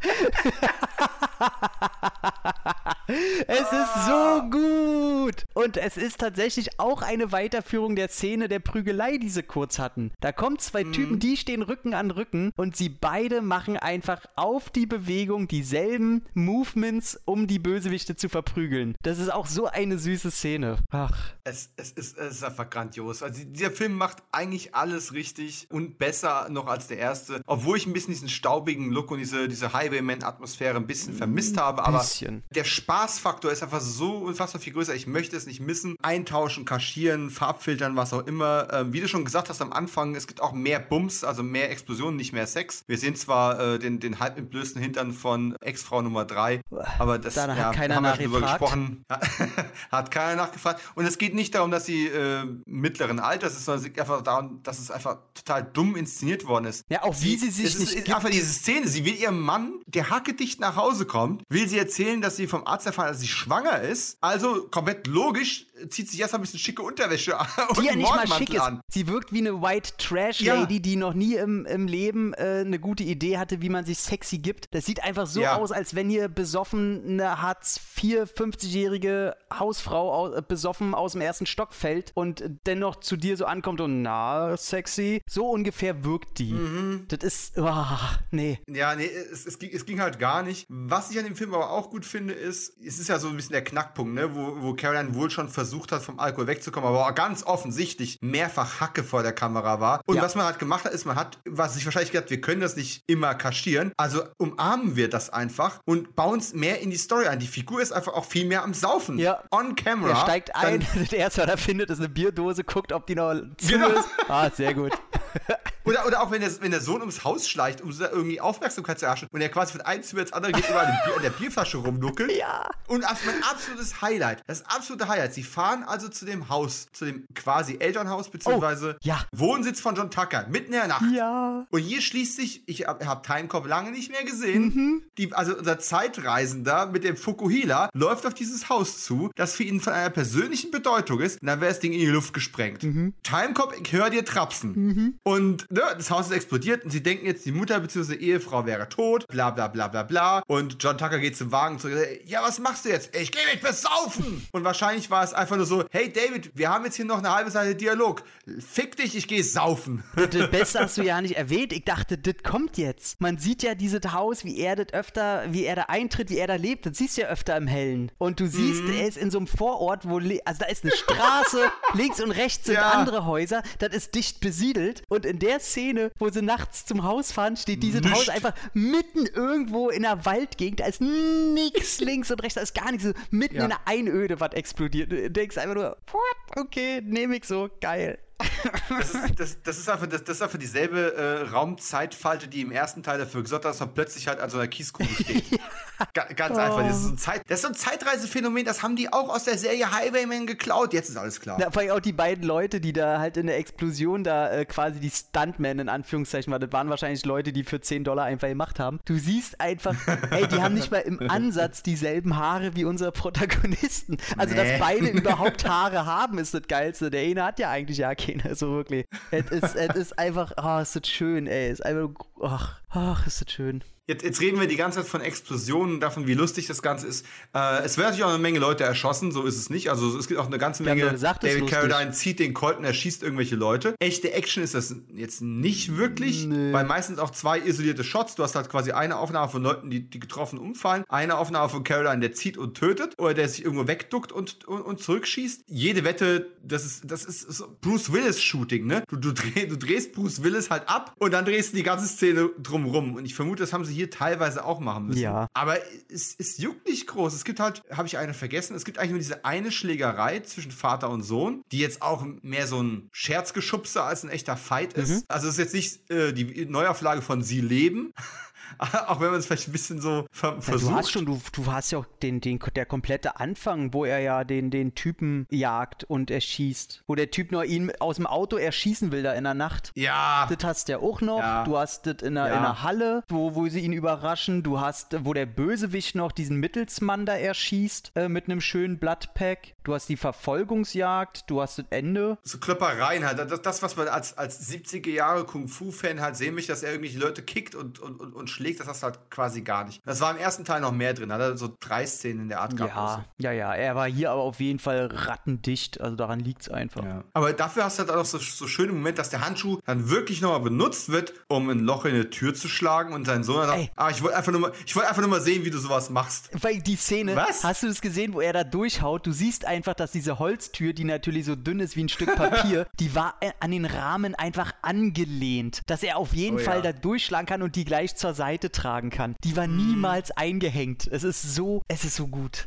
es ist so gut. Und es ist tatsächlich auch eine Weiterführung der Szene der Prügelei, die sie kurz hatten. Da kommen zwei mhm. Typen, die stehen Rücken an Rücken und sie beide machen einfach auf die Bewegung dieselben Movements, um die Bösewichte zu verprügeln. Das ist auch so eine süße Szene. Ach. Es, es, ist, es ist einfach grandios. Also dieser Film macht eigentlich alles richtig und besser noch als der erste. Obwohl ich ein bisschen diesen staubigen Look und diese, diese Highwayman-Atmosphäre ein bisschen vermisst habe. Aber bisschen. der Spaßfaktor ist einfach so unfassbar viel größer. Ich möchte es nicht missen. Eintauschen, kaschieren, Farbfiltern, was auch immer. Ähm, wie du schon gesagt hast am Anfang, es gibt auch mehr Bums, also mehr Explosionen, nicht mehr Sex. Wir sehen zwar äh, den, den halb entblößten Hintern von Ex-Frau Nummer 3, aber das da ja, hat keiner haben wir gesprochen. hat keiner nachgefragt. Und es geht nicht darum, dass sie äh, mittleren Alters ist, sondern es geht einfach darum, dass es einfach total dumm inszeniert worden ist. Ja, auch wie sie, sie sich es nicht. Ist einfach diese Szene. Sie will ihrem Mann, der hackedicht nach Hause kommt, will sie erzählen, dass sie vom Arzt erfahren, dass sie schwanger ist. Also komplett logisch zieht sich erstmal ein bisschen schicke Unterwäsche an. Die ja nicht mal schick ist. An. Sie wirkt wie eine White Trash Lady, ja. die noch nie im, im Leben äh, eine gute Idee hatte, wie man sich sexy gibt. Das sieht einfach so ja. aus, als wenn hier besoffen eine Hartz IV 50-jährige Hausfrau aus, äh, besoffen aus dem ersten Stock fällt und dennoch zu dir so ankommt und na, sexy. So ungefähr wirkt die. Mhm. Das ist, oh, nee. Ja, nee, es, es, ging, es ging halt gar nicht. Was ich an dem Film aber auch gut finde, ist, es ist ja so ein bisschen der Knackpunkt, ne, wo, wo Caroline wohl schon versucht hat, vom Alkohol wegzukommen, aber auch ganz offensichtlich mehrfach Hacke vor der Kamera war. Und ja. was man halt gemacht hat, ist, man hat, was sich wahrscheinlich gedacht, wir können das nicht immer kaschieren, also umarmen wir das einfach und bauen es mehr in die Story ein. Die Figur ist einfach auch viel mehr am Saufen. Ja. On camera. Er steigt ein, das erste, was er findet, ist eine Bierdose, guckt, ob die noch zu genau. ist. Ah, sehr gut. Oder, oder auch wenn der, wenn der Sohn ums Haus schleicht, um irgendwie Aufmerksamkeit zu erhaschen und er quasi von einem Zimmer ins andere geht, über an der Bierflasche rumnuckelt. Ja. Und das ist mein absolutes Highlight. Das absolute Highlight. Sie fahren also zu dem Haus, zu dem quasi Elternhaus, beziehungsweise oh, ja. Wohnsitz von John Tucker, mitten in der Nacht. Ja. Und hier schließt sich, ich habe hab Timecop lange nicht mehr gesehen, mhm. die, also unser Zeitreisender mit dem Fukuhila läuft auf dieses Haus zu, das für ihn von einer persönlichen Bedeutung ist. Und dann wäre das Ding in die Luft gesprengt. Mhm. Timecop, ich höre dir trapsen. Mhm. Und ne, das Haus ist explodiert und sie denken jetzt, die Mutter bzw. Ehefrau wäre tot, bla bla bla bla bla. Und John Tucker geht zum Wagen zurück. Ja, was machst du jetzt? Ich gehe mich besaufen! Und wahrscheinlich war es einfach nur so, hey David, wir haben jetzt hier noch eine halbe Seite Dialog. Fick dich, ich gehe saufen. Das Beste hast du ja nicht erwähnt. Ich dachte, das kommt jetzt. Man sieht ja dieses Haus, wie er das öfter, wie er da eintritt, wie er da lebt. Das siehst du ja öfter im Hellen. Und du siehst, mhm. er ist in so einem Vorort, wo, also da ist eine Straße, links und rechts sind ja. andere Häuser. Das ist dicht besiedelt. Und in der Szene, wo sie nachts zum Haus fahren, steht dieses Haus einfach mitten irgendwo in der Waldgegend. Da ist nichts links und rechts, da ist gar nichts. Mitten ja. in der Einöde, was explodiert. Denkst einfach nur? Okay, nehme ich so, geil. Das ist, das, das ist, einfach, das, das ist einfach dieselbe äh, Raumzeitfalte, die im ersten Teil dafür gesorgt hat, dass man plötzlich halt an so einer Kieskugel steht. Ga, ganz oh. einfach. Das ist, so ein Zeit, das ist so ein Zeitreisephänomen, das haben die auch aus der Serie Highwayman geklaut. Jetzt ist alles klar. Ja, vor allem auch die beiden Leute, die da halt in der Explosion da äh, quasi die Stuntmen in Anführungszeichen waren. Das waren wahrscheinlich Leute, die für 10 Dollar einfach gemacht haben. Du siehst einfach, ey, die haben nicht mal im Ansatz dieselben Haare wie unsere Protagonisten. Also, nee. dass beide überhaupt Haare haben, ist das Geilste. Der eine hat ja eigentlich ja keine, so wirklich. Es ist, es ist einfach, oh, ist das schön, ey. Es ist einfach, ach, ach, ist das schön. Jetzt, jetzt, reden wir die ganze Zeit von Explosionen, davon, wie lustig das Ganze ist. Äh, es werden natürlich auch eine Menge Leute erschossen, so ist es nicht. Also es gibt auch eine ganze Menge. Ja, gesagt, David Carradine zieht den Colton, er schießt irgendwelche Leute. Echte Action ist das jetzt nicht wirklich, nee. weil meistens auch zwei isolierte Shots. Du hast halt quasi eine Aufnahme von Leuten, die, die getroffen umfallen, eine Aufnahme von Carradine, der zieht und tötet oder der sich irgendwo wegduckt und, und, und zurückschießt. Jede Wette, das ist, das ist, ist Bruce Willis Shooting, ne? Du, du, dreh, du drehst Bruce Willis halt ab und dann drehst du die ganze Szene drumrum. Und ich vermute, das haben sie hier teilweise auch machen müssen. Ja. Aber es, es juckt nicht groß. Es gibt halt, habe ich eine vergessen, es gibt eigentlich nur diese eine Schlägerei zwischen Vater und Sohn, die jetzt auch mehr so ein Scherzgeschubse als ein echter Fight ist. Mhm. Also es ist jetzt nicht äh, die Neuauflage von Sie leben. auch wenn man es vielleicht ein bisschen so ver versucht. Ja, du hast schon, du, du hast ja auch den, den, der komplette Anfang, wo er ja den, den Typen jagt und erschießt. Wo der Typ nur ihn aus dem Auto erschießen will da in der Nacht. Ja. Das hast du ja auch noch. Ja. Du hast das in der, ja. in der Halle, wo, wo sie ihn überraschen. Du hast, wo der Bösewicht noch diesen Mittelsmann da erschießt äh, mit einem schönen Bloodpack. Du hast die Verfolgungsjagd, du hast das Ende. So Klöppereien halt. Das, das was man als, als 70er Jahre Kung-Fu-Fan halt sehen möchte, dass er irgendwelche Leute kickt und, und, und, und schlägt, das hast du halt quasi gar nicht. Das war im ersten Teil noch mehr drin, hat er so drei Szenen in der Art gehabt. Ja, ja, ja, er war hier aber auf jeden Fall rattendicht, also daran liegt es einfach. Ja. Aber dafür hast du halt auch so, so schöne Moment, dass der Handschuh dann wirklich nochmal benutzt wird, um ein Loch in eine Tür zu schlagen und sein Sohn sagt, ah, ich wollte einfach, nur mal, wollt einfach nur mal sehen, wie du sowas machst. Weil die Szene, Was? hast du das gesehen, wo er da durchhaut? Du siehst einfach, dass diese Holztür, die natürlich so dünn ist wie ein Stück Papier, die war äh, an den Rahmen einfach angelehnt, dass er auf jeden oh, Fall ja. da durchschlagen kann und die gleich zur Seite Seite tragen kann. Die war niemals eingehängt. Es ist so, es ist so gut.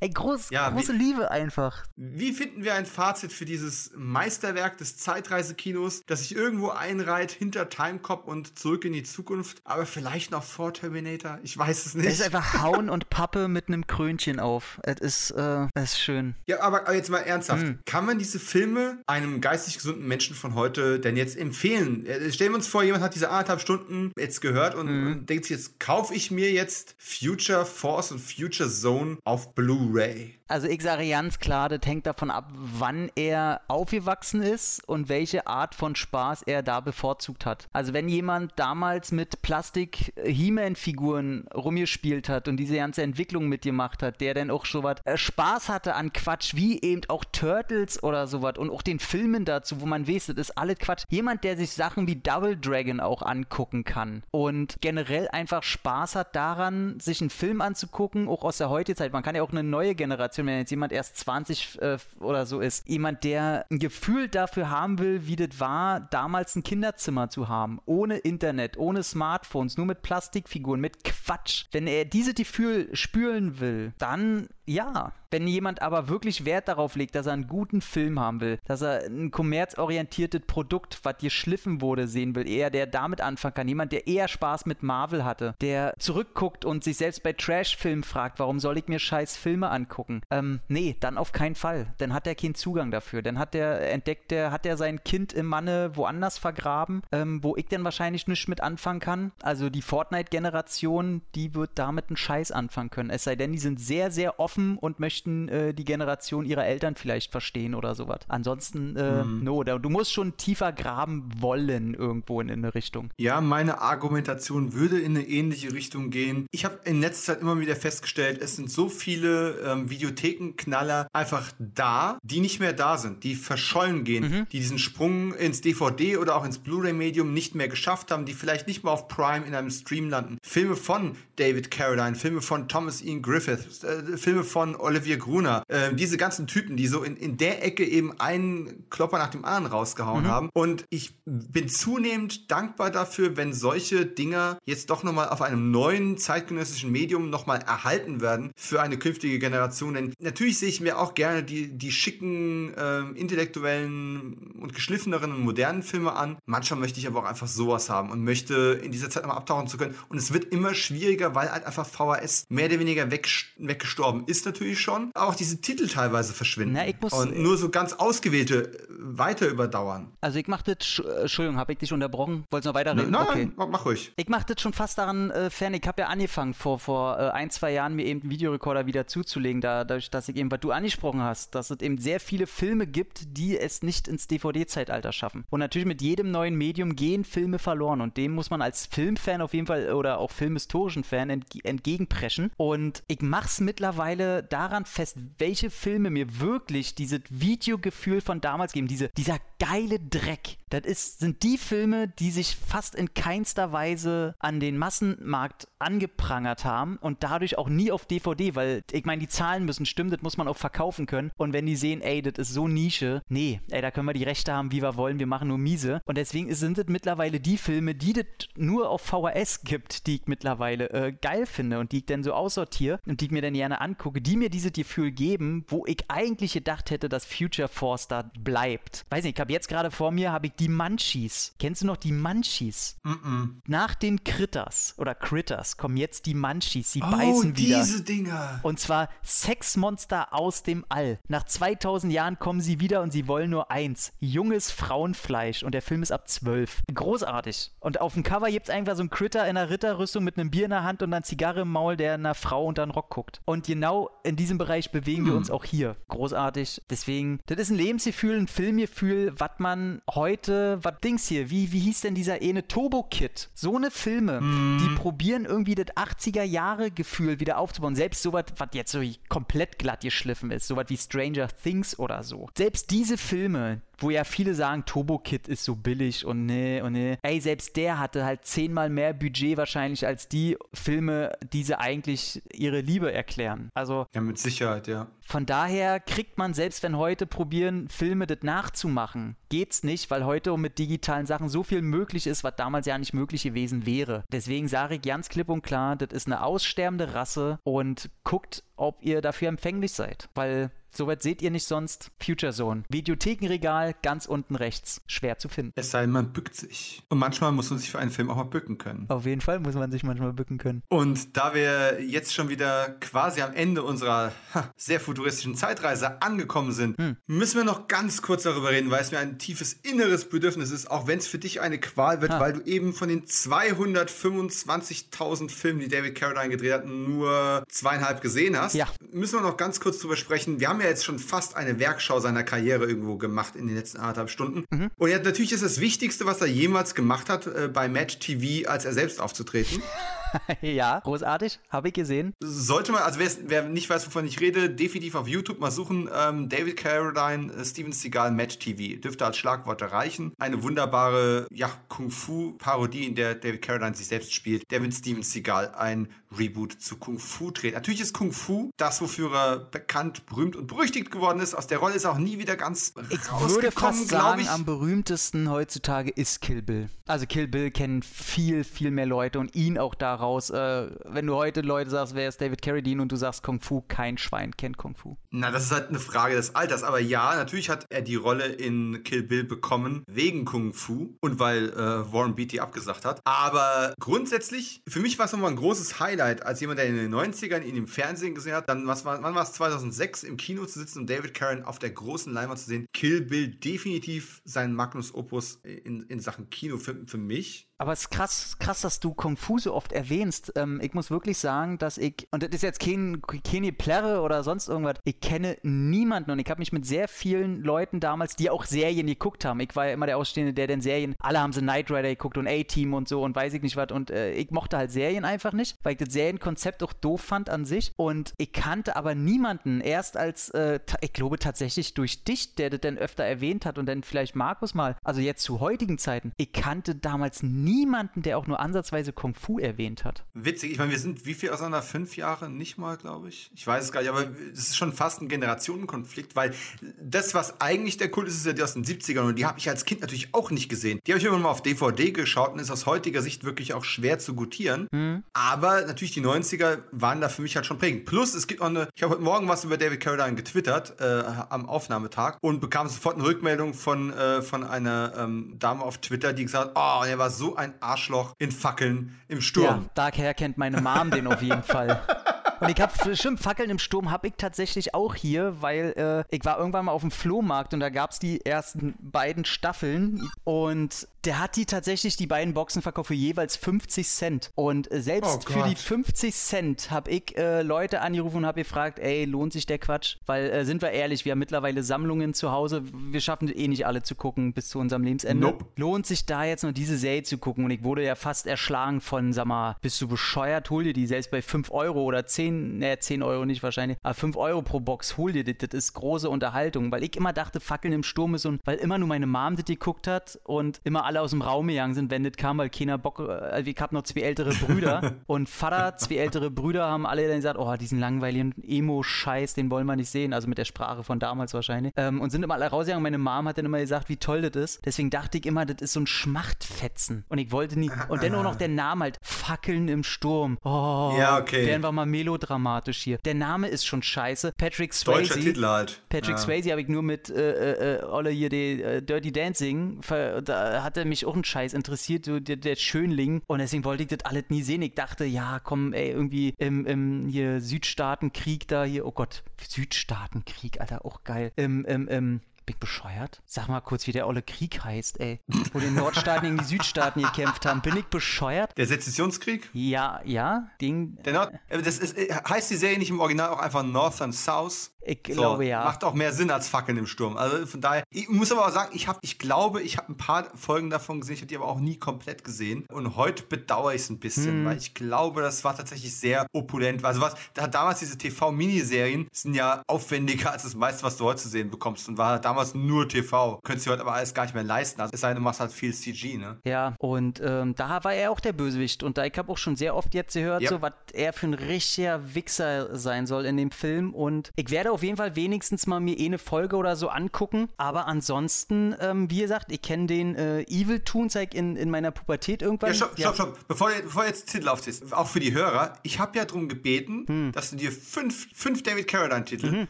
Ey, groß, ja, große wie, Liebe einfach. Wie finden wir ein Fazit für dieses Meisterwerk des Zeitreisekinos, das sich irgendwo einreiht hinter Timecop und zurück in die Zukunft, aber vielleicht noch vor Terminator? Ich weiß es nicht. Es ist einfach Hauen und Pappe mit einem Krönchen auf. Es ist, äh, es ist schön. Ja, aber, aber jetzt mal ernsthaft. Hm. Kann man diese Filme einem geistig gesunden Menschen von heute denn jetzt empfehlen? Äh, stellen wir uns vor, jemand hat diese anderthalb Stunden jetzt gehört und, hm. und denkt sich jetzt, kaufe ich mir jetzt Future Force und Future Zone auf Blue Blu-ray. Also ich sage ganz klar, das hängt davon ab, wann er aufgewachsen ist und welche Art von Spaß er da bevorzugt hat. Also wenn jemand damals mit Plastik He-Man-Figuren rumgespielt hat und diese ganze Entwicklung mitgemacht hat, der dann auch schon was äh, Spaß hatte an Quatsch, wie eben auch Turtles oder sowas und auch den Filmen dazu, wo man weiß, das ist alles Quatsch. Jemand, der sich Sachen wie Double Dragon auch angucken kann und generell einfach Spaß hat daran, sich einen Film anzugucken, auch aus der heutigen Zeit. Man kann ja auch eine neue Generation, wenn jetzt jemand erst 20 äh, oder so ist, jemand, der ein Gefühl dafür haben will, wie das war, damals ein Kinderzimmer zu haben, ohne Internet, ohne Smartphones, nur mit Plastikfiguren, mit Quatsch. Wenn er diese Gefühl spüren will, dann ja, wenn jemand aber wirklich Wert darauf legt, dass er einen guten Film haben will, dass er ein kommerzorientiertes Produkt, was geschliffen wurde, sehen will, eher der damit anfangen kann, jemand, der eher Spaß mit Marvel hatte, der zurückguckt und sich selbst bei Trash-Filmen fragt, warum soll ich mir scheiß Filme angucken? Ähm, nee, dann auf keinen Fall. Dann hat er keinen Zugang dafür. Dann hat er entdeckt, der hat er sein Kind im Manne woanders vergraben, ähm, wo ich dann wahrscheinlich nichts mit anfangen kann. Also die Fortnite-Generation, die wird damit einen Scheiß anfangen können. Es sei denn, die sind sehr, sehr offen offen und möchten äh, die Generation ihrer Eltern vielleicht verstehen oder sowas. Ansonsten, äh, mhm. no, du musst schon tiefer graben wollen irgendwo in, in eine Richtung. Ja, meine Argumentation würde in eine ähnliche Richtung gehen. Ich habe in letzter Zeit immer wieder festgestellt, es sind so viele ähm, Videothekenknaller einfach da, die nicht mehr da sind, die verschollen gehen, mhm. die diesen Sprung ins DVD oder auch ins Blu-ray-Medium nicht mehr geschafft haben, die vielleicht nicht mal auf Prime in einem Stream landen. Filme von David Carradine, Filme von Thomas Ian Griffith, äh, Filme von Olivier Gruner. Äh, diese ganzen Typen, die so in, in der Ecke eben einen Klopper nach dem anderen rausgehauen mhm. haben. Und ich bin zunehmend dankbar dafür, wenn solche Dinger jetzt doch nochmal auf einem neuen zeitgenössischen Medium nochmal erhalten werden für eine künftige Generation. Denn natürlich sehe ich mir auch gerne die, die schicken, äh, intellektuellen und geschliffeneren und modernen Filme an. Manchmal möchte ich aber auch einfach sowas haben und möchte in dieser Zeit nochmal abtauchen zu können. Und es wird immer schwieriger, weil halt einfach VHS mehr oder weniger weg, weggestorben ist natürlich schon. Aber auch diese Titel teilweise verschwinden. Na, ich muss, und nur so ganz ausgewählte äh, weiter überdauern. Also ich mach das, äh, Entschuldigung, habe ich dich unterbrochen? Wolltest du noch weiterreden? Nein, okay. nein, mach ruhig. Ich mach das schon fast daran äh, fern. Ich habe ja angefangen, vor, vor äh, ein, zwei Jahren mir eben einen Videorekorder wieder zuzulegen, da, dadurch, dass ich eben, was du angesprochen hast, dass es eben sehr viele Filme gibt, die es nicht ins DVD-Zeitalter schaffen. Und natürlich mit jedem neuen Medium gehen Filme verloren und dem muss man als Filmfan auf jeden Fall oder auch filmhistorischen Fan entge entgegenpreschen. Und ich mach's mittlerweile daran fest, welche Filme mir wirklich dieses Videogefühl von damals geben, diese, dieser geile Dreck. Das ist, sind die Filme, die sich fast in keinster Weise an den Massenmarkt angeprangert haben und dadurch auch nie auf DVD, weil ich meine, die Zahlen müssen stimmen, das muss man auch verkaufen können. Und wenn die sehen, ey, das ist so Nische, nee, ey, da können wir die Rechte haben, wie wir wollen, wir machen nur miese. Und deswegen sind das mittlerweile die Filme, die das nur auf VHS gibt, die ich mittlerweile äh, geil finde und die ich dann so aussortiere und die ich mir dann gerne angucke, die mir dieses Gefühl geben, wo ich eigentlich gedacht hätte, dass Future Force da bleibt. Weiß nicht, ich habe jetzt gerade vor mir, habe ich die Munchies. Kennst du noch die Munchies? Mm -mm. Nach den Critters oder Critters kommen jetzt die Munchies. Sie oh, beißen wieder. diese Dinger. Und zwar Sexmonster aus dem All. Nach 2000 Jahren kommen sie wieder und sie wollen nur eins. Junges Frauenfleisch. Und der Film ist ab 12. Großartig. Und auf dem Cover gibt es einfach so einen Critter in einer Ritterrüstung mit einem Bier in der Hand und einer Zigarre im Maul, der einer Frau unter den Rock guckt. Und genau in diesem Bereich bewegen hm. wir uns auch hier. Großartig. Deswegen, das ist ein Lebensgefühl, ein Filmgefühl, was man heute, was Dings hier, wie, wie hieß denn dieser ene Turbo-Kit? So eine Filme, hm. die probieren irgendwie das 80er-Jahre-Gefühl wieder aufzubauen. Selbst sowas, was jetzt so komplett glatt geschliffen ist, sowas wie Stranger Things oder so. Selbst diese Filme, wo ja viele sagen, Turbo Kid ist so billig und nee und nee. Ey, selbst der hatte halt zehnmal mehr Budget wahrscheinlich als die Filme, die sie eigentlich ihre Liebe erklären. Also. Ja, mit Sicherheit, ja. Von daher kriegt man, selbst wenn heute probieren, Filme das nachzumachen, geht's nicht, weil heute mit digitalen Sachen so viel möglich ist, was damals ja nicht möglich gewesen wäre. Deswegen sage ich ganz klipp und klar, das ist eine aussterbende Rasse und guckt, ob ihr dafür empfänglich seid. Weil Soweit seht ihr nicht sonst. Future Zone. Videothekenregal ganz unten rechts. Schwer zu finden. Es sei denn, man bückt sich. Und manchmal muss man sich für einen Film auch mal bücken können. Auf jeden Fall muss man sich manchmal bücken können. Und da wir jetzt schon wieder quasi am Ende unserer ha, sehr futuristischen Zeitreise angekommen sind, hm. müssen wir noch ganz kurz darüber reden, weil es mir ein tiefes inneres Bedürfnis ist, auch wenn es für dich eine Qual wird, ha. weil du eben von den 225.000 Filmen, die David Carradine gedreht hat, nur zweieinhalb gesehen hast. Ja. Müssen wir noch ganz kurz drüber sprechen. Wir haben ja jetzt schon fast eine Werkschau seiner Karriere irgendwo gemacht in den letzten anderthalb Stunden. Mhm. Und ja, natürlich ist das Wichtigste, was er jemals gemacht hat, äh, bei Match TV als er selbst aufzutreten. ja, großartig, habe ich gesehen. Sollte man, also wer nicht weiß, wovon ich rede, definitiv auf YouTube mal suchen. Ähm, David Carradine, äh, Steven Seagal, Match TV. Dürfte als Schlagwort erreichen. Eine wunderbare, ja, Kung-Fu-Parodie, in der David Carradine sich selbst spielt. Der mit Steven Seagal ein Reboot zu Kung Fu dreht. Natürlich ist Kung Fu das, wofür er bekannt, berühmt und berüchtigt geworden ist. Aus der Rolle ist er auch nie wieder ganz ich würde fast sagen, ich. am berühmtesten heutzutage ist Kill Bill. Also Kill Bill kennen viel, viel mehr Leute und ihn auch daraus. Äh, wenn du heute Leute sagst, wer ist David Carradine und du sagst Kung Fu, kein Schwein kennt Kung Fu. Na, das ist halt eine Frage des Alters. Aber ja, natürlich hat er die Rolle in Kill Bill bekommen wegen Kung Fu und weil äh, Warren Beatty abgesagt hat. Aber grundsätzlich, für mich war es nochmal ein großes Highlight, als jemand, der in den 90ern ihn im Fernsehen gesehen hat, dann, was war, wann war es, 2006 im Kino zu sitzen und David Carradine auf der großen Leinwand zu sehen. Kill Bill definitiv sein Magnus Opus in, in Sachen Kinofilm für mich. Aber es ist krass, krass, dass du Kung Fu so oft erwähnst. Ähm, ich muss wirklich sagen, dass ich, und das ist jetzt kein, keine Plärre oder sonst irgendwas, ich kenne niemanden und ich habe mich mit sehr vielen Leuten damals, die auch Serien geguckt haben. Ich war ja immer der Ausstehende, der den Serien, alle haben sie Knight Rider geguckt und A-Team und so und weiß ich nicht was. Und äh, ich mochte halt Serien einfach nicht, weil ich das Serienkonzept auch doof fand an sich. Und ich kannte aber niemanden, erst als, äh, ich glaube tatsächlich durch dich, der das dann öfter erwähnt hat und dann vielleicht Markus mal, also jetzt zu heutigen Zeiten, ich kannte damals niemanden, niemanden, der auch nur ansatzweise Kung Fu erwähnt hat. Witzig, ich meine, wir sind wie viel auseinander? Fünf Jahre? Nicht mal, glaube ich. Ich weiß es gar nicht, aber es ist schon fast ein Generationenkonflikt, weil das, was eigentlich der Kult ist, ist ja die aus den 70ern und die habe ich als Kind natürlich auch nicht gesehen. Die habe ich immer mal auf DVD geschaut und ist aus heutiger Sicht wirklich auch schwer zu gutieren. Mhm. Aber natürlich die 90er waren da für mich halt schon prägend. Plus, es gibt auch eine, ich habe heute Morgen was über David Carradine getwittert äh, am Aufnahmetag und bekam sofort eine Rückmeldung von, äh, von einer ähm, Dame auf Twitter, die gesagt hat, oh, er war so ein Arschloch in Fackeln im Sturm. Ja, daher kennt meine Mom den auf jeden Fall. Und ich habe stimmt, Fackeln im Sturm habe ich tatsächlich auch hier, weil äh, ich war irgendwann mal auf dem Flohmarkt und da gab es die ersten beiden Staffeln und der hat die tatsächlich die beiden Boxen verkauft für jeweils 50 Cent. Und äh, selbst oh für die 50 Cent habe ich äh, Leute angerufen und habe gefragt, ey, lohnt sich der Quatsch? Weil, äh, sind wir ehrlich, wir haben mittlerweile Sammlungen zu Hause. Wir schaffen eh nicht alle zu gucken bis zu unserem Lebensende. Nope. Lohnt sich da jetzt noch diese Serie zu gucken? Und ich wurde ja fast erschlagen von, sag mal, bist du bescheuert? Hol dir die selbst bei 5 Euro oder 10, ne, 10 Euro nicht wahrscheinlich, aber 5 Euro pro Box, hol dir das. Das ist große Unterhaltung. Weil ich immer dachte, Fackeln im Sturm ist und weil immer nur meine Mom das geguckt hat und immer alle aus dem Raum gegangen sind, wenn das kam, weil keiner Bock, also ich habe noch zwei ältere Brüder und Vater, zwei ältere Brüder haben alle dann gesagt, oh, diesen langweiligen Emo-Scheiß, den wollen wir nicht sehen, also mit der Sprache von damals wahrscheinlich. Ähm, und sind immer alle rausgegangen. Meine Mom hat dann immer gesagt, wie toll das ist. Deswegen dachte ich immer, das ist so ein Schmachtfetzen. Und ich wollte nie, und dann auch noch der Name halt, Fackeln im Sturm. Oh, ja, okay. Werden wir mal melodramatisch hier. Der Name ist schon scheiße. Patrick Swayze. Deutscher Titel halt. Patrick ja. Swayze habe ich nur mit äh, äh, Olle hier, die äh, Dirty Dancing, da hat er mich auch einen Scheiß interessiert, so der, der Schönling. Und deswegen wollte ich das alles nie sehen. Ich dachte, ja, komm, ey, irgendwie im, im hier Südstaatenkrieg da hier, oh Gott, Südstaatenkrieg, Alter, auch geil. Im, im, im bin ich bescheuert? Sag mal kurz, wie der olle Krieg heißt, ey. Wo die Nordstaaten gegen die Südstaaten gekämpft haben. Bin ich bescheuert? Der Sezessionskrieg? Ja, ja. Ding. Der Nord äh, das ist, äh, heißt die Serie nicht im Original auch einfach North and South? Ich glaube so, ja. Macht auch mehr Sinn als Fackeln im Sturm. Also von daher, ich muss aber auch sagen, ich, hab, ich glaube, ich habe ein paar Folgen davon gesehen, ich habe die aber auch nie komplett gesehen. Und heute bedauere ich es ein bisschen, hm. weil ich glaube, das war tatsächlich sehr opulent. Also was, da damals diese TV-Miniserien sind ja aufwendiger als das meiste, was du heute zu sehen bekommst. Und war damals nur TV. Könntest du heute aber alles gar nicht mehr leisten. Also es sei denn, du machst halt viel CG, ne? Ja, und ähm, da war er auch der Bösewicht. Und da ich habe auch schon sehr oft jetzt gehört, ja. so was er für ein richtiger Wichser sein soll in dem Film. Und ich werde auf jeden Fall wenigstens mal mir eh eine Folge oder so angucken. Aber ansonsten, ähm, wie gesagt, ich kenne den äh, Evil Toonzeig in, in meiner Pubertät irgendwann. Ja, stopp, stopp, stopp. Bevor, bevor du jetzt Titel aufziehst, auch für die Hörer, ich habe ja darum gebeten, hm. dass du dir fünf, fünf David Carradine-Titel mhm.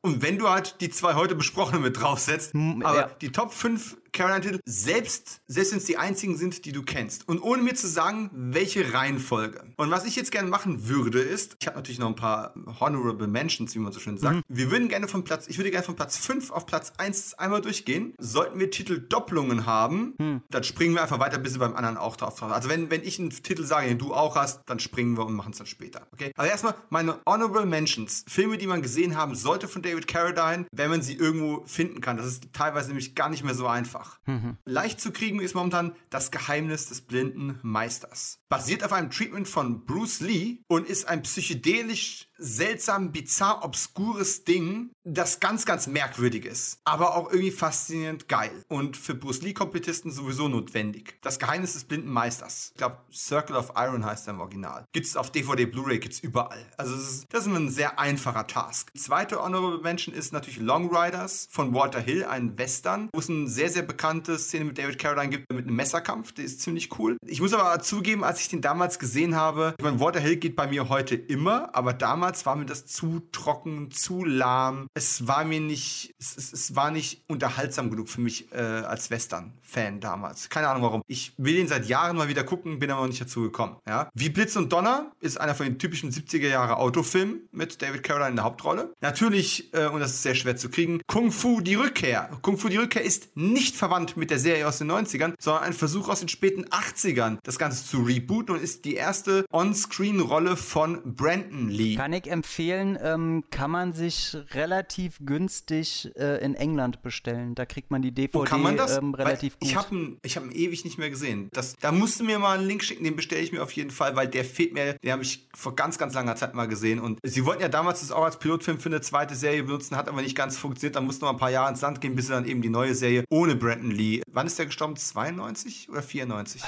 und wenn du halt die zwei heute besprochenen mit draufsetzt, aber ja. die Top 5 Caroline-Titel, selbst, selbst wenn es die einzigen sind, die du kennst. Und ohne mir zu sagen, welche Reihenfolge. Und was ich jetzt gerne machen würde, ist, ich habe natürlich noch ein paar Honorable Mentions, wie man so schön sagt. Mhm. Wir würden gerne von Platz, ich würde gerne von Platz 5 auf Platz 1 einmal durchgehen. Sollten wir Titeldopplungen haben, mhm. dann springen wir einfach weiter, bis wir beim anderen auch drauf haben. Also wenn, wenn ich einen Titel sage, den du auch hast, dann springen wir und machen es dann später. Okay? Aber erstmal meine Honorable Mentions. Filme, die man gesehen haben sollte von David Carradine, wenn man sie irgendwo finden kann. Das ist teilweise nämlich gar nicht mehr so einfach einfach. Mhm. Leicht zu kriegen ist momentan das Geheimnis des blinden Meisters. Basiert auf einem Treatment von Bruce Lee und ist ein psychedelisch seltsam, bizarr, obskures Ding, das ganz, ganz merkwürdig ist, aber auch irgendwie faszinierend geil und für Bruce Lee-Kompetisten sowieso notwendig. Das Geheimnis des blinden Meisters. Ich glaube, Circle of Iron heißt er im Original. Gibt es auf DVD, Blu-ray, gibt es überall. Also das ist, das ist ein sehr einfacher Task. Die zweite Honorable Mention ist natürlich Long Riders von Walter Hill, ein Western, wo es eine sehr, sehr bekannte Szene mit David Carradine gibt, mit einem Messerkampf. Der ist ziemlich cool. Ich muss aber zugeben, als ich den damals gesehen habe, ich meine, Walter Hill geht bei mir heute immer, aber damals war mir das zu trocken, zu lahm. Es war mir nicht, es, es, es war nicht unterhaltsam genug für mich äh, als Western-Fan damals. Keine Ahnung warum. Ich will ihn seit Jahren mal wieder gucken, bin aber noch nicht dazu gekommen. Ja? Wie Blitz und Donner ist einer von den typischen 70er Jahre Autofilmen mit David Carradine in der Hauptrolle. Natürlich, äh, und das ist sehr schwer zu kriegen, Kung Fu die Rückkehr. Kung Fu die Rückkehr ist nicht verwandt mit der Serie aus den 90ern, sondern ein Versuch aus den späten 80ern, das Ganze zu rebooten und ist die erste On-Screen-Rolle von Brandon Lee. Kann ich empfehlen, ähm, kann man sich relativ günstig äh, in England bestellen. Da kriegt man die DVD oh, kann man das? Ähm, relativ weil gut. Ich habe ihn ewig nicht mehr gesehen. Das, da musst du mir mal einen Link schicken, den bestelle ich mir auf jeden Fall, weil der fehlt mir, den habe ich vor ganz, ganz langer Zeit mal gesehen. Und sie wollten ja damals das auch als Pilotfilm für eine zweite Serie benutzen, hat aber nicht ganz funktioniert. Da mussten noch ein paar Jahre ins Land gehen, bis sie dann eben die neue Serie ohne Brandon Lee. Wann ist der gestorben? 92 oder 94?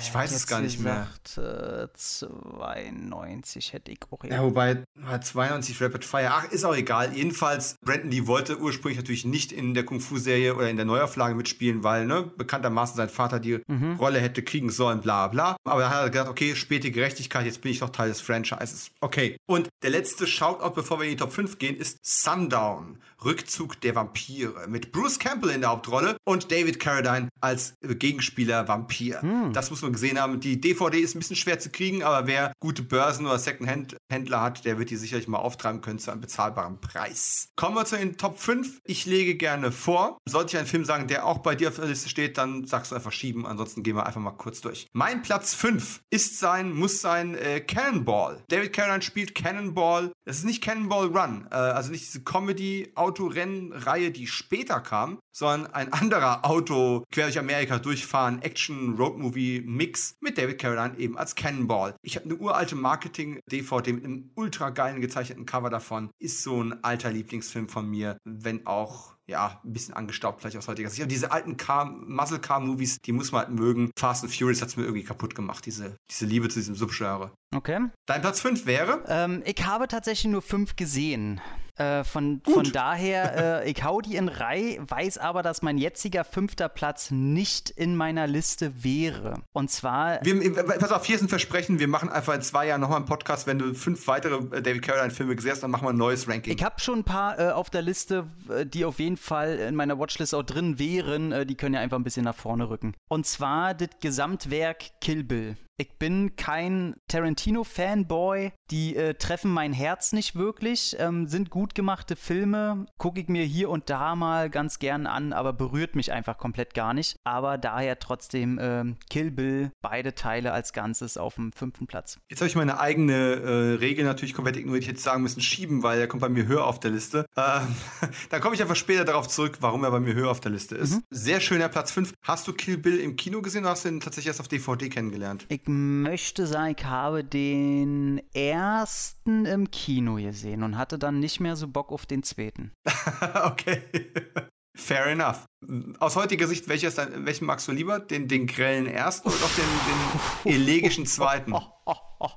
Ich weiß es gar nicht gesagt, mehr. Äh, 92 hätte ich auch. Ja, wobei 92 Rapid Fire. Ach, ist auch egal. Jedenfalls, Brandon Lee wollte ursprünglich natürlich nicht in der Kung Fu Serie oder in der Neuauflage mitspielen, weil ne, bekanntermaßen sein Vater die mhm. Rolle hätte kriegen sollen, bla bla. Aber er hat gesagt, okay, späte Gerechtigkeit, jetzt bin ich doch Teil des Franchises. Okay. Und der letzte Shoutout, bevor wir in die Top 5 gehen, ist Sundown. Rückzug der Vampire. Mit Bruce Campbell in der Hauptrolle und David Carradine als Gegenspieler Vampir. Hm. Das muss man gesehen haben. Die DVD ist ein bisschen schwer zu kriegen, aber wer gute Börsen oder Second-Hand-Händler hat, der wird die sicherlich mal auftreiben können zu einem bezahlbaren Preis. Kommen wir zu den Top 5. Ich lege gerne vor. Sollte ich einen Film sagen, der auch bei dir auf der Liste steht, dann sagst du einfach schieben. Ansonsten gehen wir einfach mal kurz durch. Mein Platz 5 ist sein, muss sein äh, Cannonball. David Carradine spielt Cannonball. Es ist nicht Cannonball Run, äh, also nicht diese Comedy-Autorennreihe, die später kam, sondern ein anderer Auto quer durch Amerika durchfahren, Action-Road-Movie-Mix mit David Carradine eben als Cannonball. Ich habe eine uralte Marketing-DVD mit einem ultra geilen gezeichneten Cover davon. Ist so ein alter Lieblingsfilm von mir, wenn auch ja, ein bisschen angestaubt vielleicht aus heutiger Sicht. Aber diese alten Car, Muscle Car Movies, die muss man halt mögen. Fast and Furious hat es mir irgendwie kaputt gemacht, diese, diese Liebe zu diesem Subgenre. Okay. Dein Platz 5 wäre? Ähm, ich habe tatsächlich nur 5 gesehen. Äh, von, von daher, äh, ich hau die in Reihe, weiß aber, dass mein jetziger fünfter Platz nicht in meiner Liste wäre. Und zwar. Wir, pass auf, hier ist ein Versprechen, wir machen einfach in zwei Jahren nochmal einen Podcast, wenn du fünf weitere äh, David Carradine-Filme gesehen hast, dann machen wir ein neues Ranking. Ich habe schon ein paar äh, auf der Liste, äh, die auf jeden Fall in meiner Watchlist auch drin wären. Äh, die können ja einfach ein bisschen nach vorne rücken. Und zwar das Gesamtwerk Kill Bill. Ich bin kein Tarantino-Fanboy. Die äh, treffen mein Herz nicht wirklich. Ähm, sind gut gemachte Filme. Gucke ich mir hier und da mal ganz gern an, aber berührt mich einfach komplett gar nicht. Aber daher trotzdem äh, Kill Bill, beide Teile als Ganzes auf dem fünften Platz. Jetzt habe ich meine eigene äh, Regel natürlich komplett ignoriert. Ich hätte sagen müssen, schieben, weil er kommt bei mir höher auf der Liste. Ähm, da komme ich einfach später darauf zurück, warum er bei mir höher auf der Liste ist. Mhm. Sehr schöner Platz 5. Hast du Kill Bill im Kino gesehen oder hast du ihn tatsächlich erst auf DVD kennengelernt? Ich möchte sagen, ich habe den ersten im Kino gesehen und hatte dann nicht mehr so Bock auf den zweiten. okay. Fair enough. Aus heutiger Sicht, welches, welchen magst du lieber? Den, den grellen ersten oder doch den, den elegischen zweiten? Oh, oh, oh,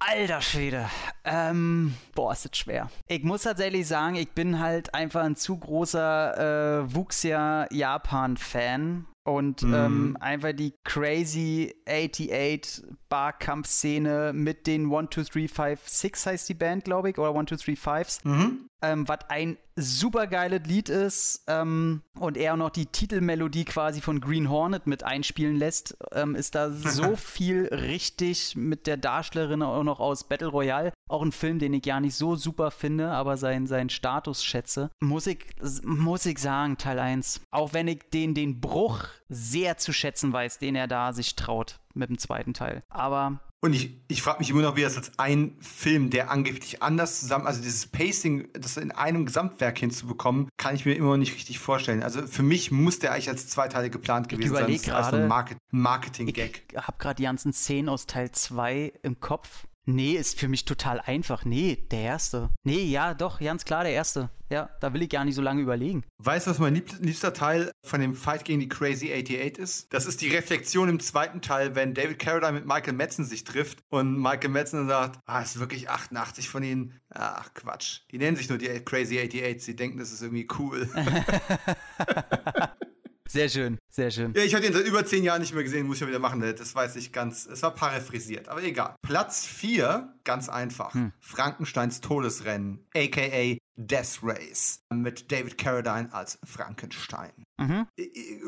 Alter Schwede. Ähm, boah, ist das schwer. Ich muss tatsächlich sagen, ich bin halt einfach ein zu großer äh, Wuxia-Japan-Fan und mhm. ähm, einfach die crazy 88 Barkampf-Szene mit den 1, 2, 3, 5, 6 heißt die Band, glaube ich, oder 1, 2, 3, 5s. Mhm. Ähm, was ein super geiles Lied ist ähm, und er auch noch die Titelmelodie quasi von Green Hornet mit einspielen lässt, ähm, ist da so viel richtig mit der Darstellerin auch noch aus Battle Royale. Auch ein Film, den ich gar nicht so super finde, aber seinen, seinen Status schätze. Muss ich, muss ich sagen, Teil 1. Auch wenn ich den, den Bruch sehr zu schätzen weiß, den er da sich traut mit dem zweiten Teil. Aber und ich, ich frage mich immer noch, wie das als ein Film, der angeblich anders zusammen, also dieses Pacing, das in einem Gesamtwerk hinzubekommen, kann ich mir immer noch nicht richtig vorstellen. Also für mich muss der eigentlich als zwei Teile geplant gewesen sein. Ich überlege gerade, Market, Marketing-Gag. Ich habe gerade die ganzen Szenen aus Teil 2 im Kopf Nee, ist für mich total einfach. Nee, der erste. Nee, ja, doch, ganz klar der erste. Ja, da will ich gar nicht so lange überlegen. Weißt du, was mein liebster Teil von dem Fight gegen die Crazy 88 ist? Das ist die Reflexion im zweiten Teil, wenn David Carradine mit Michael Madsen sich trifft und Michael Madsen sagt, ah, ist wirklich 88 von ihnen. Ach, Quatsch. Die nennen sich nur die Crazy 88. Sie denken, das ist irgendwie cool. Sehr schön, sehr schön. Ja, ich habe ihn seit über zehn Jahren nicht mehr gesehen, muss ich mal wieder machen. Das weiß ich ganz. Es war paraphrasiert, aber egal. Platz 4, ganz einfach. Hm. Frankensteins Todesrennen, aka Death Race mit David Carradine als Frankenstein. Mhm.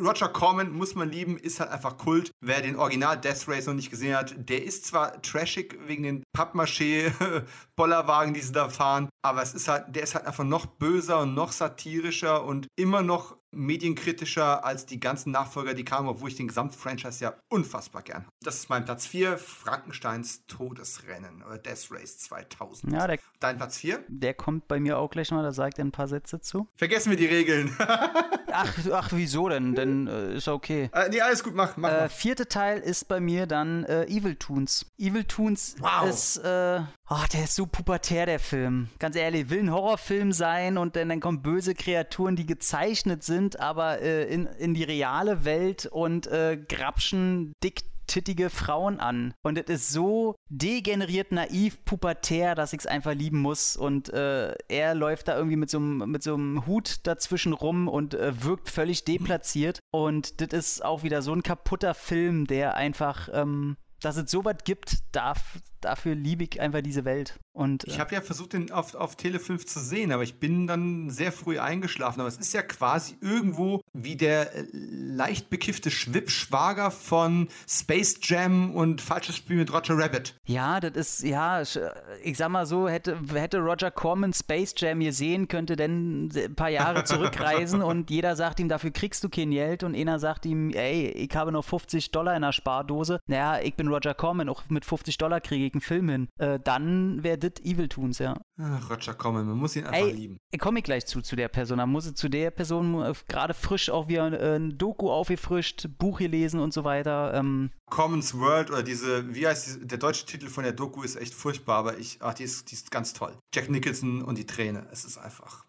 Roger Corman muss man lieben, ist halt einfach Kult. Wer den Original Death Race noch nicht gesehen hat, der ist zwar trashig wegen den Pappmaché-Bollerwagen, die sie da fahren, aber es ist halt, der ist halt einfach noch böser und noch satirischer und immer noch medienkritischer als die ganzen Nachfolger, die kamen, obwohl ich den Gesamtfranchise ja unfassbar gern habe. Das ist mein Platz 4, Frankensteins Todesrennen oder Death Race 2000. Ja, der, Dein Platz 4? Der kommt bei mir auch gleich noch, da sagt er ein paar Sätze zu. Vergessen wir die Regeln. ach, ach, wieso denn? Denn äh, ist okay. Äh, nee, alles gut, mach, mach. Äh, vierte Teil ist bei mir dann äh, Evil Toons. Evil Toons Wow. ist, äh, oh, der ist so pubertär, der Film. Ganz ehrlich, will ein Horrorfilm sein und dann, dann kommen böse Kreaturen, die gezeichnet sind, aber äh, in, in die reale Welt und äh, grapschen dick tittige Frauen an. Und es ist so degeneriert, naiv, pubertär, dass ich es einfach lieben muss. Und äh, er läuft da irgendwie mit so einem so Hut dazwischen rum und äh, wirkt völlig deplatziert. Und das ist auch wieder so ein kaputter Film, der einfach, ähm, dass es sowas gibt, darf, dafür liebe ich einfach diese Welt. Und Ich äh, habe ja versucht, den auf, auf Tele 5 zu sehen, aber ich bin dann sehr früh eingeschlafen. Aber es ist ja quasi irgendwo wie der äh, leicht bekiffte Schwippschwager von Space Jam und Falsches Spiel mit Roger Rabbit. Ja, das ist, ja, sch- ich sag mal so, hätte, hätte Roger Corman Space Jam gesehen, könnte denn ein paar Jahre zurückreisen und jeder sagt ihm, dafür kriegst du kein Geld und einer sagt ihm, ey, ich habe noch 50 Dollar in der Spardose. Naja, ich bin Roger Corman, auch mit 50 Dollar kriege ich einen Film hin. Äh, dann wäre das Evil Toons, ja. Ach, Roger Corman, man muss ihn einfach Ey, lieben. ich komme gleich zu, zu der Person. Da muss ich zu der Person äh, gerade frisch auch wieder äh, ein Doku aufgefrischt, Buch gelesen und so weiter. Ähm, Commons World oder diese, wie heißt die, der deutsche Titel von der Doku ist echt furchtbar, aber ich, ach, die ist, die ist ganz toll. Jack Nicholson und die Träne, es ist einfach.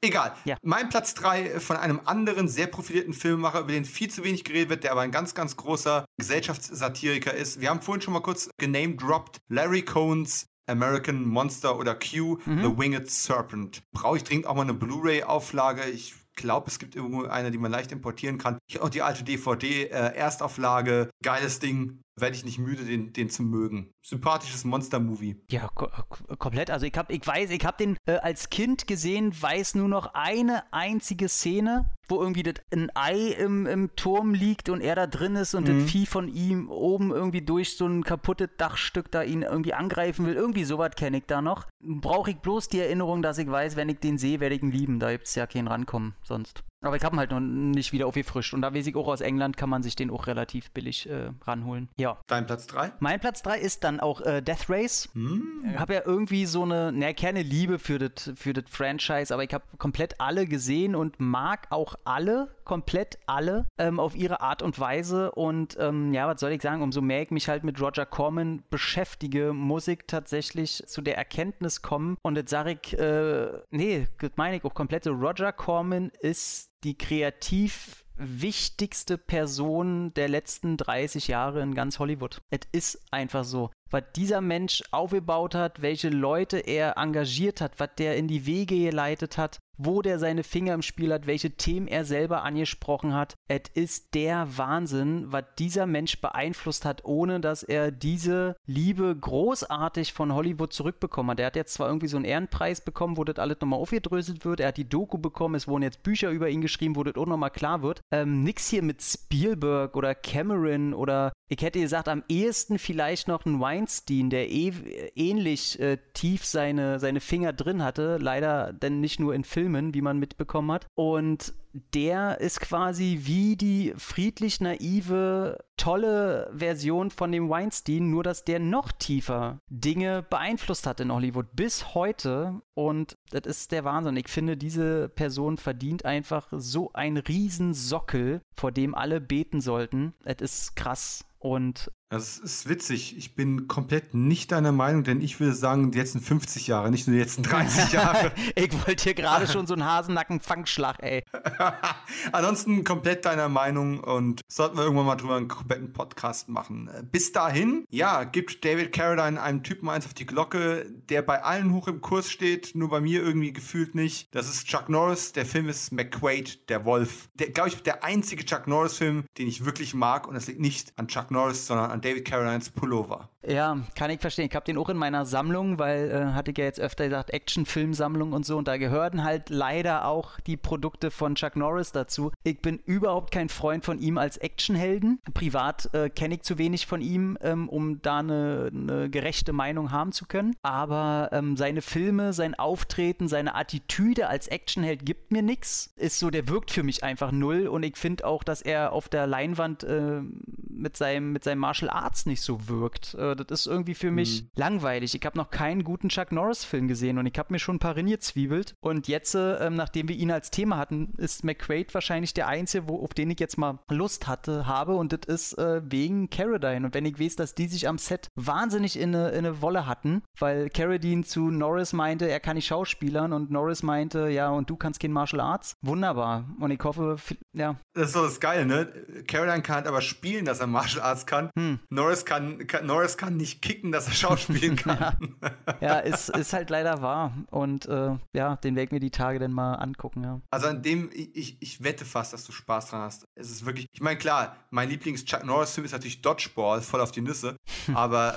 Egal. Ja. Mein Platz 3 von einem anderen sehr profilierten Filmemacher, über den viel zu wenig geredet wird, der aber ein ganz, ganz großer Gesellschaftssatiriker ist. Wir haben vorhin schon mal kurz genamedropped Larry Cohns American Monster oder Q, The Winged Serpent. Brauche ich dringend auch mal eine Blu-ray-Auflage. Ich glaube, es gibt irgendwo eine, die man leicht importieren kann. Ich auch die alte DVD, äh, Erstauflage, geiles Ding. Werde ich nicht müde, den, den zu mögen. Sympathisches Monster-Movie. Ja, ko ko- komplett. Also ich hab, ich weiß, ich habe den äh, als Kind gesehen, weiß nur noch eine einzige Szene, wo irgendwie das ein Ei im, im Turm liegt und er da drin ist und das Vieh von ihm oben irgendwie durch so ein kaputtes Dachstück da ihn irgendwie angreifen will. Irgendwie sowas kenne ich da noch. Brauche ich bloß die Erinnerung, dass ich weiß, wenn ich den sehe, werde ich ihn lieben. Da gibt's ja keinen rankommen sonst. Aber ich habe ihn halt noch nicht wieder aufgefrischt. Und da weiß ich auch aus England kann man sich den auch relativ billig äh, ranholen. Ja. Dein Platz 3? Mein Platz 3 ist dann auch äh, Death Race. Hm? Ich habe ja irgendwie so eine, naja, keine Liebe für das für das Franchise, aber ich habe komplett alle gesehen und mag auch alle, komplett alle, ähm, auf ihre Art und Weise. Und ähm, ja, was soll ich sagen, umso mehr ich mich halt mit Roger Corman beschäftige, muss ich tatsächlich zu der Erkenntnis kommen. Und jetzt sage ich, äh, nee, das meine ich auch komplett so, Roger Corman ist die kreativ wichtigste Person der letzten 30 Jahre in ganz Hollywood. Es ist einfach so. Was dieser Mensch aufgebaut hat, welche Leute er engagiert hat, was der in die Wege geleitet hat, wo der seine Finger im Spiel hat, welche Themen er selber angesprochen hat. Es ist der Wahnsinn, was dieser Mensch beeinflusst hat, ohne dass er diese Liebe großartig von Hollywood zurückbekommen hat. Er hat jetzt zwar irgendwie so einen Ehrenpreis bekommen, wo das alles nochmal aufgedröselt wird. Er hat die Doku bekommen, es wurden jetzt Bücher über ihn geschrieben, wo das auch nochmal klar wird. Ähm, nix hier mit Spielberg oder Cameron oder ich hätte gesagt, am ehesten vielleicht noch ein Weinstein, der eh, ähnlich äh, tief seine, seine Finger drin hatte. Leider denn nicht nur in Filmen, wie man mitbekommen hat. Und der ist quasi wie die friedlich naive, tolle Version von dem Weinstein, nur dass der noch tiefer Dinge beeinflusst hat in Hollywood bis heute. Und das ist der Wahnsinn. Ich finde, diese Person verdient einfach so einen Riesensockel, vor dem alle beten sollten. Es ist krass. Und Das ist witzig. Ich bin komplett nicht deiner Meinung, denn ich würde sagen, die letzten 50 Jahre, nicht nur die letzten 30 Jahre. ich wollte hier gerade schon so einen Hasennacken-Fangschlag, ey. Ansonsten komplett deiner Meinung und sollten wir irgendwann mal drüber einen kompletten Podcast machen. Bis dahin, ja, gibt David Carradine einem Typen eins auf die Glocke, der bei allen hoch im Kurs steht, nur bei mir irgendwie gefühlt nicht. Das ist Chuck Norris, der Film ist McQuaid, der Wolf. Der, glaube ich, der einzige Chuck Norris-Film, den ich wirklich mag und das liegt nicht an Chuck Norris, sondern an David Carradines Pullover. Ja, kann ich verstehen. Ich habe den auch in meiner Sammlung, weil, äh, hatte ich ja jetzt öfter gesagt, Actionfilmsammlung und so. Und da gehören halt leider auch die Produkte von Chuck Norris dazu. Ich bin überhaupt kein Freund von ihm als Actionhelden. Privat äh, kenne ich zu wenig von ihm, ähm, um da eine, eine gerechte Meinung haben zu können. Aber ähm, seine Filme, sein Auftreten, seine Attitüde als Actionheld gibt mir nichts. Ist so, der wirkt für mich einfach null. Und ich finde auch, dass er auf der Leinwand äh, mit seinem, mit seinem Martial Arts nicht so wirkt. Äh, das ist irgendwie für mich mhm. langweilig. Ich habe noch keinen guten Chuck Norris-Film gesehen und ich habe mir schon ein paar zwiebelt. Und jetzt, äh, nachdem wir ihn als Thema hatten, ist McQuaid wahrscheinlich der Einzige, wo, auf den ich jetzt mal Lust hatte, habe. Und das ist äh, wegen Carradine. Und wenn ich weiß, dass die sich am Set wahnsinnig in eine, in eine Wolle hatten, weil Carradine zu Norris meinte, er kann nicht schauspielern und Norris meinte, ja, und du kannst kein Martial Arts. Wunderbar. Und ich hoffe, ja. Das ist so das Geile, ne? Carradine kann halt aber spielen, dass er Martial Arts kann. Hm. Norris, kann, kann, Norris kann nicht kicken, dass er schauspielen kann. ja, ja ist, ist halt leider wahr. Und äh, ja, den werde ich mir die Tage dann mal angucken, ja. Also an dem, ich, ich wette fast, dass du Spaß dran hast. Es ist wirklich, ich meine, klar, mein Lieblings-Chuck Norris-Film ist natürlich Dodgeball, voll auf die Nüsse. aber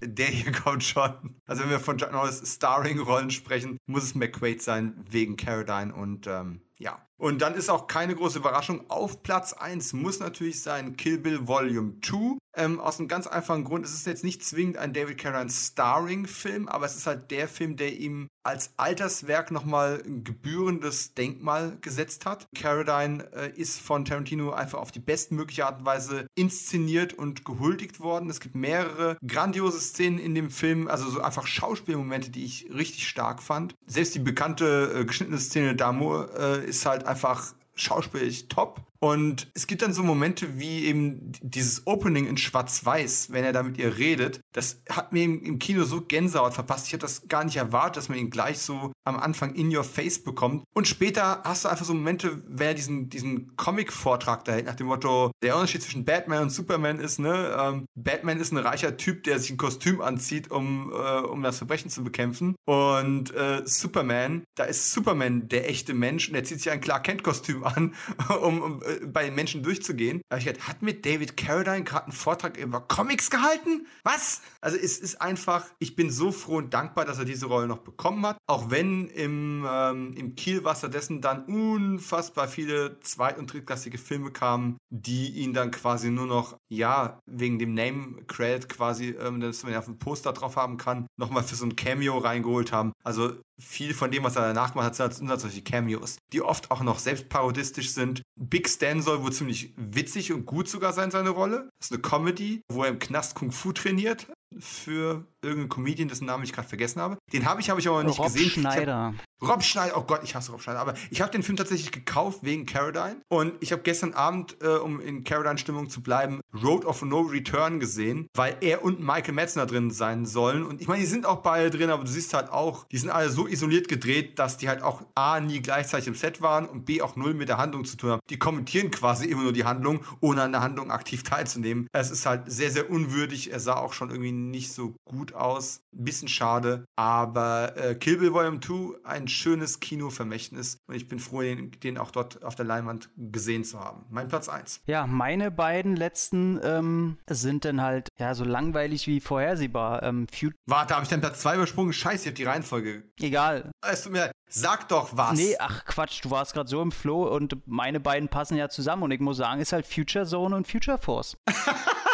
der hier kommt schon. Also wenn wir von Chuck Norris Starring-Rollen sprechen, muss es McQuaid sein, wegen Caradine und ähm, ja. Und dann ist auch keine große Überraschung. Auf Platz 1 muss natürlich sein Kill Bill Volume 2. Ähm, aus einem ganz einfachen Grund. Es ist jetzt nicht zwingend ein David Carradine Starring-Film, aber es ist halt der Film, der ihm als Alterswerk nochmal ein gebührendes Denkmal gesetzt hat. Carradine äh, ist von Tarantino einfach auf die bestmögliche Art und Weise inszeniert und gehuldigt worden. Es gibt mehrere grandiose Szenen in dem Film, also so einfach Schauspielmomente, die ich richtig stark fand. Selbst die bekannte äh, geschnittene Szene D'Amour äh, ist halt einfach schauspielerisch top. Und es gibt dann so Momente wie eben dieses Opening in Schwarz-Weiß, wenn er da mit ihr redet. Das hat mir im, Kino so Gänsehaut verpasst. Ich hätte das gar nicht erwartet, dass man ihn gleich so am Anfang in your face bekommt. Und später hast du einfach so Momente, wer diesen, diesen Comic-Vortrag da hält, nach dem Motto, der Unterschied zwischen Batman und Superman ist, ne, ähm, Batman ist ein reicher Typ, der sich ein Kostüm anzieht, um, äh, um das Verbrechen zu bekämpfen. Und äh, Superman, da ist Superman der echte Mensch und er zieht sich ein Clark Kent-Kostüm an, um, um äh, bei den Menschen durchzugehen. Da ich gedacht, hat mit David Carradine gerade einen Vortrag über Comics gehalten? Was? Also es ist einfach, ich bin so froh und dankbar, dass er diese Rolle noch bekommen hat. Auch wenn im, ähm, im Kielwasser dessen dann unfassbar viele zweit- und drittklassige Filme kamen, die ihn dann quasi nur noch, ja, wegen dem Name-Credit quasi, ähm, dass man ja auf dem Poster drauf haben kann, nochmal für so ein Cameo reingeholt haben. Also viel von dem, was er danach gemacht hat, sind halt solche Cameos, die oft auch noch selbst parodistisch sind. Big Stan soll wohl ziemlich witzig und gut sogar sein, seine Rolle. Das ist eine Comedy, wo er im Knast Kung Fu trainiert für irgendeinen Comedian, dessen Namen ich gerade vergessen habe. Den habe ich, habe ich aber nicht Rob gesehen. Schneider. Rob Schneider, oh Gott, ich hasse Rob Schneider. Aber ich habe den Film tatsächlich gekauft wegen Caradine. Und ich habe gestern Abend, äh, um in Caradine-Stimmung zu bleiben, Road of No Return gesehen, weil er und Michael Metzner drin sein sollen. Und ich meine, die sind auch beide drin, aber du siehst halt auch, die sind alle so isoliert gedreht, dass die halt auch A, nie gleichzeitig im Set waren und B, auch null mit der Handlung zu tun haben. Die kommentieren quasi immer nur die Handlung, ohne an der Handlung aktiv teilzunehmen. Es ist halt sehr, sehr unwürdig. Er sah auch schon irgendwie nicht so gut aus. Ein bisschen schade. Aber äh, Kill Bill Volume 2, ein schönes Kinovermächtnis. Und ich bin froh, den, den, auch dort auf der Leinwand gesehen zu haben. Mein Platz 1. Ja, meine beiden letzten ähm, sind dann halt ja so langweilig wie vorhersehbar. Ähm, Warte, habe ich deinen Platz 2 übersprungen? Scheiße, ich habe die Reihenfolge. Egal. Es tut mir leid. Sag doch was. Nee, ach Quatsch, du warst gerade so im Flow und meine beiden passen ja zusammen und ich muss sagen, ist halt Future Zone und Future Force.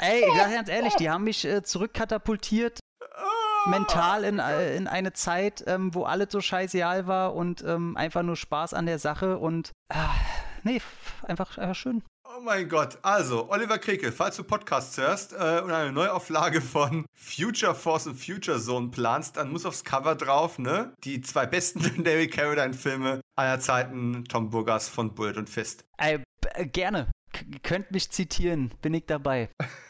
Ey, ich sag ganz ehrlich, die haben mich äh, zurückkatapultiert mental in, äh, in eine Zeit, ähm, wo alles so scheißeal war und ähm, einfach nur Spaß an der Sache und äh, nee, einfach, einfach schön. Oh mein Gott. Also, Oliver Kreke, falls du Podcasts hörst äh, und eine Neuauflage von Future Force und Future Zone planst, dann muss aufs Cover drauf, ne? Die zwei besten David Carradine-Filme aller Zeiten, Tom Burgers von Bullet und Fist. Äh, gerne. K könnt mich zitieren, bin ich dabei.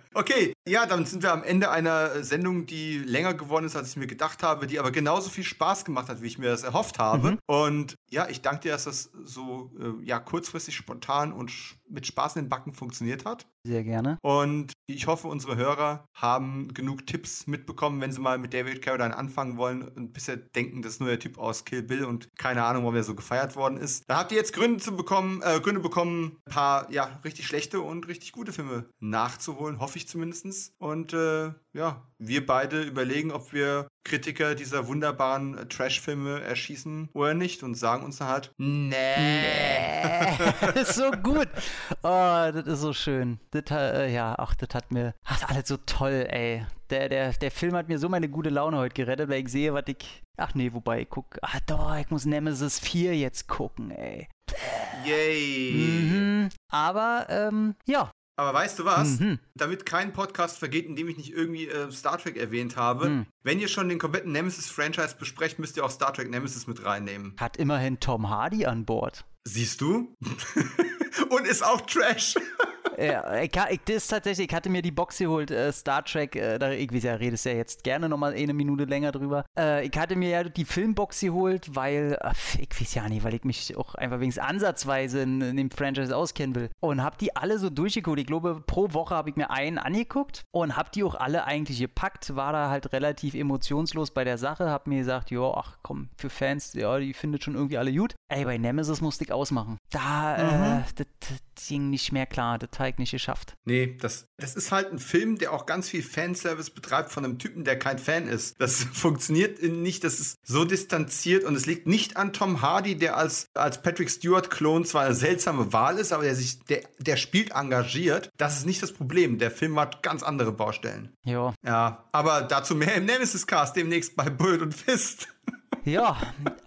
Okay, ja, dann sind wir am Ende einer Sendung, die länger geworden ist, als ich mir gedacht habe, die aber genauso viel Spaß gemacht hat, wie ich mir das erhofft habe. Mhm. Und ja, ich danke dir, dass das so äh, ja, kurzfristig, spontan und mit Spaß in den Backen funktioniert hat. Sehr gerne. Und ich hoffe, unsere Hörer haben genug Tipps mitbekommen, wenn sie mal mit David Carradine anfangen wollen und bisher denken, das ist nur der Typ aus Kill Bill und keine Ahnung, warum er so gefeiert worden ist. Da habt ihr jetzt Gründe zu bekommen, äh, Gründe bekommen, ein paar ja richtig schlechte und richtig gute Filme nachzuholen, hoffe ich zumindest. Und äh, ja, wir beide überlegen, ob wir Kritiker dieser wunderbaren Trash-Filme erschießen oder nicht und sagen uns dann halt, nee. nee. ist so gut. Oh, das ist so schön. Das, äh, ja, ach, das hat mir, ach, alles so toll, ey. Der, der, der Film hat mir so meine gute Laune heute gerettet, weil ich sehe, was ich, ach nee, wobei, ich guck, ah doch, ich muss Nemesis 4 jetzt gucken, ey. Yay. Mhm. Aber, ähm, ja, Aber weißt du was? Mhm. Damit kein Podcast vergeht, in dem ich nicht irgendwie äh, Star Trek erwähnt habe, mhm. wenn ihr schon den kompletten Nemesis-Franchise besprecht, müsst ihr auch Star Trek Nemesis mit reinnehmen. Hat immerhin Tom Hardy an Bord. Siehst du? Und ist auch Trash. ja, ich, ich, das tatsächlich, ich hatte mir die Box geholt, äh, Star Trek, äh, da, ich weiß ja, redest ja jetzt gerne nochmal eine Minute länger drüber. Äh, ich hatte mir ja die Filmbox geholt, weil, ich weiß ja nicht, weil ich mich auch einfach wenigstens ansatzweise in, in dem Franchise auskennen will. Und hab die alle so durchgeguckt. Ich glaube, pro Woche habe ich mir einen angeguckt und hab die auch alle eigentlich gepackt, war da halt relativ emotionslos bei der Sache, hab mir gesagt, ja, ach komm, für Fans, ja, die findet schon irgendwie alle gut. Ey, bei Nemesis musste ich ausmachen. Da, äh, mhm. das, das ging nicht mehr klar, das Teig nicht geschafft. Nee, das, das ist halt ein Film, der auch ganz viel Fanservice betreibt von einem Typen, der kein Fan ist. Das funktioniert nicht, das ist so distanziert und es liegt nicht an Tom Hardy, der als, als Patrick Stewart-Klon zwar eine seltsame Wahl ist, aber der sich, der, der spielt engagiert. Das ist nicht das Problem. Der Film hat ganz andere Baustellen. Ja. Ja, aber dazu mehr im Nemesis-Cast demnächst bei Bullet und Fist. Ja,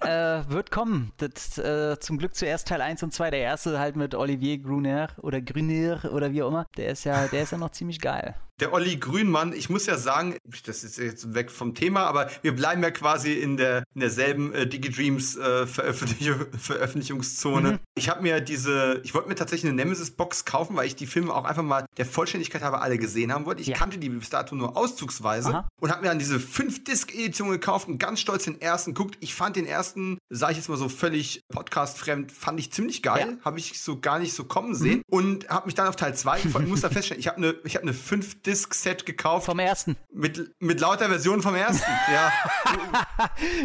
äh, wird kommen. Das, äh, zum Glück zuerst Teil 1 und 2. Der erste halt mit Olivier Gruner oder Grunier oder wie auch immer. Der ist ja, der ist ja noch ziemlich geil der Olli Grünmann, ich muss ja sagen, das ist jetzt weg vom Thema, aber wir bleiben ja quasi in, der, in derselben äh, DigiDreams äh, Veröffentlich Veröffentlichungszone. Mhm. Ich habe mir diese, ich wollte mir tatsächlich eine Nemesis-Box kaufen, weil ich die Filme auch einfach mal der Vollständigkeit habe alle gesehen haben wollte. Ich ja. kannte die bis dato nur auszugsweise Aha. und habe mir dann diese 5-Disc-Edition gekauft und ganz stolz den ersten guckt. Ich fand den ersten, sage ich jetzt mal so völlig podcast-fremd, fand ich ziemlich geil. Ja. Habe ich so gar nicht so kommen sehen mhm. und habe mich dann auf Teil 2 gefreut. Ich muss da feststellen, ich habe eine hab eine 5 Disc-Set gekauft. Vom ersten. Mit, mit lauter Versionen vom ersten, ja.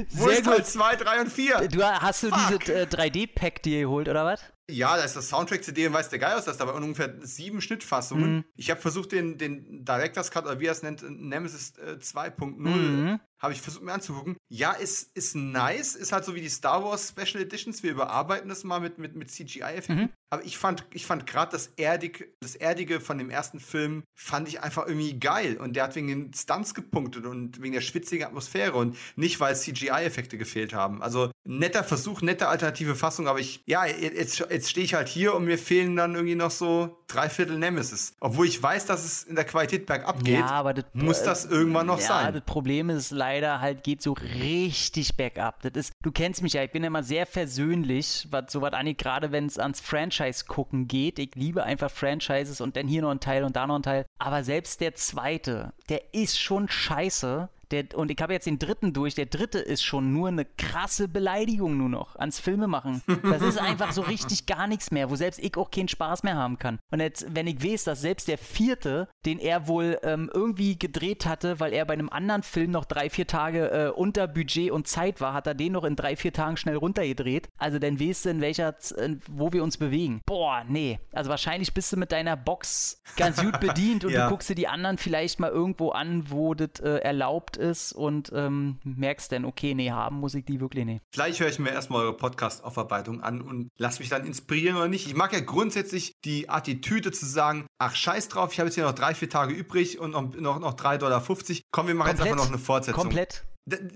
Wo Sehr ist gut. Teil 2, 3 und 4? Du, hast du Fuck. diese äh, 3D-Pack dir geholt, oder was? Ja, da ist das Soundtrack-CD und weiß der Geil aus, das da waren ungefähr sieben Schnittfassungen. Mhm. Ich habe versucht, den, den Director's Cut, oder wie er es nennt, Nemesis äh, 2.0 mhm habe ich versucht mir anzugucken. Ja, ist, ist nice, ist halt so wie die Star Wars Special Editions. Wir überarbeiten das mal mit, mit, mit CGI-Effekten. Mhm. Aber ich fand, ich fand gerade das, Erdig, das Erdige von dem ersten Film, fand ich einfach irgendwie geil. Und der hat wegen den Stunts gepunktet und wegen der schwitzigen Atmosphäre und nicht, weil CGI-Effekte gefehlt haben. Also netter Versuch, nette alternative Fassung, aber ich, ja, jetzt, jetzt stehe ich halt hier und mir fehlen dann irgendwie noch so drei Viertel Nemesis. Obwohl ich weiß, dass es in der Qualität bergab geht, ja, das, muss das irgendwann noch ja, sein. Ja, das Problem ist leider, leider halt geht so richtig bergab. Das ist, du kennst mich ja, ich bin immer sehr versöhnlich, was sowas angeht, gerade wenn es ans Franchise gucken geht. Ich liebe einfach Franchises und dann hier noch ein Teil und da noch ein Teil. Aber selbst der zweite, der ist schon scheiße. Der, und ich habe jetzt den dritten durch. Der dritte ist schon nur eine krasse Beleidigung nur noch ans Filme machen. Das ist einfach so richtig gar nichts mehr, wo selbst ich auch keinen Spaß mehr haben kann. Und jetzt, wenn ich weiß, dass selbst der vierte, den er wohl ähm, irgendwie gedreht hatte, weil er bei einem anderen Film noch drei, vier Tage äh, unter Budget und Zeit war, hat er den noch in drei, vier Tagen schnell runtergedreht. Also dann weißt du, in welcher, in, wo wir uns bewegen. Boah, nee. Also wahrscheinlich bist du mit deiner Box ganz gut bedient und ja. du guckst dir die anderen vielleicht mal irgendwo an, wo das äh, erlaubt ist und ähm, merkst dann, okay, nee, haben muss ich die wirklich nicht. Vielleicht höre ich mir erstmal eure Podcast-Aufarbeitung an und lass mich dann inspirieren oder nicht. Ich mag ja grundsätzlich die Attitüde zu sagen, ach scheiß drauf, ich habe jetzt hier noch drei, vier Tage übrig und noch, noch, noch 3,50 Dollar. Komm, wir machen Komplett. jetzt einfach noch eine Fortsetzung. Komplett.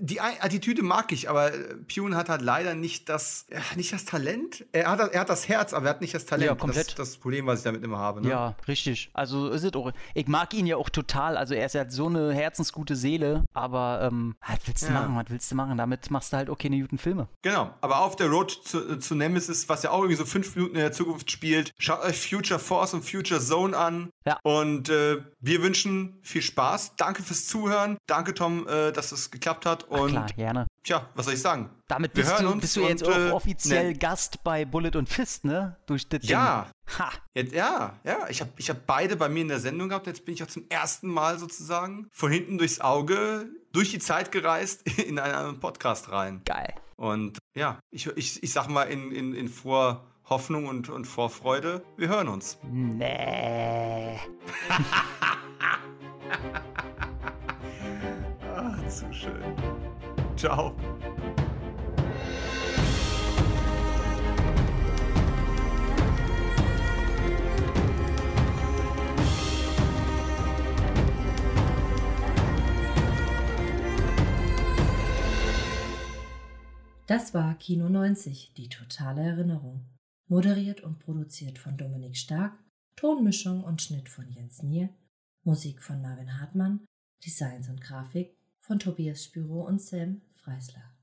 Die Attitüde mag ich, aber Pune hat halt leider nicht das, nicht das Talent. Er hat, er hat das Herz, aber er hat nicht das Talent. Ja, komplett. Das ist das Problem, was ich damit immer habe. Ne? Ja, richtig. Also ist es auch. Ich mag ihn ja auch total. Also er ist ja so eine herzensgute Seele, aber ähm, was willst du ja. machen? Was willst du machen? Damit machst du halt auch keine guten Filme. Genau. Aber auf der Road zu, zu Nemesis, was ja auch irgendwie so fünf Minuten in der Zukunft spielt, schaut euch Future Force und Future Zone an. Ja. Und äh, wir wünschen viel Spaß. Danke fürs Zuhören. Danke, Tom, äh, dass es geklappt hat. Und klar, gerne. Tja, was soll ich sagen? Damit bist du, bist du, jetzt und, auch äh, offiziell ne. Gast bei Bullet und Fist, ne? Durch das Ja. Ha. Ja, ja. Ich habe ich hab beide bei mir in der Sendung gehabt. Jetzt bin ich auch zum ersten Mal sozusagen von hinten durchs Auge durch die Zeit gereist in einen Podcast rein. Geil. Und ja, ich, ich, ich sag mal in, in, in vor Hoffnung und, und Vorfreude, wir hören uns. Nee. zu schön. Ciao. Das war Kino 90, die totale Erinnerung. Moderiert und produziert von Dominik Stark Tonmischung und Schnitt von Jens Nier, Musik von Marvin Hartmann, Designs und Grafik von Tobias Spüro und Sam Freisler.